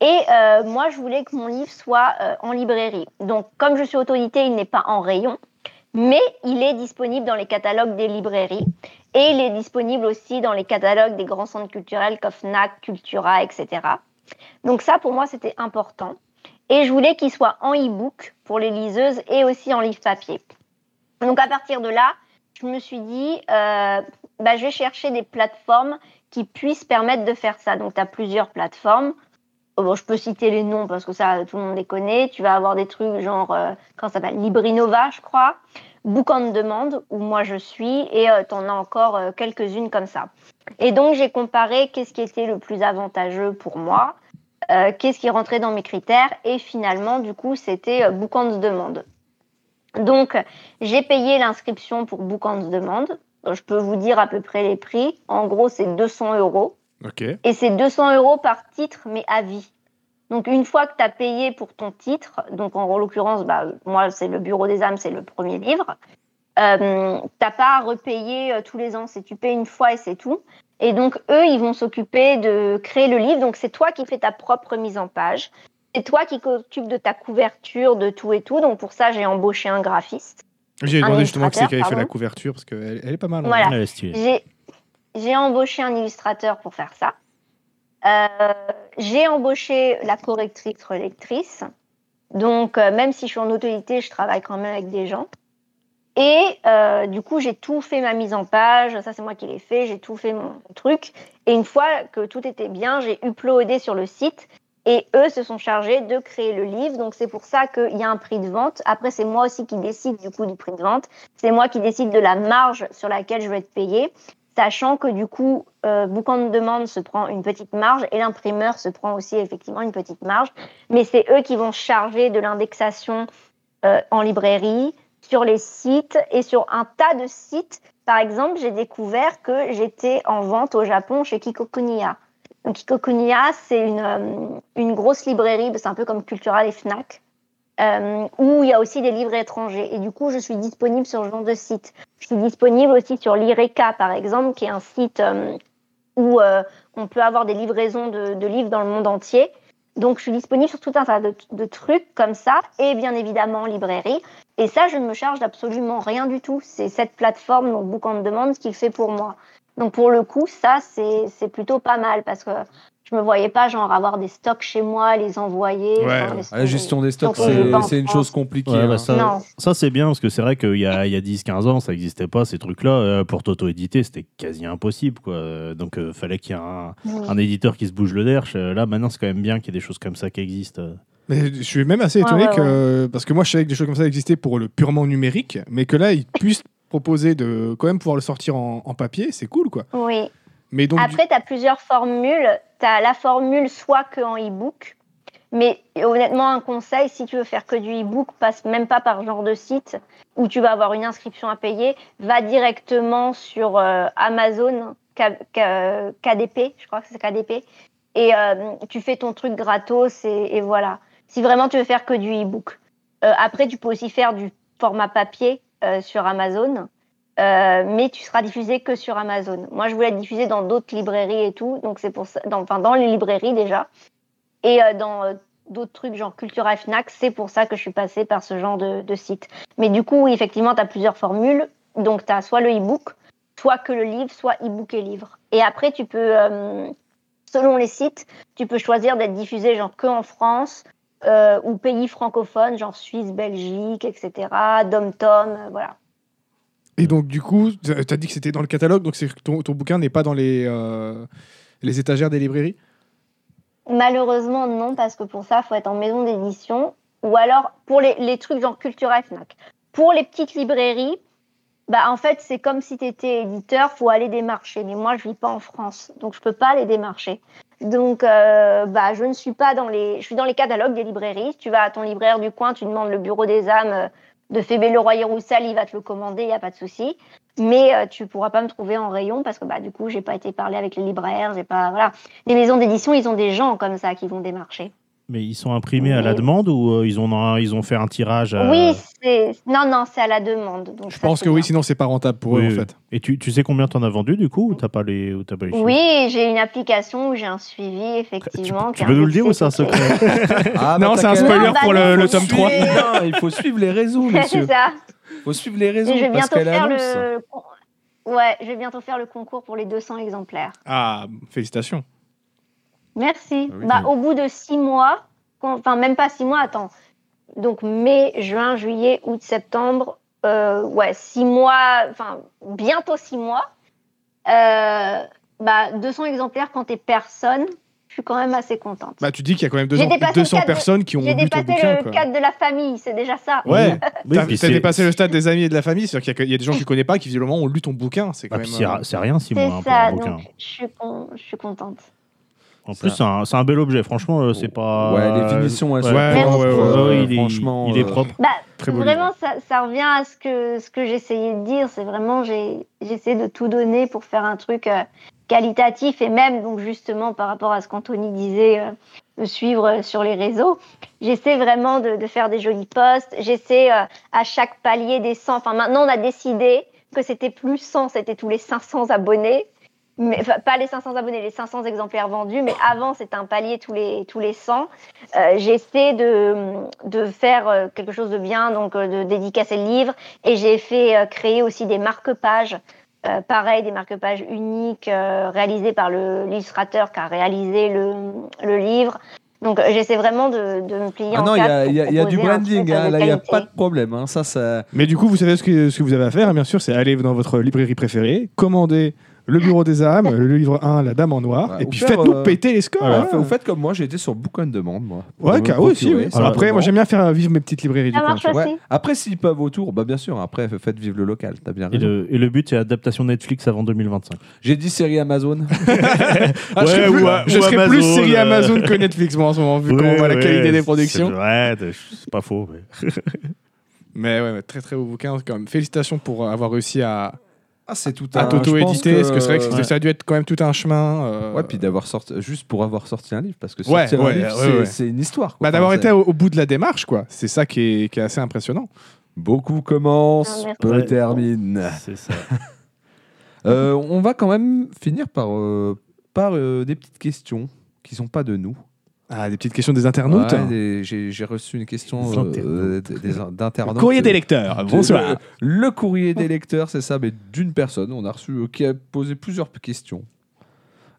Et euh, moi, je voulais que mon livre soit euh, en librairie. Donc, comme je suis auto-édité, il n'est pas en rayon, mais il est disponible dans les catalogues des librairies. Et il est disponible aussi dans les catalogues des grands centres culturels comme FNAC, Cultura, etc. Donc ça, pour moi, c'était important. Et je voulais qu'il soit en e-book pour les liseuses et aussi en livre papier. Donc à partir de là, je me suis dit, euh, bah, je vais chercher des plateformes qui puissent permettre de faire ça. Donc, tu as plusieurs plateformes. Oh, bon, je peux citer les noms parce que ça, tout le monde les connaît. Tu vas avoir des trucs genre, euh, comment ça s'appelle? Librinova, je crois. Book on Demand, où moi je suis, et euh, tu en as encore euh, quelques-unes comme ça. Et donc, j'ai comparé qu'est-ce qui était le plus avantageux pour moi. Euh, qu'est-ce qui rentrait dans mes critères. Et finalement, du coup, c'était euh, Bookends demande. Donc, j'ai payé l'inscription pour Bookends demande. Je peux vous dire à peu près les prix. En gros, c'est 200 euros. Et c'est 200 euros par titre, mais à vie. Donc, une fois que tu as payé pour ton titre, donc en l'occurrence, bah, moi, c'est le Bureau des âmes, c'est le premier livre, euh, t'as pas à repayer euh, tous les ans. C'est tu payes une fois et c'est tout. Et donc, eux, ils vont s'occuper de créer le livre. Donc, c'est toi qui fais ta propre mise en page. C'est toi qui t'occupes de ta couverture, de tout et tout. Donc, pour ça, j'ai embauché un graphiste. J'ai demandé justement qui c'est qui avait fait la couverture parce qu'elle elle est pas mal. hein. Voilà. Ouais, j'ai embauché un illustrateur pour faire ça. Euh, j'ai embauché la correctrice relectrice. Donc, euh, même si je suis en autorité, je travaille quand même avec des gens. Et euh, du coup, j'ai tout fait ma mise en page. Ça, c'est moi qui l'ai fait. J'ai tout fait mon truc. Et une fois que tout était bien, j'ai uploadé sur le site. Et eux se sont chargés de créer le livre. Donc, c'est pour ça qu'il y a un prix de vente. Après, c'est moi aussi qui décide du coup du prix de vente. C'est moi qui décide de la marge sur laquelle je vais être payée sachant que du coup, euh, Boucan de demande se prend une petite marge et l'imprimeur se prend aussi effectivement une petite marge. Mais c'est eux qui vont charger de l'indexation euh, en librairie, sur les sites et sur un tas de sites. Par exemple, j'ai découvert que j'étais en vente au Japon chez Kikokuniya. Donc, Kikokuniya, c'est une, euh, une grosse librairie, c'est un peu comme Cultural et Fnac, euh, où il y a aussi des livres étrangers. Et du coup, je suis disponible sur ce genre de site. Je suis disponible aussi sur l'IRECA, par exemple, qui est un site euh, où on peut avoir des livraisons de livres dans le monde entier. Donc, je suis disponible sur tout un tas de, trucs comme ça, et bien évidemment en librairie. Et ça, je ne me charge d'absolument rien du tout. C'est cette plateforme, donc Book on Demand, ce qu'il fait pour moi. Donc, pour le coup, ça, c'est plutôt pas mal parce que je me voyais pas, genre, avoir des stocks chez moi, les envoyer. Ouais. les- Ah, La gestion des stocks, c'est une France. chose compliquée. Ouais, bah, hein. ça, Non. ça c'est bien parce que c'est vrai qu'il y a, il y a 10-15 ans, ça n'existait pas ces trucs-là. Euh, pour t'auto-éditer, c'était quasi impossible. Quoi. Euh, Donc, il fallait qu'il y ait un, Oui. un éditeur qui se bouge le derche. Euh, Là, maintenant, c'est quand même bien qu'il y ait des choses comme ça qui existent. Euh, Mais je suis même assez Ouais, étonné ouais, que. Parce que moi, je savais que des choses comme ça existaient pour le purement numérique, mais que là, ils puissent proposer de quand même pouvoir le sortir en, en papier, c'est cool, quoi. Oui. Mais donc. du- Après, tu as plusieurs formules. Tu as la formule soit que en e-book. Mais honnêtement, un conseil, si tu veux faire que du e-book, passe même pas par genre de site où tu vas avoir une inscription à payer. Va directement sur euh, Amazon, K- K- KDP, je crois que c'est KDP. Et euh, tu fais ton truc gratos et, et voilà. Si vraiment tu veux faire que du e-book. Euh, après, tu peux aussi faire du format papier sur Amazon. Euh, mais tu seras diffusé que sur Amazon. Moi, je voulais être diffusé dans d'autres librairies et tout, donc c'est pour ça, enfin dans les librairies déjà, et euh, dans euh, d'autres trucs genre Cultura Fnac, c'est pour ça que je suis passée par ce genre de, de site. Mais du coup, effectivement, tu as plusieurs formules, donc tu as soit le e-book, soit que le livre, soit e-book et livre. Et après, tu peux, selon les sites, tu peux choisir d'être diffusé genre que en France. ou pays francophones, genre Suisse, Belgique, etc., Dom-Tom, voilà. Et donc, du coup, tu as dit que c'était dans le catalogue, donc ton, ton bouquin n'est pas dans les, euh, les étagères des librairies? Malheureusement, non, parce que pour ça, il faut être en maison d'édition. Ou alors, pour les, les trucs genre Cultura Fnac. Pour les petites librairies, bah, en fait, c'est comme si tu étais éditeur, faut aller démarcher. Mais moi, je vis pas en France, donc je peux pas les démarcher. Donc, euh, bah, je ne suis pas dans les... Je suis dans les catalogues des librairies. Tu vas à ton libraire du coin, tu demandes le bureau des âmes euh, de Fébé Leroy-Roussel, il va te le commander, il n'y a pas de souci. Mais euh, tu pourras pas me trouver en rayon parce que bah, du coup, j'ai pas été parler avec les libraires. J'ai pas... Voilà. Les maisons d'édition, ils ont des gens comme ça qui vont démarcher. Mais ils sont imprimés à la demande ou euh, ils, ont, un- ils ont fait un tirage à- Oui, c'est... Non, non, c'est à la demande. Donc Je pense c'est que oui, sinon c'est pas rentable pour Oui, eux, oui. en fait. Et tu, tu sais combien t'en as vendu du coup ou t'as pas les, ou t'as pas les chiffres Oui, j'ai une application où j'ai un suivi, Tu, effectivement. tu qui peux nous le dire ou c'est un secret? Ah, Non, c'est un spoiler Non, bah pour non, le, tome 3. Suivez- non, il faut suivre les réseaux, c'est messieurs. ça. Il faut suivre les réseaux Et je vais parce bientôt qu'elle faire annonce. le... Ouais, je vais bientôt faire le concours pour les 200 exemplaires. Ah, félicitations. Merci. Ah oui, bah, au bout de six mois, quand- enfin même pas six mois, attends. Donc mai, juin, juillet, août, septembre, euh, ouais, six mois, enfin bientôt six mois. Euh, bah, 200 exemplaires quand t'es personne, je suis quand même assez contente. Bah, tu dis qu'il y a quand même J'ai 200, dépassé le 200 cadre de- personnes qui ont J'ai lu ton dépassé bouquin. le quoi. cadre de la famille, c'est déjà ça. Ouais, Oui, t'as c'est- dépassé le stade des amis et de la famille, c'est-à-dire qu'il y a- il y, a des gens que tu connais pas qui visiblement ont lu ton bouquin. C'est quand Ah, même. puis c'est euh, c'est rien six C'est mois pour ça, un bouquin. donc je suis, con- je suis contente. En plus, c'est un, c'est un bel objet. Franchement, euh, c'est pas. Ouais, les finitions, elles ouais. sont Ouais, propres, ouais, ouais, euh, ouais, il est- franchement. il est euh, propre. Bah, Très beau vraiment, ça, ça revient à ce que, ce que j'essayais de dire. C'est vraiment, j'ai- j'essaie de tout donner pour faire un truc euh, qualitatif et même, donc justement, par rapport à ce qu'Anthony disait, euh, de suivre euh, sur les réseaux. J'essaie vraiment de, de faire des jolis posts. J'essaie euh, à chaque palier des 100. Enfin, maintenant, on a décidé que c'était plus 100, c'était tous les 500 abonnés. Mais, enfin, pas les 500 abonnés, les 500 exemplaires vendus, mais avant c'était un palier tous les, tous les 100. Euh, J'essaie de, de faire euh, quelque chose de bien, donc euh, de dédicacer le livre, et j'ai fait euh, créer aussi des marque-pages, euh, pareil, des marque-pages uniques euh, réalisés par le- l'illustrateur qui a réalisé le, le livre. Donc j'essaie vraiment de, de me plier Ah en non, il y quatre a, pour il y a- il y a du branding, hein, là, il n'y a pas de problème. hein, Ça, ça... Mais du coup, vous savez ce que, ce que vous avez à faire, hein, bien sûr, c'est aller dans votre librairie préférée, commander le Bureau des âmes, le livre 1, La Dame en Noir, Ouais, et puis faites-nous euh, péter les scores. Voilà, hein. Vous faites comme moi, j'ai été sur Book on Demand, moi. Ouais, oui, aussi, oui. Après, moi j'aime bien faire vivre mes petites librairies du Ça coin, marche aussi. Ouais. Après, s'ils peuvent autour, bah bien sûr, après, faites vivre le local, t'as bien Et raison. le, et le but, c'est adaptation Netflix avant 2025. J'ai dit série Amazon. Ah, je serais Ouais, plus, ou- je ou serais plus Amazon, série euh. Amazon que Netflix, moi, en ce moment, vu qu'on Ouais, voit la ouais, qualité des productions. vrai, c'est pas faux. mais- Mais ouais, ouais, très très beau bouquin, quand même. Félicitations pour avoir réussi à, Ah, c'est tout à un. pense t'auto-éditer, parce que c'est vrai que ouais. ça a dû être quand même tout un chemin. euh, Ouais, puis d'avoir sorti, juste pour avoir sorti un livre, parce que Ouais, sortir ouais, un livre, ouais, c'est une histoire. quoi. bah, d'avoir Enfin, été au, au bout de la démarche, quoi. C'est ça qui est, qui est assez impressionnant. Beaucoup commence, Ah, peu Ouais. termine. C'est ça. Euh, on va quand même finir par, euh, par euh, des petites questions qui sont pas de nous. Ah, des petites questions des internautes. Ouais, des- J'ai j'ai reçu une question Des euh, des- des- d'internautes. Courrier des lecteurs, De- bonsoir. Le, le courrier des lecteurs, c'est ça, mais d'une personne. On a reçu euh, qui a posé plusieurs questions.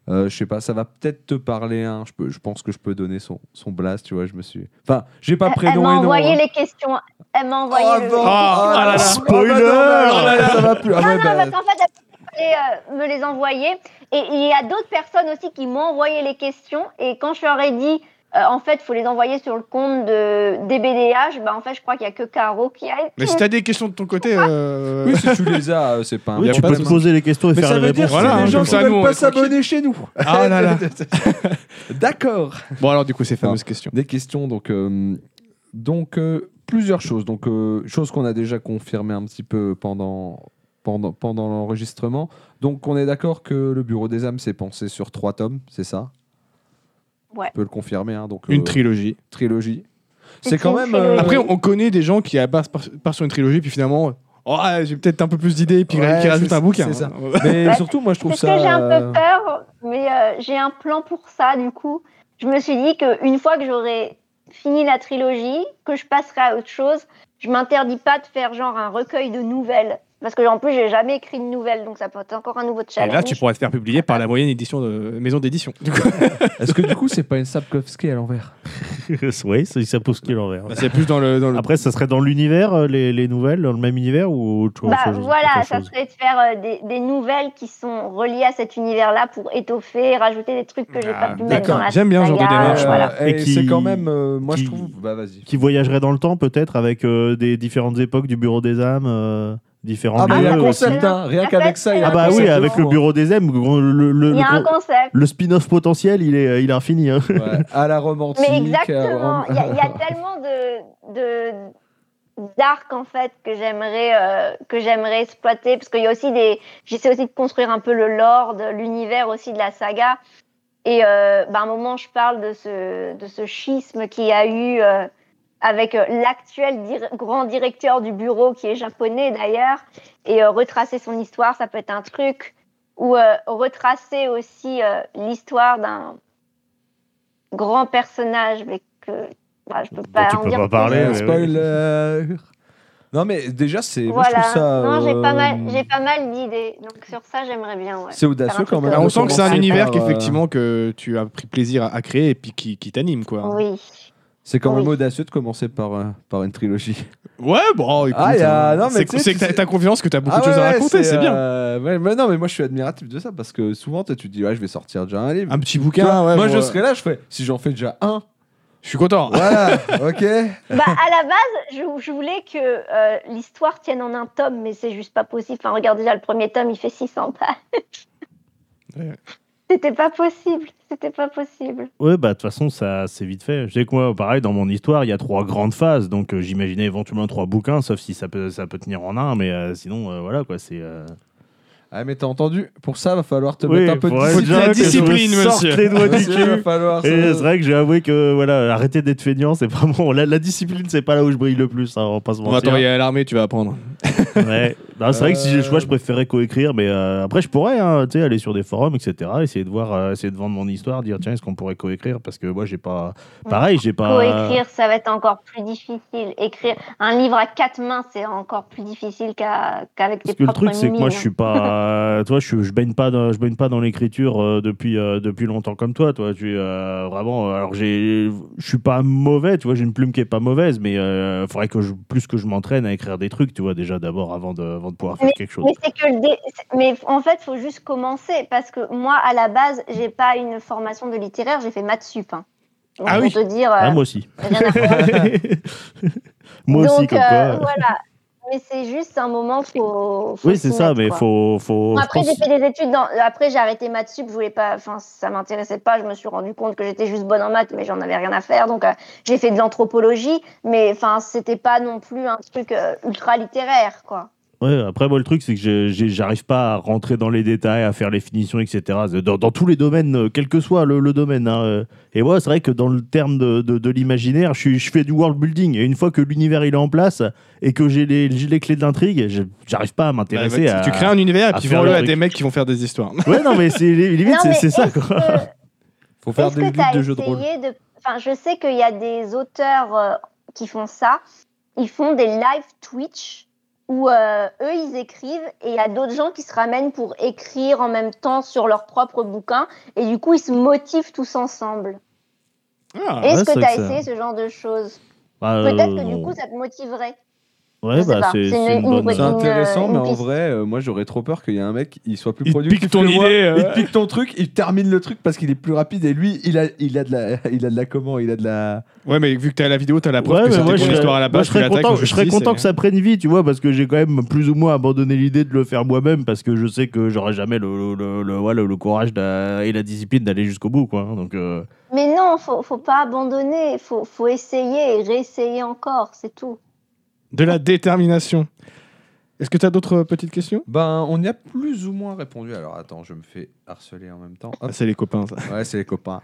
Euh, je sais pas, ça va peut-être te parler. Hein. Je, peux, je pense que je peux donner son, son blast, tu vois. Je me suis. Enfin, j'ai pas Elle- prénom Elle m'a et nom. envoyé hein. les questions. Elle m'a envoyé Oh, le. non. Oh, ah là là. Spoiler Ah, bah non, bah, là là, ça va plus. Ah Non, ouais, non, bah, parce qu'en fait, elle euh, me les envoyer. Et il y a d'autres personnes aussi qui m'ont envoyé les questions. Et quand je leur ai dit, euh, en fait, il faut les envoyer sur le compte de DBDH, bah, en fait, je crois qu'il n'y a que Caro qui a. Mais si t'as des questions de ton côté, euh, Oui, si tu les as, euh, c'est pas un Oui, tu peux te poser les questions et Mais faire ça les veut dire réponses. que Voilà, c'est hein, des gens ça, veulent pas s'abonner chez nous. Ah là là. D'accord. Bon, alors, du coup, ces fameuses questions. Des questions, donc, euh, donc euh, plusieurs choses. Donc, euh, choses qu'on a déjà confirmées un petit peu pendant, pendant, pendant l'enregistrement. Donc, on est d'accord que le Bureau des âmes s'est pensé sur trois tomes, c'est ça? Ouais. Tu peux le confirmer. Hein, donc, Une euh, trilogie. trilogie. C'est quand même. euh, Après, on, on connaît des gens qui passent par, par sur une trilogie, puis finalement, oh, ah, j'ai peut-être un peu plus d'idées, puis Ouais, qui rajoutent un bouquin. c'est ça. hein. Mais surtout, moi, je trouve ça. que j'ai un euh, peu peur, mais euh, j'ai un plan pour ça, du coup. Je me suis dit qu'une fois que j'aurai fini la trilogie, que je passerai à autre chose, je m'interdis pas de faire genre un recueil de nouvelles. Parce que en plus, j'ai jamais écrit de nouvelles, donc ça peut être encore un nouveau Et challenge. là, tu pourrais te faire publier par la moyenne édition de maison d'édition. Est-ce que du coup, c'est pas une Sapkowski à l'envers? Oui, ça, ça pose qui l'envers. bah, c'est plus dans le. Dans le... Après, ça serait dans l'univers, euh, les, les nouvelles, dans le même univers ou autre chose Bah, autre chose- voilà, autre ça serait de faire euh, des, des nouvelles qui sont reliées à cet univers-là pour étoffer, rajouter des trucs que j'ai Ah, pas pu mettre dans la J'aime bien ce genre de démarche, euh, voilà. Euh, Et et qui- c'est quand même. euh, moi, qui- je trouve. Bah, vas-y. Qui voyagerait dans le temps, peut-être, avec euh, des différentes époques du Bureau des âmes, euh, différents Ah, bah, il y a un lieux aussi. concept, hein. Rien En qu'avec fait, ça, il y a Ah un bah oui, concept de avec fou, le. Bureau des âmes, le, le- le- Il y a un le- concept. le spin-off potentiel, il est, il est infini. hein. Ouais, à la romantique. Mais à- exactement. Il y, a- il y a tellement de, de d'arc en fait que j'aimerais euh, que j'aimerais exploiter parce qu'il y a aussi des j'essaie aussi de construire un peu le lore de l'univers aussi de la saga et euh, bah, à un moment je parle de ce de ce schisme qu'il y a eu euh, avec euh, l'actuel dir- grand directeur du bureau qui est japonais d'ailleurs et euh, retracer son histoire ça peut être un truc ou euh, retracer aussi euh, l'histoire d'un grand personnage, mais que bah, je peux Bah, pas tu en peux dire pas parler, spoiler. Non mais déjà c'est moi je Voilà. trouve ça non, j'ai pas mal, j'ai pas mal d'idées. Donc sur ça, j'aimerais bien. Ouais. c'est audacieux quand même. Bah, on sent que c'est un univers qu'effectivement que tu as pris plaisir à, à créer et puis qui, qui t'anime quoi. Oui. C'est quand même audacieux de commencer par euh, par une trilogie. Ouais, bon, écoute, Ah, y a- hein, non, mais c'est tu sais, c'est que tu t'as sais- t'as confiance que t'as beaucoup Ah de choses ouais, à raconter, c'est bien. euh, ouais, mais non mais moi je suis admiratif de ça parce que souvent toi, tu te dis ouais je vais sortir déjà un livre. Un petit Tu vois, bouquin, ouais. moi bon, je euh, serais là je ferais si j'en fais déjà un. Je suis content. Voilà, ok. Bah, à la base, je, je voulais que euh, l'histoire tienne en un tome, mais c'est juste pas possible. Enfin, regarde déjà le premier tome, il fait 600 pages. C'était pas possible. C'était pas possible. Ouais, bah de toute façon, ça c'est vite fait. Je sais que moi, pareil, dans mon histoire, il y a trois grandes phases, donc euh, j'imaginais éventuellement trois bouquins, sauf si ça peut, ça peut tenir en un, mais euh, sinon, euh, voilà quoi, c'est. euh, Ah, mais t'as entendu? Pour ça, va falloir te Oui, mettre un peu de discipline. la je discipline, monsieur. les doigts du cul. va falloir Et c'est vrai que j'ai avoué que voilà, arrêter d'être feignant, c'est vraiment la, la discipline, c'est pas là où je brille le plus, hein, on va pas se On va mentir. t'envoyer à l'armée, tu vas apprendre. Ouais. Non, c'est vrai que si j'ai le choix, Euh. je préférais coécrire, mais euh, après je pourrais, hein, tu sais, aller sur des forums, etc., essayer de voir, euh, essayer de vendre mon histoire, dire tiens, est-ce qu'on pourrait coécrire? Parce que moi, j'ai pas, pareil, j'ai pas. Coécrire, ça va être encore plus difficile. Écrire un livre à quatre mains, c'est encore plus difficile qu'à- qu'avec tes Parce que le propres truc, c'est que moi, je suis pas, toi, je, je baigne pas, dans, je baigne pas dans l'écriture euh, depuis euh, depuis longtemps comme toi, toi. Tu es euh, vraiment, alors j'ai, je suis pas mauvais, tu vois, j'ai une plume qui est pas mauvaise, mais il faudrait que je, plus que je m'entraîne à écrire des trucs, tu vois, déjà d'abord avant de, avant de pouvoir faire quelque chose. Mais que dé- mais en fait, faut juste commencer parce que moi, à la base, j'ai pas une formation de littéraire, j'ai fait maths sup. hein. Donc, Ah oui. te dire, euh, Ah, moi aussi. moi aussi, Donc comme euh, voilà. Mais c'est juste un moment faut. faut Oui, c'est ça, mais quoi. faut, faut. Bon, après, pense- j'ai fait des études. Dans... Après, j'ai arrêté maths sup. Je voulais pas. Enfin, ça m'intéressait pas. Je me suis rendu compte que j'étais juste bonne en maths, mais j'en avais rien à faire. Donc, euh, j'ai fait de l'anthropologie, mais enfin, c'était pas non plus un truc euh, ultra littéraire, quoi. Ouais, après, moi, le truc, c'est que j'arrive pas à rentrer dans les détails, à faire les finitions, etc. Dans, dans tous les domaines, euh, quel que soit le, le domaine. hein, euh. Et moi, c'est vrai que dans le terme de, de, de l'imaginaire, je, suis- je fais du world building. Et une fois que l'univers il est en place et que j'ai les, clés de l'intrigue, je- j'arrive pas à m'intéresser Bah, à. tu crées un univers et puis vends-le le à des mecs qui vont faire des histoires. Ouais, non, mais c'est limite, c'est ça, quoi. que- Faut faire des de jeux de rôle. essayé de... Enfin, je sais qu'il y a des auteurs euh, qui font ça. Ils font des live Twitch où euh, eux, ils écrivent et il y a d'autres gens qui se ramènent pour écrire en même temps sur leur propre bouquin. Et du coup, ils se motivent tous ensemble. Ah, Est-ce que tu as ça- essayé ce genre de choses? Bah, Peut-être euh, que du non. coup, ça te motiverait. Ouais, bah, c'est une- une bonne. Une, intéressant, mais une en vrai, euh, moi j'aurais trop peur qu'il y ait un mec, il soit plus Il productif pique ton que moi. idée, euh. Il te pique ton truc, il termine le truc parce qu'il est plus rapide et lui, il a, il a de la, il a de la comment, il a de la. Ouais, mais vu que t'as la vidéo, t'as la preuve Ouais, que c'était moi, ton histoire à la moi, base. je serais content, en je serais content que ça prenne vie, tu vois, parce que j'ai quand même plus ou moins abandonné l'idée de le faire moi-même, parce que je sais que j'aurai jamais le, le, le, ouais, le- le courage et la discipline d'aller jusqu'au bout, quoi. hein, Donc, euh, Mais non, faut, faut pas abandonner. Faut, faut essayer et réessayer encore. C'est tout. De la détermination. Est-ce que t'as d'autres petites questions? Ben, on y a plus ou moins répondu. Alors attends, je me fais harceler en même temps. Ah, C'est les copains, ça. Ouais, c'est les copains.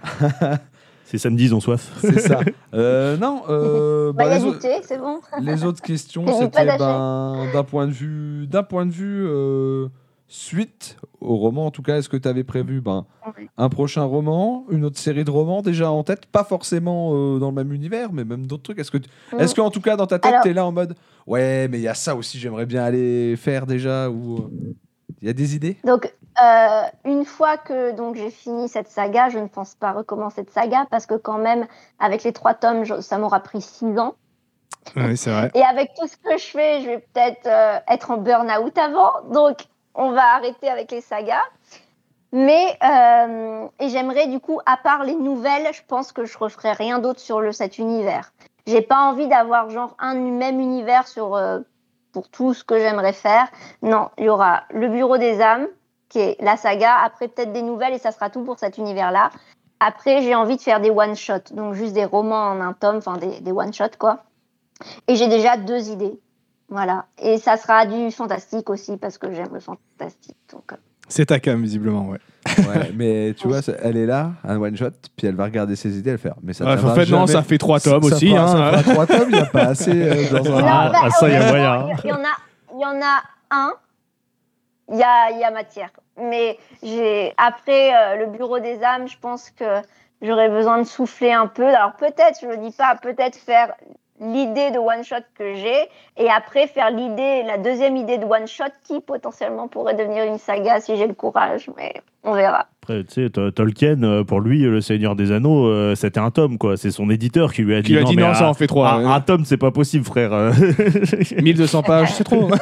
ces samedis, ils ont soif. C'est ça. Euh, non, euh, Bah, bah, les, c'est bon. les autres questions, c'était ben, d'un point de vue, d'un point de vue euh, suite au roman. En tout cas, est-ce que tu avais prévu ben, Oui. un prochain roman, une autre série de romans déjà en tête, pas forcément euh, dans le même univers, mais même d'autres trucs? Est-ce que, tu- Mm. est-ce qu'en tout cas dans ta tête, Alors- tu es là en mode, ouais, mais il y a ça aussi, j'aimerais bien aller faire déjà ou euh, il y a des idées? Donc, euh, une fois que donc j'ai fini cette saga, je ne pense pas recommencer cette saga parce que quand même, avec les trois tomes, je- ça m'aura pris six ans. Oui, c'est vrai. Et avec tout ce que je fais, je vais peut-être euh, être en burn-out avant. Donc, on va arrêter avec les sagas. Mais, euh, et j'aimerais du coup, à part les nouvelles, je pense que je referai rien d'autre sur le, cet univers. J'ai pas envie d'avoir genre un même univers sur, euh, pour tout ce que j'aimerais faire. Non, il y aura le Bureau des âmes, qui est la saga, après peut-être des nouvelles et ça sera tout pour cet univers-là. Après, j'ai envie de faire des one-shots, donc juste des romans en un tome, enfin des, des one-shots quoi. Et j'ai déjà deux idées. Voilà. Et ça sera du fantastique aussi, parce que j'aime le fantastique. Donc, euh, C'est ta cam, visiblement, ouais. Ouais, mais tu vois, ça- elle est là, un one shot, puis elle va regarder ses idées, elle fait. Mais ça Ouais, en fait, non, jamais. ça fait trois tomes Ça aussi. fera- hein. ça fera trois tomes, il n'y a pas assez euh, dans un. Non, Ah, bah, ah, ça, y a moyen. Il y, en a, il y en a un. Il y a, il y a matière. Mais j'ai après euh, le bureau des âmes, je pense que j'aurais besoin de souffler un peu. Alors peut-être, je ne dis pas, peut-être faire l'idée de one shot que j'ai et après faire l'idée, la deuxième idée de one shot qui potentiellement pourrait devenir une saga si j'ai le courage. Mais on verra. Après, tu sais, To- Tolkien, euh, pour lui, Le Seigneur des Anneaux, euh, c'était un tome, quoi. C'est son éditeur qui lui a dit lui a dit non, un- ça en fait trois. Un, ouais. un tome, c'est pas possible, frère. euh. 1200 pages, c'est trop.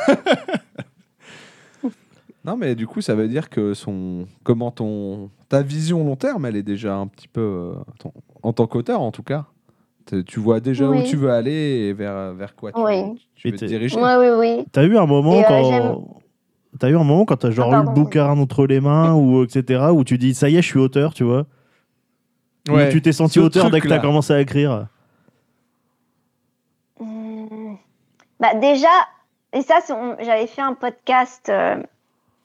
Non, mais du coup, ça veut dire que son, comment ton, ta vision long terme, elle est déjà un petit peu, euh, ton- en tant qu'auteur en tout cas. Tu vois déjà où tu veux aller et vers, vers quoi tu, Oui. tu Et veux te t'es- diriger. Oui, oui, oui. T'as eu un moment Et, euh, quand. T'as eu un moment quand t'as genre Ah, eu le bouquin entre les mains ou etc. où tu dis ça y est, je suis auteur, tu vois. Ou Ouais. tu t'es senti auteur dès que t'as commencé à écrire. Hmm. Bah déjà, et ça, j'avais fait un podcast euh,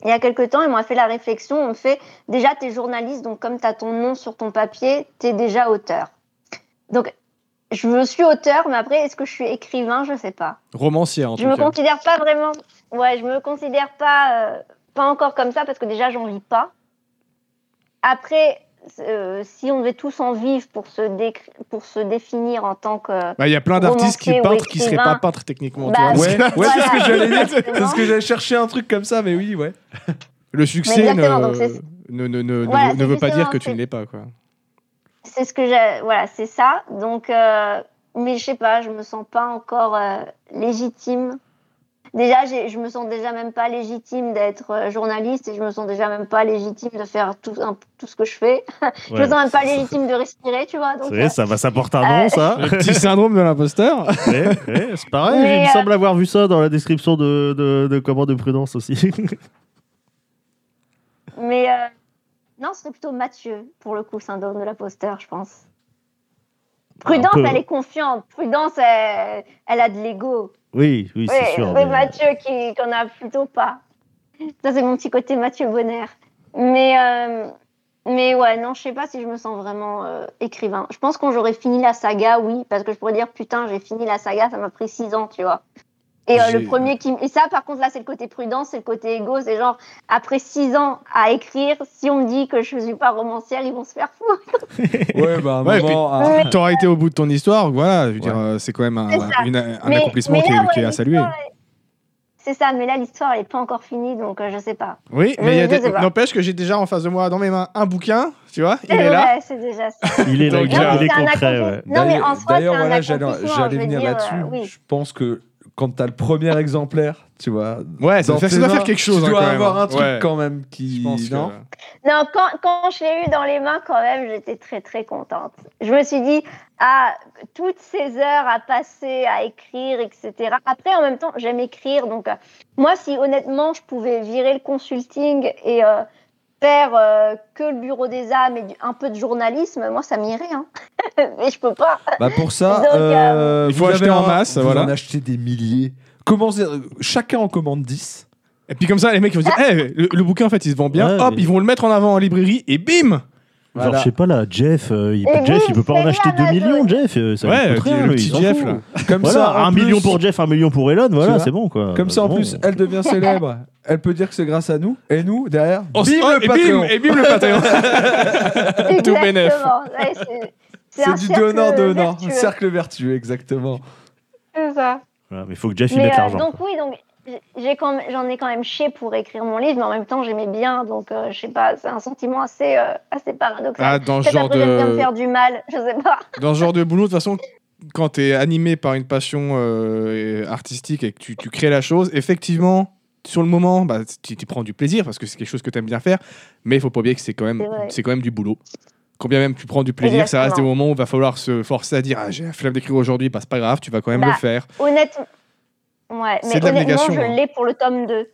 il y a quelque temps et on m'a fait la réflexion. On me fait déjà, tu es journaliste, donc comme tu as ton nom sur ton papier, tu es déjà auteur. Donc, je me suis auteur, mais après, est-ce que je suis écrivain? Je sais pas. Romancière, en Je tout me cas. considère pas vraiment. Ouais, je me considère pas, euh, pas encore comme ça parce que déjà, j'en vis pas. Après, euh, si on devait tous en vivre pour se, pour se définir en tant que. Bah, Il y a plein d'artistes qui romancier peintrent qui seraient pas peintres techniquement. Bah, Ouais, ouais, c'est ce que Voilà, j'allais dire. Parce que j'allais chercher un truc comme ça, mais oui, ouais. Le succès ne, ne, ne, ne, Voilà, ne veut- ne pas dire que tu ne l'es pas. Quoi. C'est ce que j'ai. Voilà, c'est ça. Donc, euh, mais je sais pas, je me sens pas encore euh, légitime. Déjà, je me sens déjà même pas légitime d'être euh, journaliste et je me sens déjà même pas légitime de faire tout, un- tout ce que je fais. je me Ouais. sens même pas légitime de respirer, tu vois. Donc, euh, ça va, ça porte un nom, euh, ça. Le petit syndrome de l'imposteur. Ouais, ouais, c'est pareil, Mais, il me euh, semble avoir vu ça dans la description de, de, de comment de prudence aussi. Mais euh, non, c'était plutôt Mathieu, pour le coup, syndrome de l'imposteur, je pense. Prudence, peu. elle est confiante. Prudence, elle, elle a de l'ego. oui, oui, c'est Oui, sûr. mais mais- Mathieu qui qu'on a plutôt pas. Ça c'est mon petit côté Mathieu Bonner. Mais euh, mais ouais, non, je sais pas si je me sens vraiment euh, écrivain. Je pense quand j'aurais fini la saga, oui, parce que je pourrais dire putain, j'ai fini la saga, ça m'a pris six ans, tu vois. Et euh, le premier qui et ça par contre là c'est le côté prudence, c'est le côté égo, c'est genre après six ans à écrire, si on me dit que je suis pas romancière, ils vont se faire foutre. Ouais, bah, Ouais, moment, puis- ah, Tu auras été au bout de ton histoire. Voilà, je veux dire, Ouais. euh, c'est quand même un, C'est ça. une- un Mais- accomplissement mais qui, est- qui à saluer. C'est ça, mais là l'histoire elle est pas encore finie, donc euh, je sais pas. Oui, mais n'empêche que j'ai déjà en face de moi, dans mes mains, un bouquin. Tu vois, il est là. c'est déjà ça. Il est là, il euh, est un concret. Non, mais en D'ailleurs- soi, D'ailleurs, voilà, j'allais venir dire, là-dessus. euh. Je pense que quand t'as le premier exemplaire, tu vois. Ouais, ça, doit faire quelque chose. Tu hein, dois avoir un truc Ouais. quand même Je qui. que- non? Non, quand, quand je l'ai eu dans les mains, quand même, j'étais très, très contente. Je me suis dit, ah, toutes ces heures à passer à écrire, etc. Après, en même temps, j'aime écrire. Donc, euh, moi, si honnêtement, je pouvais virer le consulting et euh, faire euh, que le bureau des âmes et du- un peu de journalisme, moi, ça m'irait. Hein. Mais je peux pas. Bah pour ça, Donc, euh, Il faut vous acheter en masse, Vous voilà. en achetez des milliers. Comment chacun en commande 10 Et puis comme ça, les mecs ils vont dire, Eh, le, le bouquin en fait il se vend bien, Ouais, hop, mais- ils vont le mettre en avant en librairie et bim Genre, je sais pas là, Jeff, euh, il, Et Jeff, oui, il peut pas en acheter 2 Amazon. millions, Jeff. euh, Ça lui Ouais, le rien, petit- le Jeff, là. Comme Voilà, ça, un plus- million pour Jeff, un million pour Elon, voilà, c'est bon quoi. Comme ça, en Bon. plus, elle devient célèbre. Elle peut dire que c'est grâce à nous. Et nous, derrière, On bim oh, le et Patreon. bim, et bim le Patreon Tout bénef. Ouais, c'est- un du cercle donnant donnant, vertueux. cercle vertueux, exactement. C'est ça. Voilà, mais il faut que Jeff y mette euh, l'argent. donc oui, donc j'ai quand même- j'en ai quand même chié pour écrire mon livre, mais en même temps j'aimais bien, donc euh, je sais pas, c'est un sentiment assez euh, assez paradoxal. Ah, dans ce un genre bien me de faire du mal, je sais pas. dans ce genre de boulot, de toute façon, quand tu es animé par une passion euh, artistique et que tu, tu crées la chose, effectivement, sur le moment, bah, tu tu prends du plaisir parce que c'est quelque chose que tu aimes bien faire, mais il faut pas oublier que c'est quand, même- C'est quand même du boulot. Combien même tu prends du plaisir, ça reste des moments où il va falloir se forcer à dire ah, j'ai la flemme d'écrire aujourd'hui, bah, c'est pas grave, tu vas quand même Bah, le faire. Honnêtement, ouais, mais honnêtement je hein. l'ai pour le tome 2.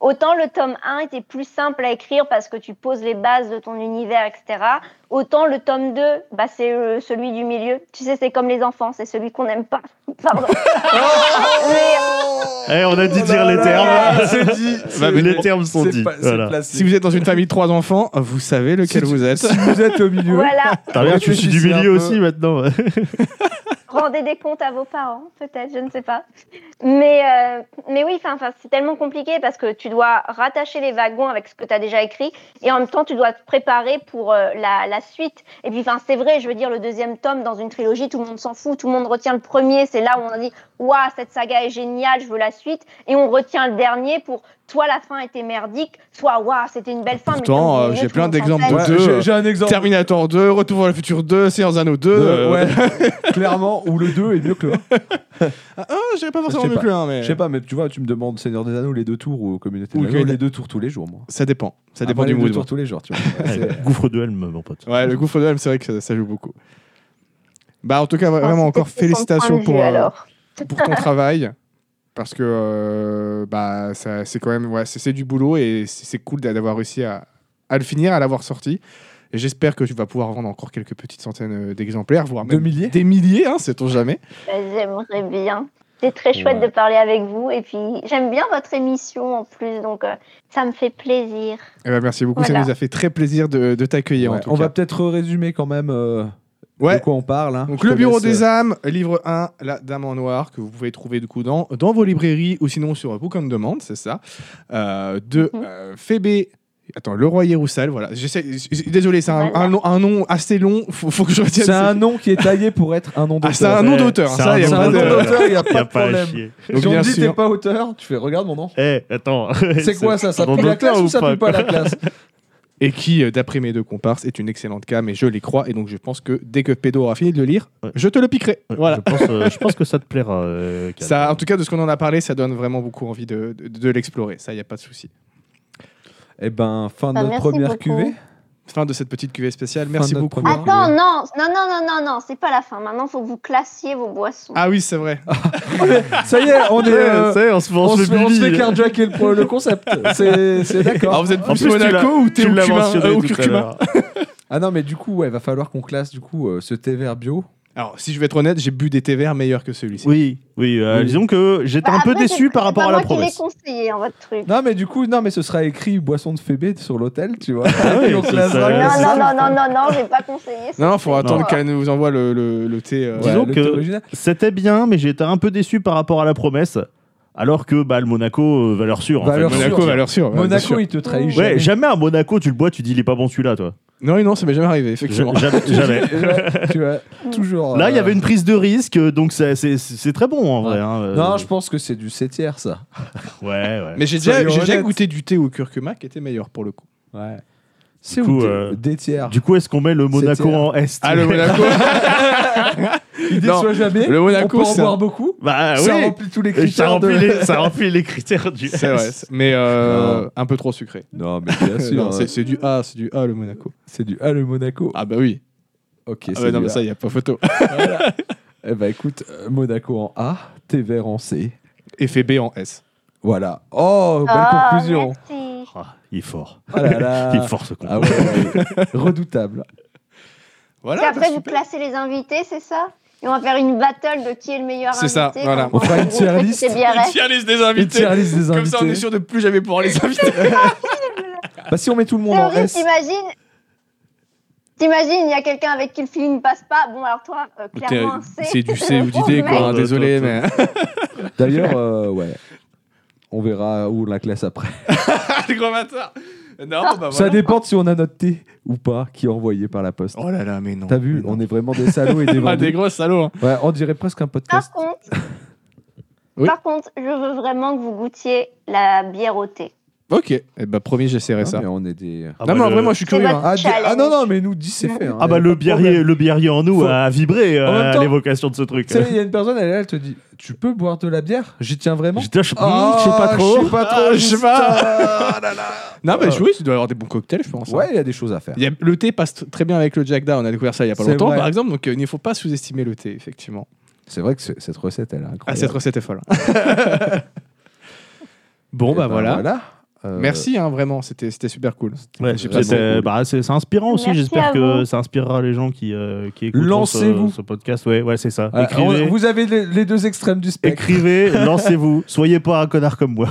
Autant le tome 1 était plus simple à écrire parce que tu poses les bases de ton univers, etc. Autant le tome 2, bah, c'est euh, celui du milieu. Tu sais, c'est comme les enfants, c'est celui qu'on n'aime pas. Pardon. Mais, euh, Eh, on a dit Oh dire là les là, termes. C'est dit. Bah, mais les termes sont dits. pas- Voilà. Si vous êtes dans une famille de trois enfants, vous savez lequel Si- vous êtes. Si vous êtes au milieu, voilà. T'as bien, je suis du milieu aussi maintenant. Rendez des comptes à vos parents, peut-être, je ne sais pas. Mais, euh, mais oui, c'est tellement compliqué parce que tu dois rattacher les wagons avec ce que tu as déjà écrit et en même temps, tu dois te préparer pour euh, la, la suite. Et puis, c'est vrai, je veux dire, le deuxième tome dans une trilogie, tout le monde s'en fout, tout le monde retient le premier. C'est là où on a dit, waouh, cette saga est géniale, je veux la suite. Et on retient le dernier pour, soit la fin était merdique, soit, waouh, c'était une belle fin. Pourtant, euh, j'ai plein d'exemples de Ouais, deux, j'ai- J'ai un exemple. Terminator 2, Retour vers le futur 2, Seigneurs Anneaux 2. Euh, euh, ouais, clairement, ou le 2 est mieux que le 1. Ah, je dirais pas forcément Je mieux pas. que le 1, mais. Je sais pas, mais tu vois, tu me demandes Seigneur des Anneaux les deux tours ou Communauté Ou des Anneaux que- les deux tours tous les jours, moi. Ça dépend. Ça Ah, dépend du les deux mood. tours tous les jours, tu vois. Ouais, Gouffre de Helm, mon pote. Ouais, le gouffre de Helm, c'est vrai que ça, ça joue beaucoup. Bah, en tout cas, Enfin, vraiment encore félicitations de pour, euh, pour ton travail. Parce que euh, bah, ça- c'est quand même ouais, c'est c'est du boulot et c'est c'est cool d'a- d'avoir réussi à, à le finir, à l'avoir sorti. Et j'espère que tu vas pouvoir vendre encore quelques petites centaines euh, d'exemplaires, voire De même milliers des milliers, hein, sait-on jamais. Bah, J'aimerais bien. C'est très chouette Ouais. de parler avec vous. Et puis, j'aime bien votre émission en plus. Donc, euh, ça me fait plaisir. Eh ben, merci beaucoup, ça nous a fait très plaisir de, de t'accueillir en Ouais, tout On cas. va peut-être résumer quand même euh, Ouais. de quoi on parle. hein. Donc Je le Bureau laisse, des euh, âmes, livre 1, La Dame en Noir, que vous pouvez trouver du coup dans, dans vos librairies ou sinon sur Book on Demand, c'est ça. Euh, de Mhm. euh, Phébé. Attends, Le Roi Yeroussal, voilà. J'essaie- Désolé, c'est un, un nom, un nom assez long, faut, faut que je retienne. C'est un nom qui est taillé pour être un nom Ah, d'auteur. c'est un nom d'auteur, C'est ça, un y a C'est pas un de- nom d'auteur, il n'y a Y a pas de pas à problème. chier. Donc, Si on dit t'es pas auteur, tu fais regarde mon nom. Eh, attends. C'est quoi ça? Ça pue la classe ou ou ça pue pas la classe? Et qui, euh, d'après mes deux comparses, est une excellente cam, et je les crois. Et donc, je pense que dès que Pédo aura fini de le lire, Ouais. je te le piquerai. Voilà. Je pense, euh, je pense que ça te plaira. euh. Ça, en tout cas, de ce qu'on en a parlé, ça donne vraiment beaucoup envie de, de- de l'explorer. Ça, il n'y a pas de souci. Eh ben, fin de Bah, notre première beaucoup. cuvée. Fin de cette petite cuvée spéciale. Merci beaucoup. Attends, non, non, non, non, non, non, c'est pas la fin. Maintenant, il faut que vous classiez vos boissons. Ah oui, c'est vrai. Ça y est, on est. euh, Ça y est, on se on se on se fait le, le concept. C'est c'est Alors, d'accord. vous êtes En plus Monaco ou tu au cumin, euh, au curcuma. Ah non, mais du coup, ouais, va falloir qu'on classe du coup euh, ce thé vert bio. Alors, si je vais être honnête, j'ai bu des thés verts meilleurs que celui-ci. Oui, oui, euh, Oui. disons que j'étais Bah, un peu après, déçu par rapport pas à la moi promesse. qui conseillé, hein, votre truc. Non, mais du coup, non, mais ce sera écrit boisson de Phébé sur l'hôtel, tu vois. Ah oui, ça Non, non, non, non, non, non, j'ai pas conseillé. Non, il faut attendre Non. qu'elle nous envoie le, le- le thé. euh, Disons que-. C'était bien, mais j'étais un peu déçu par rapport à la promesse. Alors que bah, le Monaco, euh, valeur sûre. en Valeur fait. sûre. Monaco, valeur sûre. Monaco, il te trahit Ouais, jamais. Ouais, jamais à Monaco, tu le bois, tu dis il est pas bon celui-là, toi. Non, non, ça m'est jamais arrivé, effectivement. Ja- jamais. jamais. Tu vois, toujours. Là, il y euh, avait une prise de risque, donc c'est- c'est c'est très bon en Ouais. vrai. hein, euh, Non, je pense que c'est du 7 tiers, ça. Ouais, ouais. Mais j'ai déjà, Soyons j'ai déjà honnêtes. goûté du thé au curcuma qui était meilleur pour le coup. Ouais. C'est coup, où euh, des tiers Du coup, est-ce qu'on met le Monaco en Est? Ah, le Monaco Il non, déçoit jamais. le Monaco, on peut en boire un- beaucoup. Bah ça oui remplit tous les ça critères remplit, de... les, ça remplit les critères du C'est vrai, Est. c'est- mais euh, un peu trop sucré. Non, mais bien sûr. Non, c'est du A, c'est du A le Monaco. c'est du Ah, le Monaco. Ah bah oui. Ok, Ah c'est bah non, mais ça, il n'y a pas photo. Voilà. Eh ben écoute, euh, Monaco en A, thé vert en C. Effet B en S. Voilà. Oh, belle Ah, conclusion. merci. Ah, il est fort. Ah là là. Il est fort ce con. Ah ouais, ouais. redoutable. Voilà. Et après, bah, vous super. classez les invités, c'est ça? Et on va faire une battle de qui est le meilleur C'est invité. ça, voilà. On fera dans une le tier list. Une tier list des Une invités. tier list des Comme ça, on est sûr de plus jamais pouvoir les inviter. Bah, si on met tout le monde C'est en S. t'imagines T'imagines, il y a quelqu'un avec qui le feeling passe pas. Bon, alors toi, euh, clairement, un C. C'est du C ou du D, quoi. hein, Désolé, mais. D'ailleurs, euh, ouais. On verra où on la classe après. Les gros bâtards. Non, bah Ça voilà. dépend si on a notre thé ou pas qui est envoyé par la poste. Oh là là, mais non. T'as vu, on est vraiment des salauds et des Ah, des gros salauds. hein. Ouais, on dirait presque un podcast. Par contre, Oui. par contre, je veux vraiment que vous goûtiez la bière au thé. Ok. Eh bah, promis, j'essaierai ça. mais on est des. Ah non, bah, mais en le- vrai, moi, je suis curieux. hein. Ah, ah non, non, mais nous, 10, c'est fait. hein. Ah bah Y a le biarrier, le biarrier en nous Faut- a vibré euh, En même à temps- l'évocation de ce truc. Tu sais, il y a une personne, elle, est là, elle te dit Tu peux boire de la bière? J'y tiens vraiment? Là, je Ah, je sais pas trop. Je sais pas trop. Ah, je sais pas. putain, là, là. Non, mais oui, tu dois avoir des bons cocktails, je pense. hein. Ouais, il y a des choses à faire. Il y a- le thé passe t- très bien avec le Jack Da. On a découvert ça il y a pas C'est longtemps, vrai. par exemple. Donc, euh, il ne faut pas sous-estimer le thé, effectivement. C'est vrai que cette recette, elle est incroyable. Ah, cette recette est folle. bon, Eh bah ben, voilà. Euh, Merci, hein, vraiment. C'était super cool. Ouais, bah, c'est inspirant aussi. J'espère que ça inspirera les gens qui, euh, qui écoutent ce, ce podcast. Ouais, ouais c'est ça. euh, Écrivez, on- vous avez les, les deux extrêmes du spectre. écrivez lancez-vous. Soyez pas un connard comme moi.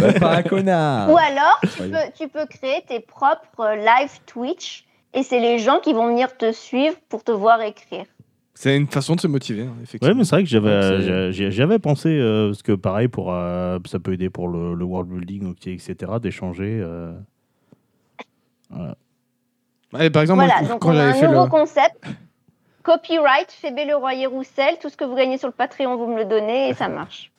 Bah, pas un connard. Ou alors, tu peux, tu peux créer tes propres euh, live Twitch et c'est les gens qui vont venir te suivre pour te voir écrire. C'est une façon de se motiver, hein, Ouais, effectivement. mais c'est vrai que j'avais, Ouais, c'est- j'a- j'y- j'y avais pensé, euh, parce que pareil, pour, euh, ça peut aider pour le, le world building, ok, etc., d'échanger. euh. Ouais, par exemple, voilà, moi, donc quand on a j'avais un fait nouveau le. concept. Copyright, Fébé Leroyer Roussel, tout ce que vous gagnez sur le Patreon, vous me le donnez et ça marche.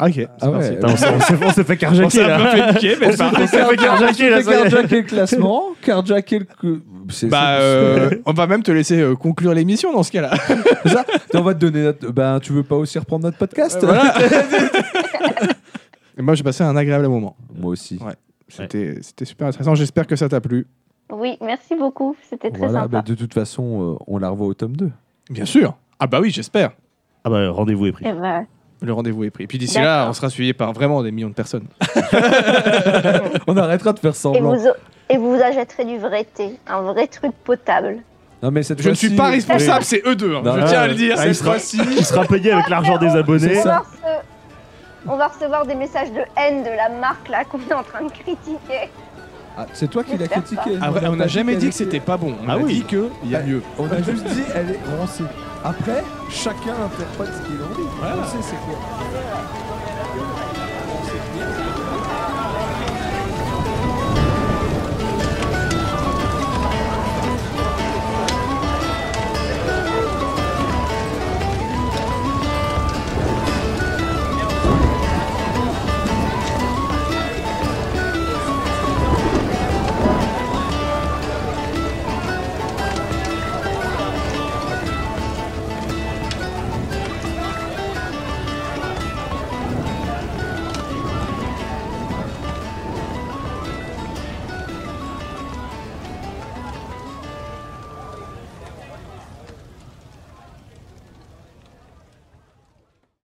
Ah, ok. c'est Ah ouais. Putain, on s'est- on s'est on s'est fait carjacker là. fait niquer, mais On c'est s'est pas- fait on s'est fait carjacker, là, ça y est. carjacker le classement, carjacker le. c'est- Bah, c'est- euh, on va même te laisser euh, conclure l'émission dans ce cas-là. c'est ça On va te donner notre. Ben, tu veux pas aussi reprendre notre podcast? Voilà. Et moi, j'ai passé un agréable moment. Moi aussi. Ouais. C'était c'était super intéressant. J'espère que ça t'a plu. Oui, merci beaucoup, c'était très Voilà, sympa. bah, de toute façon, euh, on la revoit au tome 2. Bien sûr. Ah bah oui, j'espère. Ah bah, rendez-vous est pris. Eh ben, Le rendez-vous est pris. Puis d'ici là, on sera suivi par vraiment des millions de personnes. On arrêtera de faire Et semblant. vous, et vous achèterez du vrai thé, un vrai truc potable. Non, mais cette Je ne suis pas responsable, c'est eux deux. hein. Non, je tiens à le dire. Ah, il cette sera- fois-ci. Il sera payé avec l'argent des abonnés. On va, rece- on va recevoir des messages de haine de la marque là qu'on est en train de critiquer. Ah, c'est toi qui l'as J'espère critiqué. Ah, vrai, on n'a jamais dit que c'était pas bon. On Ah a oui. dit qu'il y a mieux. On a juste dit, elle est rancée. Après, chacun interprète ce qu'il a envie. Voilà. On sait c'est quoi.